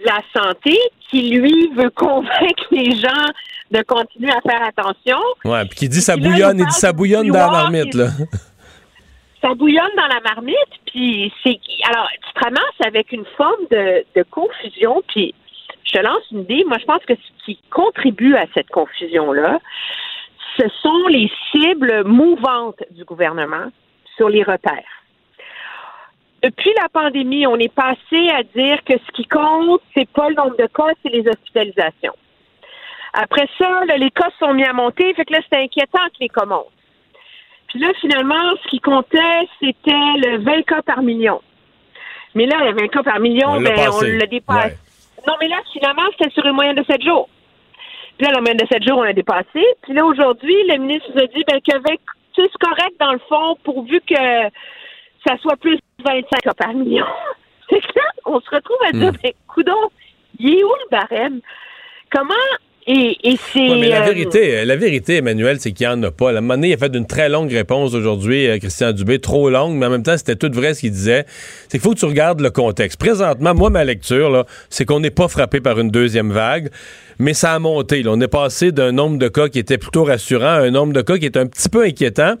la santé qui, lui, veut convaincre les gens de continuer à faire attention. Ouais, puis qui dit ça bouillonne, il dit ça bouillonne dans la marmite, là. Ça bouillonne dans la marmite, puis c'est alors tu te ramasses avec une forme de, confusion, puis je te lance une idée. Moi, je pense que ce qui contribue à cette confusion-là, ce sont les cibles mouvantes du gouvernement sur les repères. Depuis la pandémie, on est passé à dire que ce qui compte, c'est pas le nombre de cas, c'est les hospitalisations. Après ça, les cas sont mis à monter, fait que là, c'est inquiétant que les cas montent. Puis là, finalement, ce qui comptait, c'était le 20 cas par million. Mais là, le 20 cas par million, On l'a ben, on passé. le dépasse. Ouais. Non, mais là, finalement, c'était sur une moyenne de 7 jours. Puis là, la moyenne de 7 jours, on l'a dépassé. Puis là, aujourd'hui, le ministre nous a dit ben, que 20 tu sais, c'est correct dans le fond, pourvu que ça soit plus 25 cas par million. <laughs> C'est que là, on se retrouve à dire, Hmm. ben, coudon, il est où le barème? Comment? Et, et c'est. Ouais, mais la euh, vérité, la vérité, Emmanuel, c'est qu'il n'y en a pas. Donné, il a fait une très longue réponse aujourd'hui, euh, Christian Dubé, trop longue, mais en même temps, c'était tout vrai ce qu'il disait. C'est qu'il faut que tu regardes le contexte. Présentement, moi, ma lecture, c'est qu'on n'est pas frappé par une deuxième vague, mais ça a monté. On est passé d'un nombre de cas qui était plutôt rassurant à un nombre de cas qui est un petit peu inquiétant.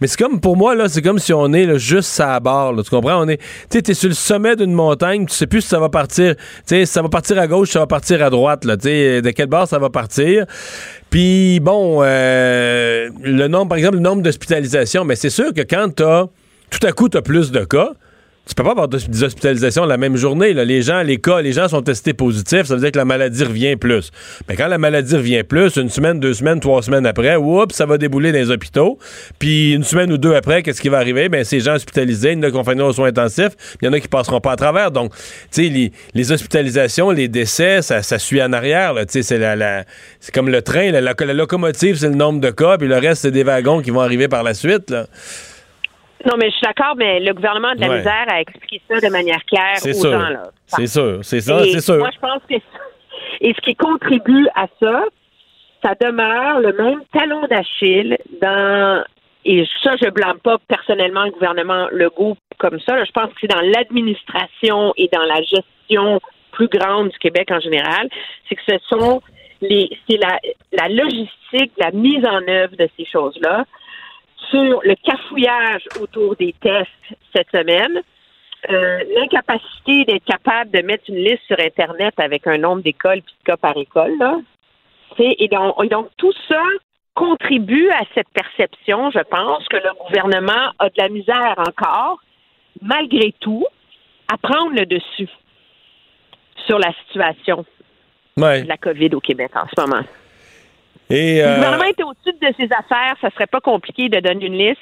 Mais c'est comme, pour moi, là, c'est comme si on est juste à la barre. tu comprends? On est, tu t'es sur le sommet d'une montagne, tu sais plus si ça va partir, tu ça va partir à gauche, ça va partir à droite, de quelle barre ça va partir. Puis, bon, euh, le nombre, par exemple, le nombre d'hospitalisations, mais c'est sûr que quand t'as, tout à coup, t'as plus de cas, tu peux pas avoir des hospitalisations la même journée. Là. Les gens, les cas, les gens sont testés positifs, ça veut dire que la maladie revient plus. Mais quand la maladie revient plus, une semaine, deux semaines, trois semaines après, oups, ça va débouler dans les hôpitaux. Puis une semaine ou deux après, qu'est-ce qui va arriver? Ben, ces gens hospitalisés, il y en a qui vont finir aux soins intensifs, il y en a qui passeront pas à travers. Donc, tu sais, les, hospitalisations, les décès, ça, suit en arrière. Tu sais, c'est la, la- c'est comme le train, la, la- la locomotive, c'est le nombre de cas, puis le reste, c'est des wagons qui vont arriver par la suite. Là. Non, mais je suis d'accord, mais le gouvernement a de la Ouais. misère à expliquer ça de manière claire C'est aux sûr. gens. Là. C'est sûr, c'est ça, c'est sûr. Moi, je pense que et ce qui contribue à ça, ça demeure le même talon d'Achille dans et ça, je blâme pas personnellement le gouvernement Legault comme ça. là. Je pense que c'est dans l'administration et dans la gestion plus grande du Québec en général. C'est que ce sont les c'est la, la logistique, la mise en œuvre de ces choses-là sur le cafouillage autour des tests cette semaine, euh, l'incapacité d'être capable de mettre une liste sur Internet avec un nombre d'écoles puis de cas par école, là. Et donc, et donc, tout ça contribue à cette perception, je pense, que le gouvernement a de la misère encore, malgré tout, à prendre le dessus sur la situation Ouais. de la COVID au Québec en ce moment. Et, Si le euh, gouvernement était au-dessus de ses affaires, ça serait pas compliqué de donner une liste.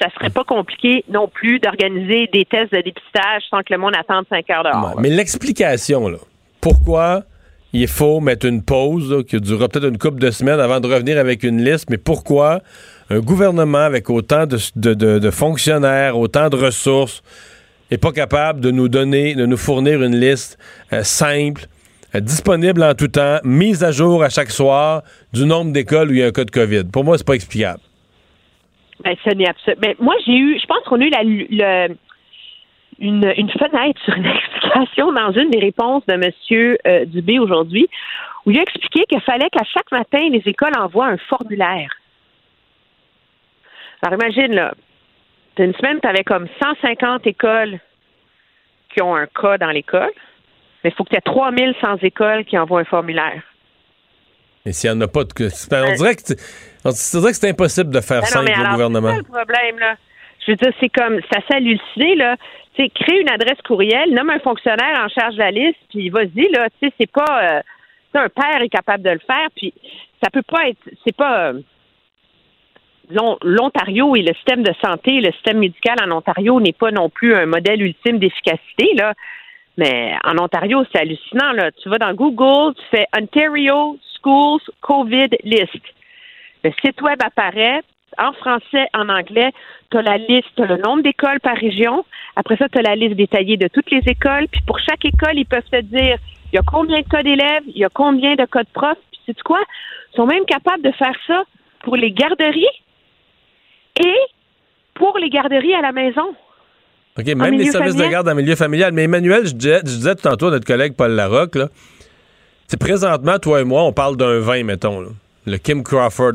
Ça serait pas compliqué non plus d'organiser des tests de dépistage sans que le monde attende cinq heures dehors. Ouais, mais l'explication, là, pourquoi il faut mettre une pause là, qui durera peut-être une couple de semaines avant de revenir avec une liste, mais pourquoi un gouvernement avec autant de, de- de- de fonctionnaires, autant de ressources, n'est pas capable de nous donner, de nous fournir une liste euh, simple, disponible en tout temps, mise à jour à chaque soir du nombre d'écoles où il y a un cas de COVID. Pour moi, c'est pas explicable. Ben, ce n'est absolument. Mais moi, j'ai eu, je pense qu'on a eu la, une, une fenêtre sur une <laughs> explication dans une des réponses de M. euh, Dubé aujourd'hui, où il a expliqué qu'il fallait qu'à chaque matin, les écoles envoient un formulaire. Alors, imagine, là, t'as une semaine, tu avais comme 150 écoles qui ont un cas dans l'école, mais il faut que tu aies 3100 écoles qui envoient un formulaire. Et s'il n'y en a pas de. On dirait que c'est on dirait que c'est impossible de faire simple mais au alors, gouvernement. C'est ça le problème, là. Je veux dire, c'est comme, c'est assez halluciné, là. Tu sais, crée une adresse courriel, nomme un fonctionnaire en charge de la liste, puis vas-y, là. Tu sais, c'est pas. euh, tu sais, un père est capable de le faire, puis ça peut pas être. C'est pas. euh, l'On- L'Ontario et le système de santé, le système médical en Ontario n'est pas non plus un modèle ultime d'efficacité, là. Mais en Ontario, c'est hallucinant, là. Tu vas dans Google, tu fais Ontario Schools COVID List. Le site web apparaît en français, en anglais. Tu as la liste, t'as le nombre d'écoles par région. Après ça, tu as la liste détaillée de toutes les écoles. Puis pour chaque école, ils peuvent te dire il y a combien de cas d'élèves, il y a combien de cas de profs. Puis sais-tu quoi? Ils sont même capables de faire ça pour les garderies et pour les garderies à la maison. OK, même les services de garde en milieu familial. Mais Emmanuel, je disais, je disais tantôt à notre collègue Paul Larocque, là, c'est présentement, toi et moi, on parle d'un vin, mettons, là, le Kim Crawford.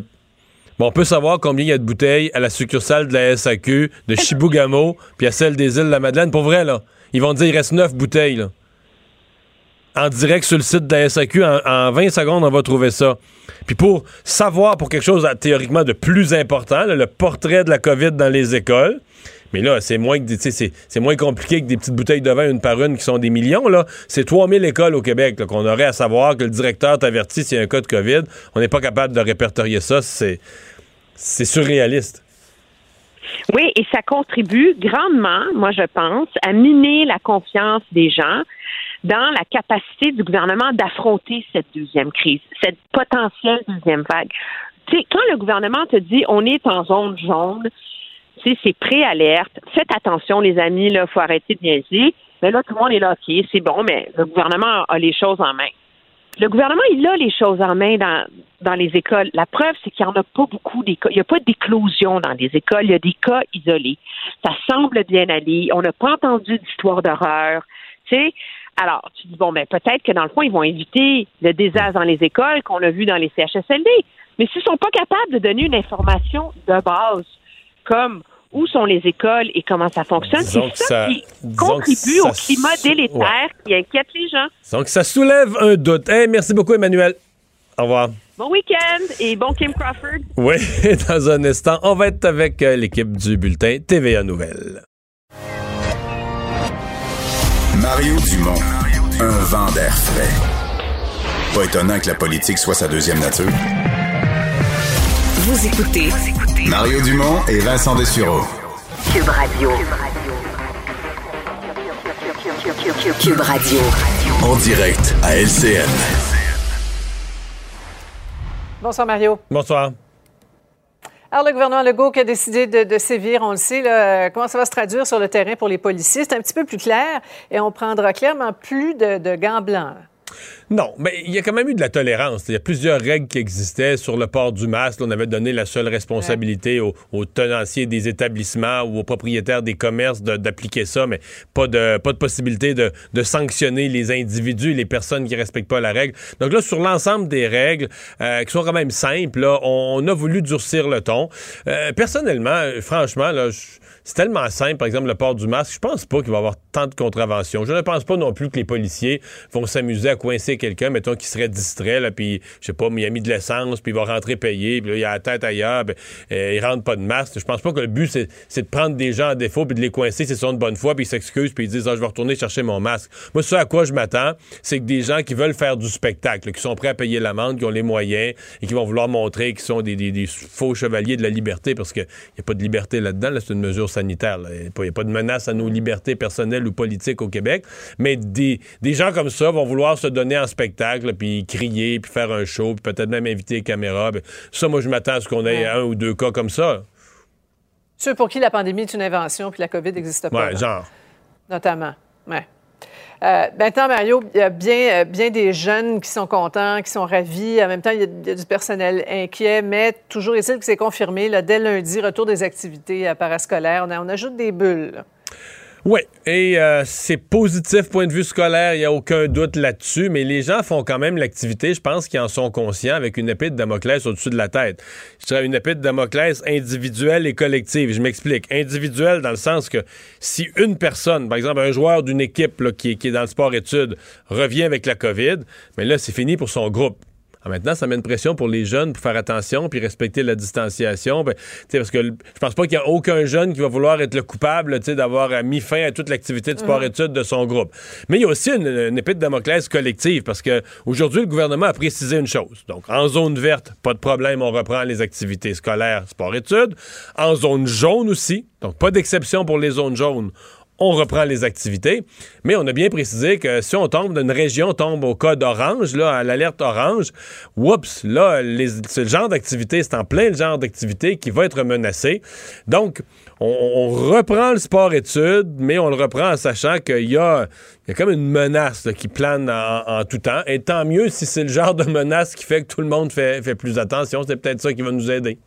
Bon, on peut savoir combien il y a de bouteilles à la succursale de la SAQ, de <laughs> Chibougamau, puis à celle des îles de la Madeleine. Pour vrai, là, ils vont dire il reste neuf bouteilles, là. En direct sur le site de la SAQ, en, en 20 secondes, on va trouver ça. Puis pour savoir, pour quelque chose théoriquement de plus important, là, le portrait de la COVID dans les écoles, mais là, c'est moins, c'est, moins compliqué que des petites bouteilles de vin une par une qui sont des millions. Là. C'est 3000 écoles au Québec qu'on aurait à savoir que le directeur t'avertit s'il y a un cas de COVID. On n'est pas capable de répertorier ça. C'est, surréaliste. Oui, et ça contribue grandement, moi je pense, à miner la confiance des gens dans la capacité du gouvernement d'affronter cette deuxième crise, cette potentielle deuxième vague. Quand le gouvernement te dit on est en zone jaune, c'est préalerte, faites attention les amis, là, faut arrêter de niaiser. Mais là, tout le monde est là, OK, c'est bon, mais le gouvernement a les choses en main. Le gouvernement, il a les choses en main dans, dans les écoles. La preuve, c'est qu'il n'y en a pas beaucoup. Il n'y a pas d'éclosion dans les écoles. Il y a des cas isolés. Ça semble bien aller. On n'a pas entendu d'histoire d'horreur. Tu sais, alors, tu dis, bon, ben, peut-être que dans le fond, ils vont éviter le désastre dans les écoles qu'on a vu dans les CHSLD. Mais s'ils ne sont pas capables de donner une information de base, comme où sont les écoles et comment ça fonctionne, c'est ça, ça- qui contribue ça au climat délétère qui inquiète les gens. Donc, ça soulève un doute. Hey, merci beaucoup, Emmanuel. Au revoir. Bon week-end et bon Kim Crawford. Oui, <laughs> dans un instant, on va être avec euh, l'équipe du bulletin TVA Nouvelles. Mario Dumont, un vent d'air frais. Pas étonnant que la politique soit sa deuxième nature. Vous écoutez Mario Dumont et Vincent Dessureau. Cube Radio. Cube Radio. En direct à LCN. Bonsoir Mario. Bonsoir. Alors, le gouvernement Legault qui a décidé de, de sévir, on le sait, là, comment ça va se traduire sur le terrain pour les policiers? C'est un petit peu plus clair et on prendra clairement plus de, de gants blancs. Non, mais il y a quand même eu de la tolérance. Il y a plusieurs règles qui existaient sur le port du masque. On avait donné la seule responsabilité aux, aux tenanciers des établissements ou aux propriétaires des commerces de- d'appliquer ça, mais pas de, pas de possibilité de, de sanctionner les individus, les personnes qui respectent pas la règle. Donc là, sur l'ensemble des règles, euh, qui sont quand même simples, là, on, on a voulu durcir le ton. Euh, personnellement, euh, franchement, là, je- c'est tellement simple, par exemple, le port du masque. Je pense pas qu'il va y avoir tant de contraventions. Je ne pense pas non plus que les policiers vont s'amuser à coincer quelqu'un, mettons, qui serait distrait, puis, je sais pas, il a mis de l'essence, puis il va rentrer payer, puis là, il a la tête ailleurs, puis euh, il rentre pas de masque. Je pense pas que le but, c'est, de prendre des gens à défaut, puis de les coincer, c'est sont de bonne foi, puis ils s'excusent, puis ils disent, ah, je vais retourner chercher mon masque. Moi, ce à quoi je m'attends, c'est que des gens qui veulent faire du spectacle, qui sont prêts à payer l'amende, qui ont les moyens, et qui vont vouloir montrer qu'ils sont des, faux chevaliers de la liberté, parce qu'il n'y a pas de liberté là-dedans, là, c'est une mesure sanitaire. Il n'y a, pas- a de menace à nos libertés personnelles ou politiques au Québec. Mais des, des gens comme ça vont vouloir se donner en spectacle, puis crier, puis faire un show, puis peut-être même inviter les caméras. Ben, ça, moi, je m'attends à ce qu'on ait un ou deux cas comme ça. Ceux pour qui la pandémie est une invention puis la COVID n'existe pas. Là, genre. Notamment. Ouais. Euh, maintenant, Mario, il y a bien, euh, bien des jeunes qui sont contents, qui sont ravis. En même temps, il y a, du personnel inquiet, mais toujours est-il que c'est confirmé. Là, dès lundi, retour des activités euh, parascolaires. On ajoute des bulles. Oui, et euh, c'est positif point de vue scolaire, il n'y a aucun doute là-dessus, mais les gens font quand même l'activité, je pense qu'ils en sont conscients, avec une épée de Damoclès au-dessus de la tête. Je dirais une épée de Damoclès individuelle et collective. Je m'explique. Individuelle dans le sens que si une personne, par exemple un joueur d'une équipe qui, est- dans le sport-études, revient avec la COVID, mais là, c'est fini pour son groupe. Ah, maintenant, ça met une pression pour les jeunes pour faire attention puis respecter la distanciation. Ben, parce que je pense pas qu'il y a aucun jeune qui va vouloir être le coupable d'avoir euh, mis fin à toute l'activité de sport-études de son groupe. Mais il y a aussi une, une épée de Damoclès collective parce que aujourd'hui, le gouvernement a précisé une chose. Donc, en zone verte, pas de problème, on reprend les activités scolaires, sport-études. En zone jaune aussi, donc pas d'exception pour les zones jaunes on reprend les activités. Mais on a bien précisé que si on tombe d'une région, tombe au code orange, là, à l'alerte orange, oups, là, c'est le genre d'activité, c'est en plein le genre d'activité qui va être menacé. Donc, on, on reprend le sport-études, mais on le reprend en sachant qu'il y a, y a comme une menace qui plane en, en tout temps. Et tant mieux si c'est le genre de menace qui fait que tout le monde fait, fait plus attention. C'est peut-être ça qui va nous aider.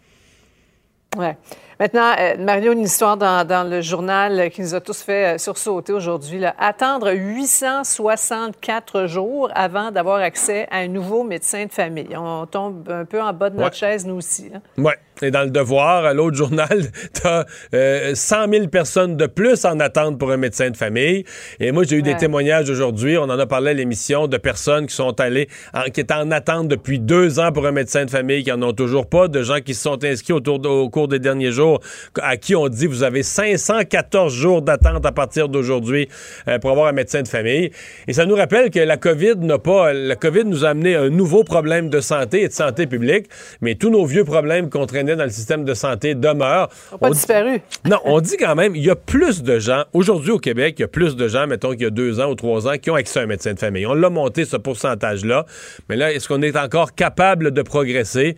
Ouais. Maintenant, euh, Mario, une histoire dans, dans, le journal qui nous a tous fait euh, sursauter aujourd'hui. Attendre 864 jours avant d'avoir accès à un nouveau médecin de famille. On tombe un peu en bas de notre chaise, nous aussi. Oui. Et dans le Devoir, à l'autre journal, <laughs> tu as euh, 100 000 personnes de plus en attente pour un médecin de famille. Et moi, j'ai eu des témoignages aujourd'hui, on en a parlé à l'émission, de personnes qui sont allées, en, qui étaient en attente depuis deux ans pour un médecin de famille, qui n'en ont toujours pas, de gens qui se sont inscrits autour au cours des derniers jours, à qui on dit, vous avez 514 jours d'attente à partir d'aujourd'hui euh, pour avoir un médecin de famille. Et ça nous rappelle que la COVID n'a pas, la COVID nous a amené un nouveau problème de santé et de santé publique, mais tous nos vieux problèmes qu'on traînait dans le système de santé demeurent. Ils n'ont pas disparu. <laughs> Non, on dit quand même, il y a plus de gens, aujourd'hui au Québec, il y a plus de gens, mettons qu'il y a deux ans ou trois ans, qui ont accès à un médecin de famille. On l'a monté, ce pourcentage-là. Mais là, est-ce qu'on est encore capable de progresser?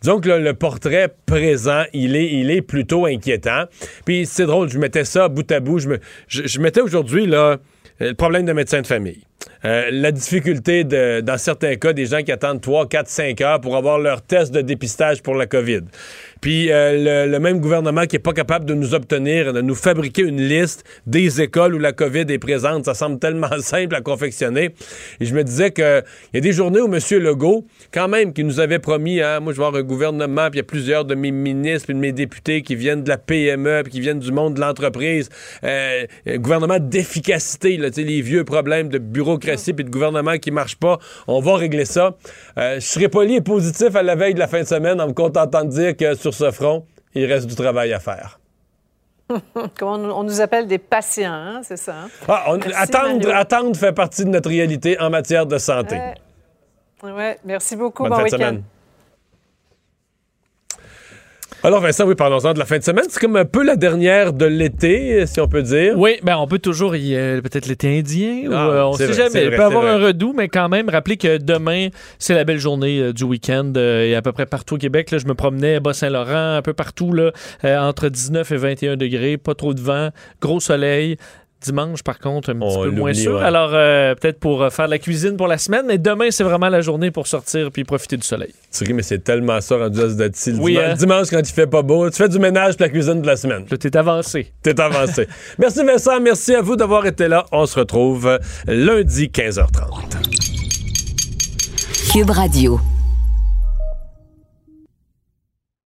Disons le portrait présent, il est, il est plutôt inquiétant. Puis c'est drôle, je mettais ça bout à bout. Je, me, je, mettais aujourd'hui le problème de médecin de famille. Euh, la difficulté, dans certains cas, des gens qui attendent 3, 4, 5 heures pour avoir leur test de dépistage pour la COVID. Puis euh, le, même gouvernement qui est pas capable de nous obtenir, de nous fabriquer une liste des écoles où la COVID est présente. Ça semble tellement <laughs> simple à confectionner. Et je me disais que il y a des journées où M. Legault, quand même, qui nous avait promis, hein, moi je vais avoir un gouvernement, puis il y a plusieurs de mes ministres, puis de mes députés qui viennent de la PME, puis qui viennent du monde de l'entreprise. Euh, gouvernement d'efficacité, les vieux problèmes de bureaucratie puis de gouvernement qui marche pas. On va régler ça. Euh, je serais poli et positif à la veille de la fin de semaine en me contentant de dire que sur ce front, il reste du travail à faire. <laughs> on, nous appelle des patients, hein, c'est ça? Hein? Ah, attendre, attendre, fait partie de notre réalité en matière de santé. Oui, merci beaucoup. bon week-end. Alors Vincent, oui, parlons-en de la fin de semaine. C'est comme un peu la dernière de l'été, si on peut dire. Oui, ben on peut toujours y peut-être l'été indien ou ah, euh, on sait jamais. Il peut avoir un redout, mais quand même rappeler que demain c'est la belle journée euh, du week-end euh, et à peu près partout au Québec. Là, je me promenais à Bas-Saint-Laurent, un peu partout là, entre 19 et 21 degrés, pas trop de vent, gros soleil. Dimanche, par contre, un petit peu moins sûr. Alors, euh, peut-être pour euh, faire de la cuisine pour la semaine, mais demain, c'est vraiment la journée pour sortir puis profiter du soleil. C'est vrai, mais c'est tellement ça rendu à ce oui, dimanche, hein? dimanche, quand il fait pas beau, tu fais du ménage pour la cuisine de la semaine. Là, t'es avancé. T'es avancé. <laughs> merci Vincent, merci à vous d'avoir été là. On se retrouve lundi 15h30. Cube Radio.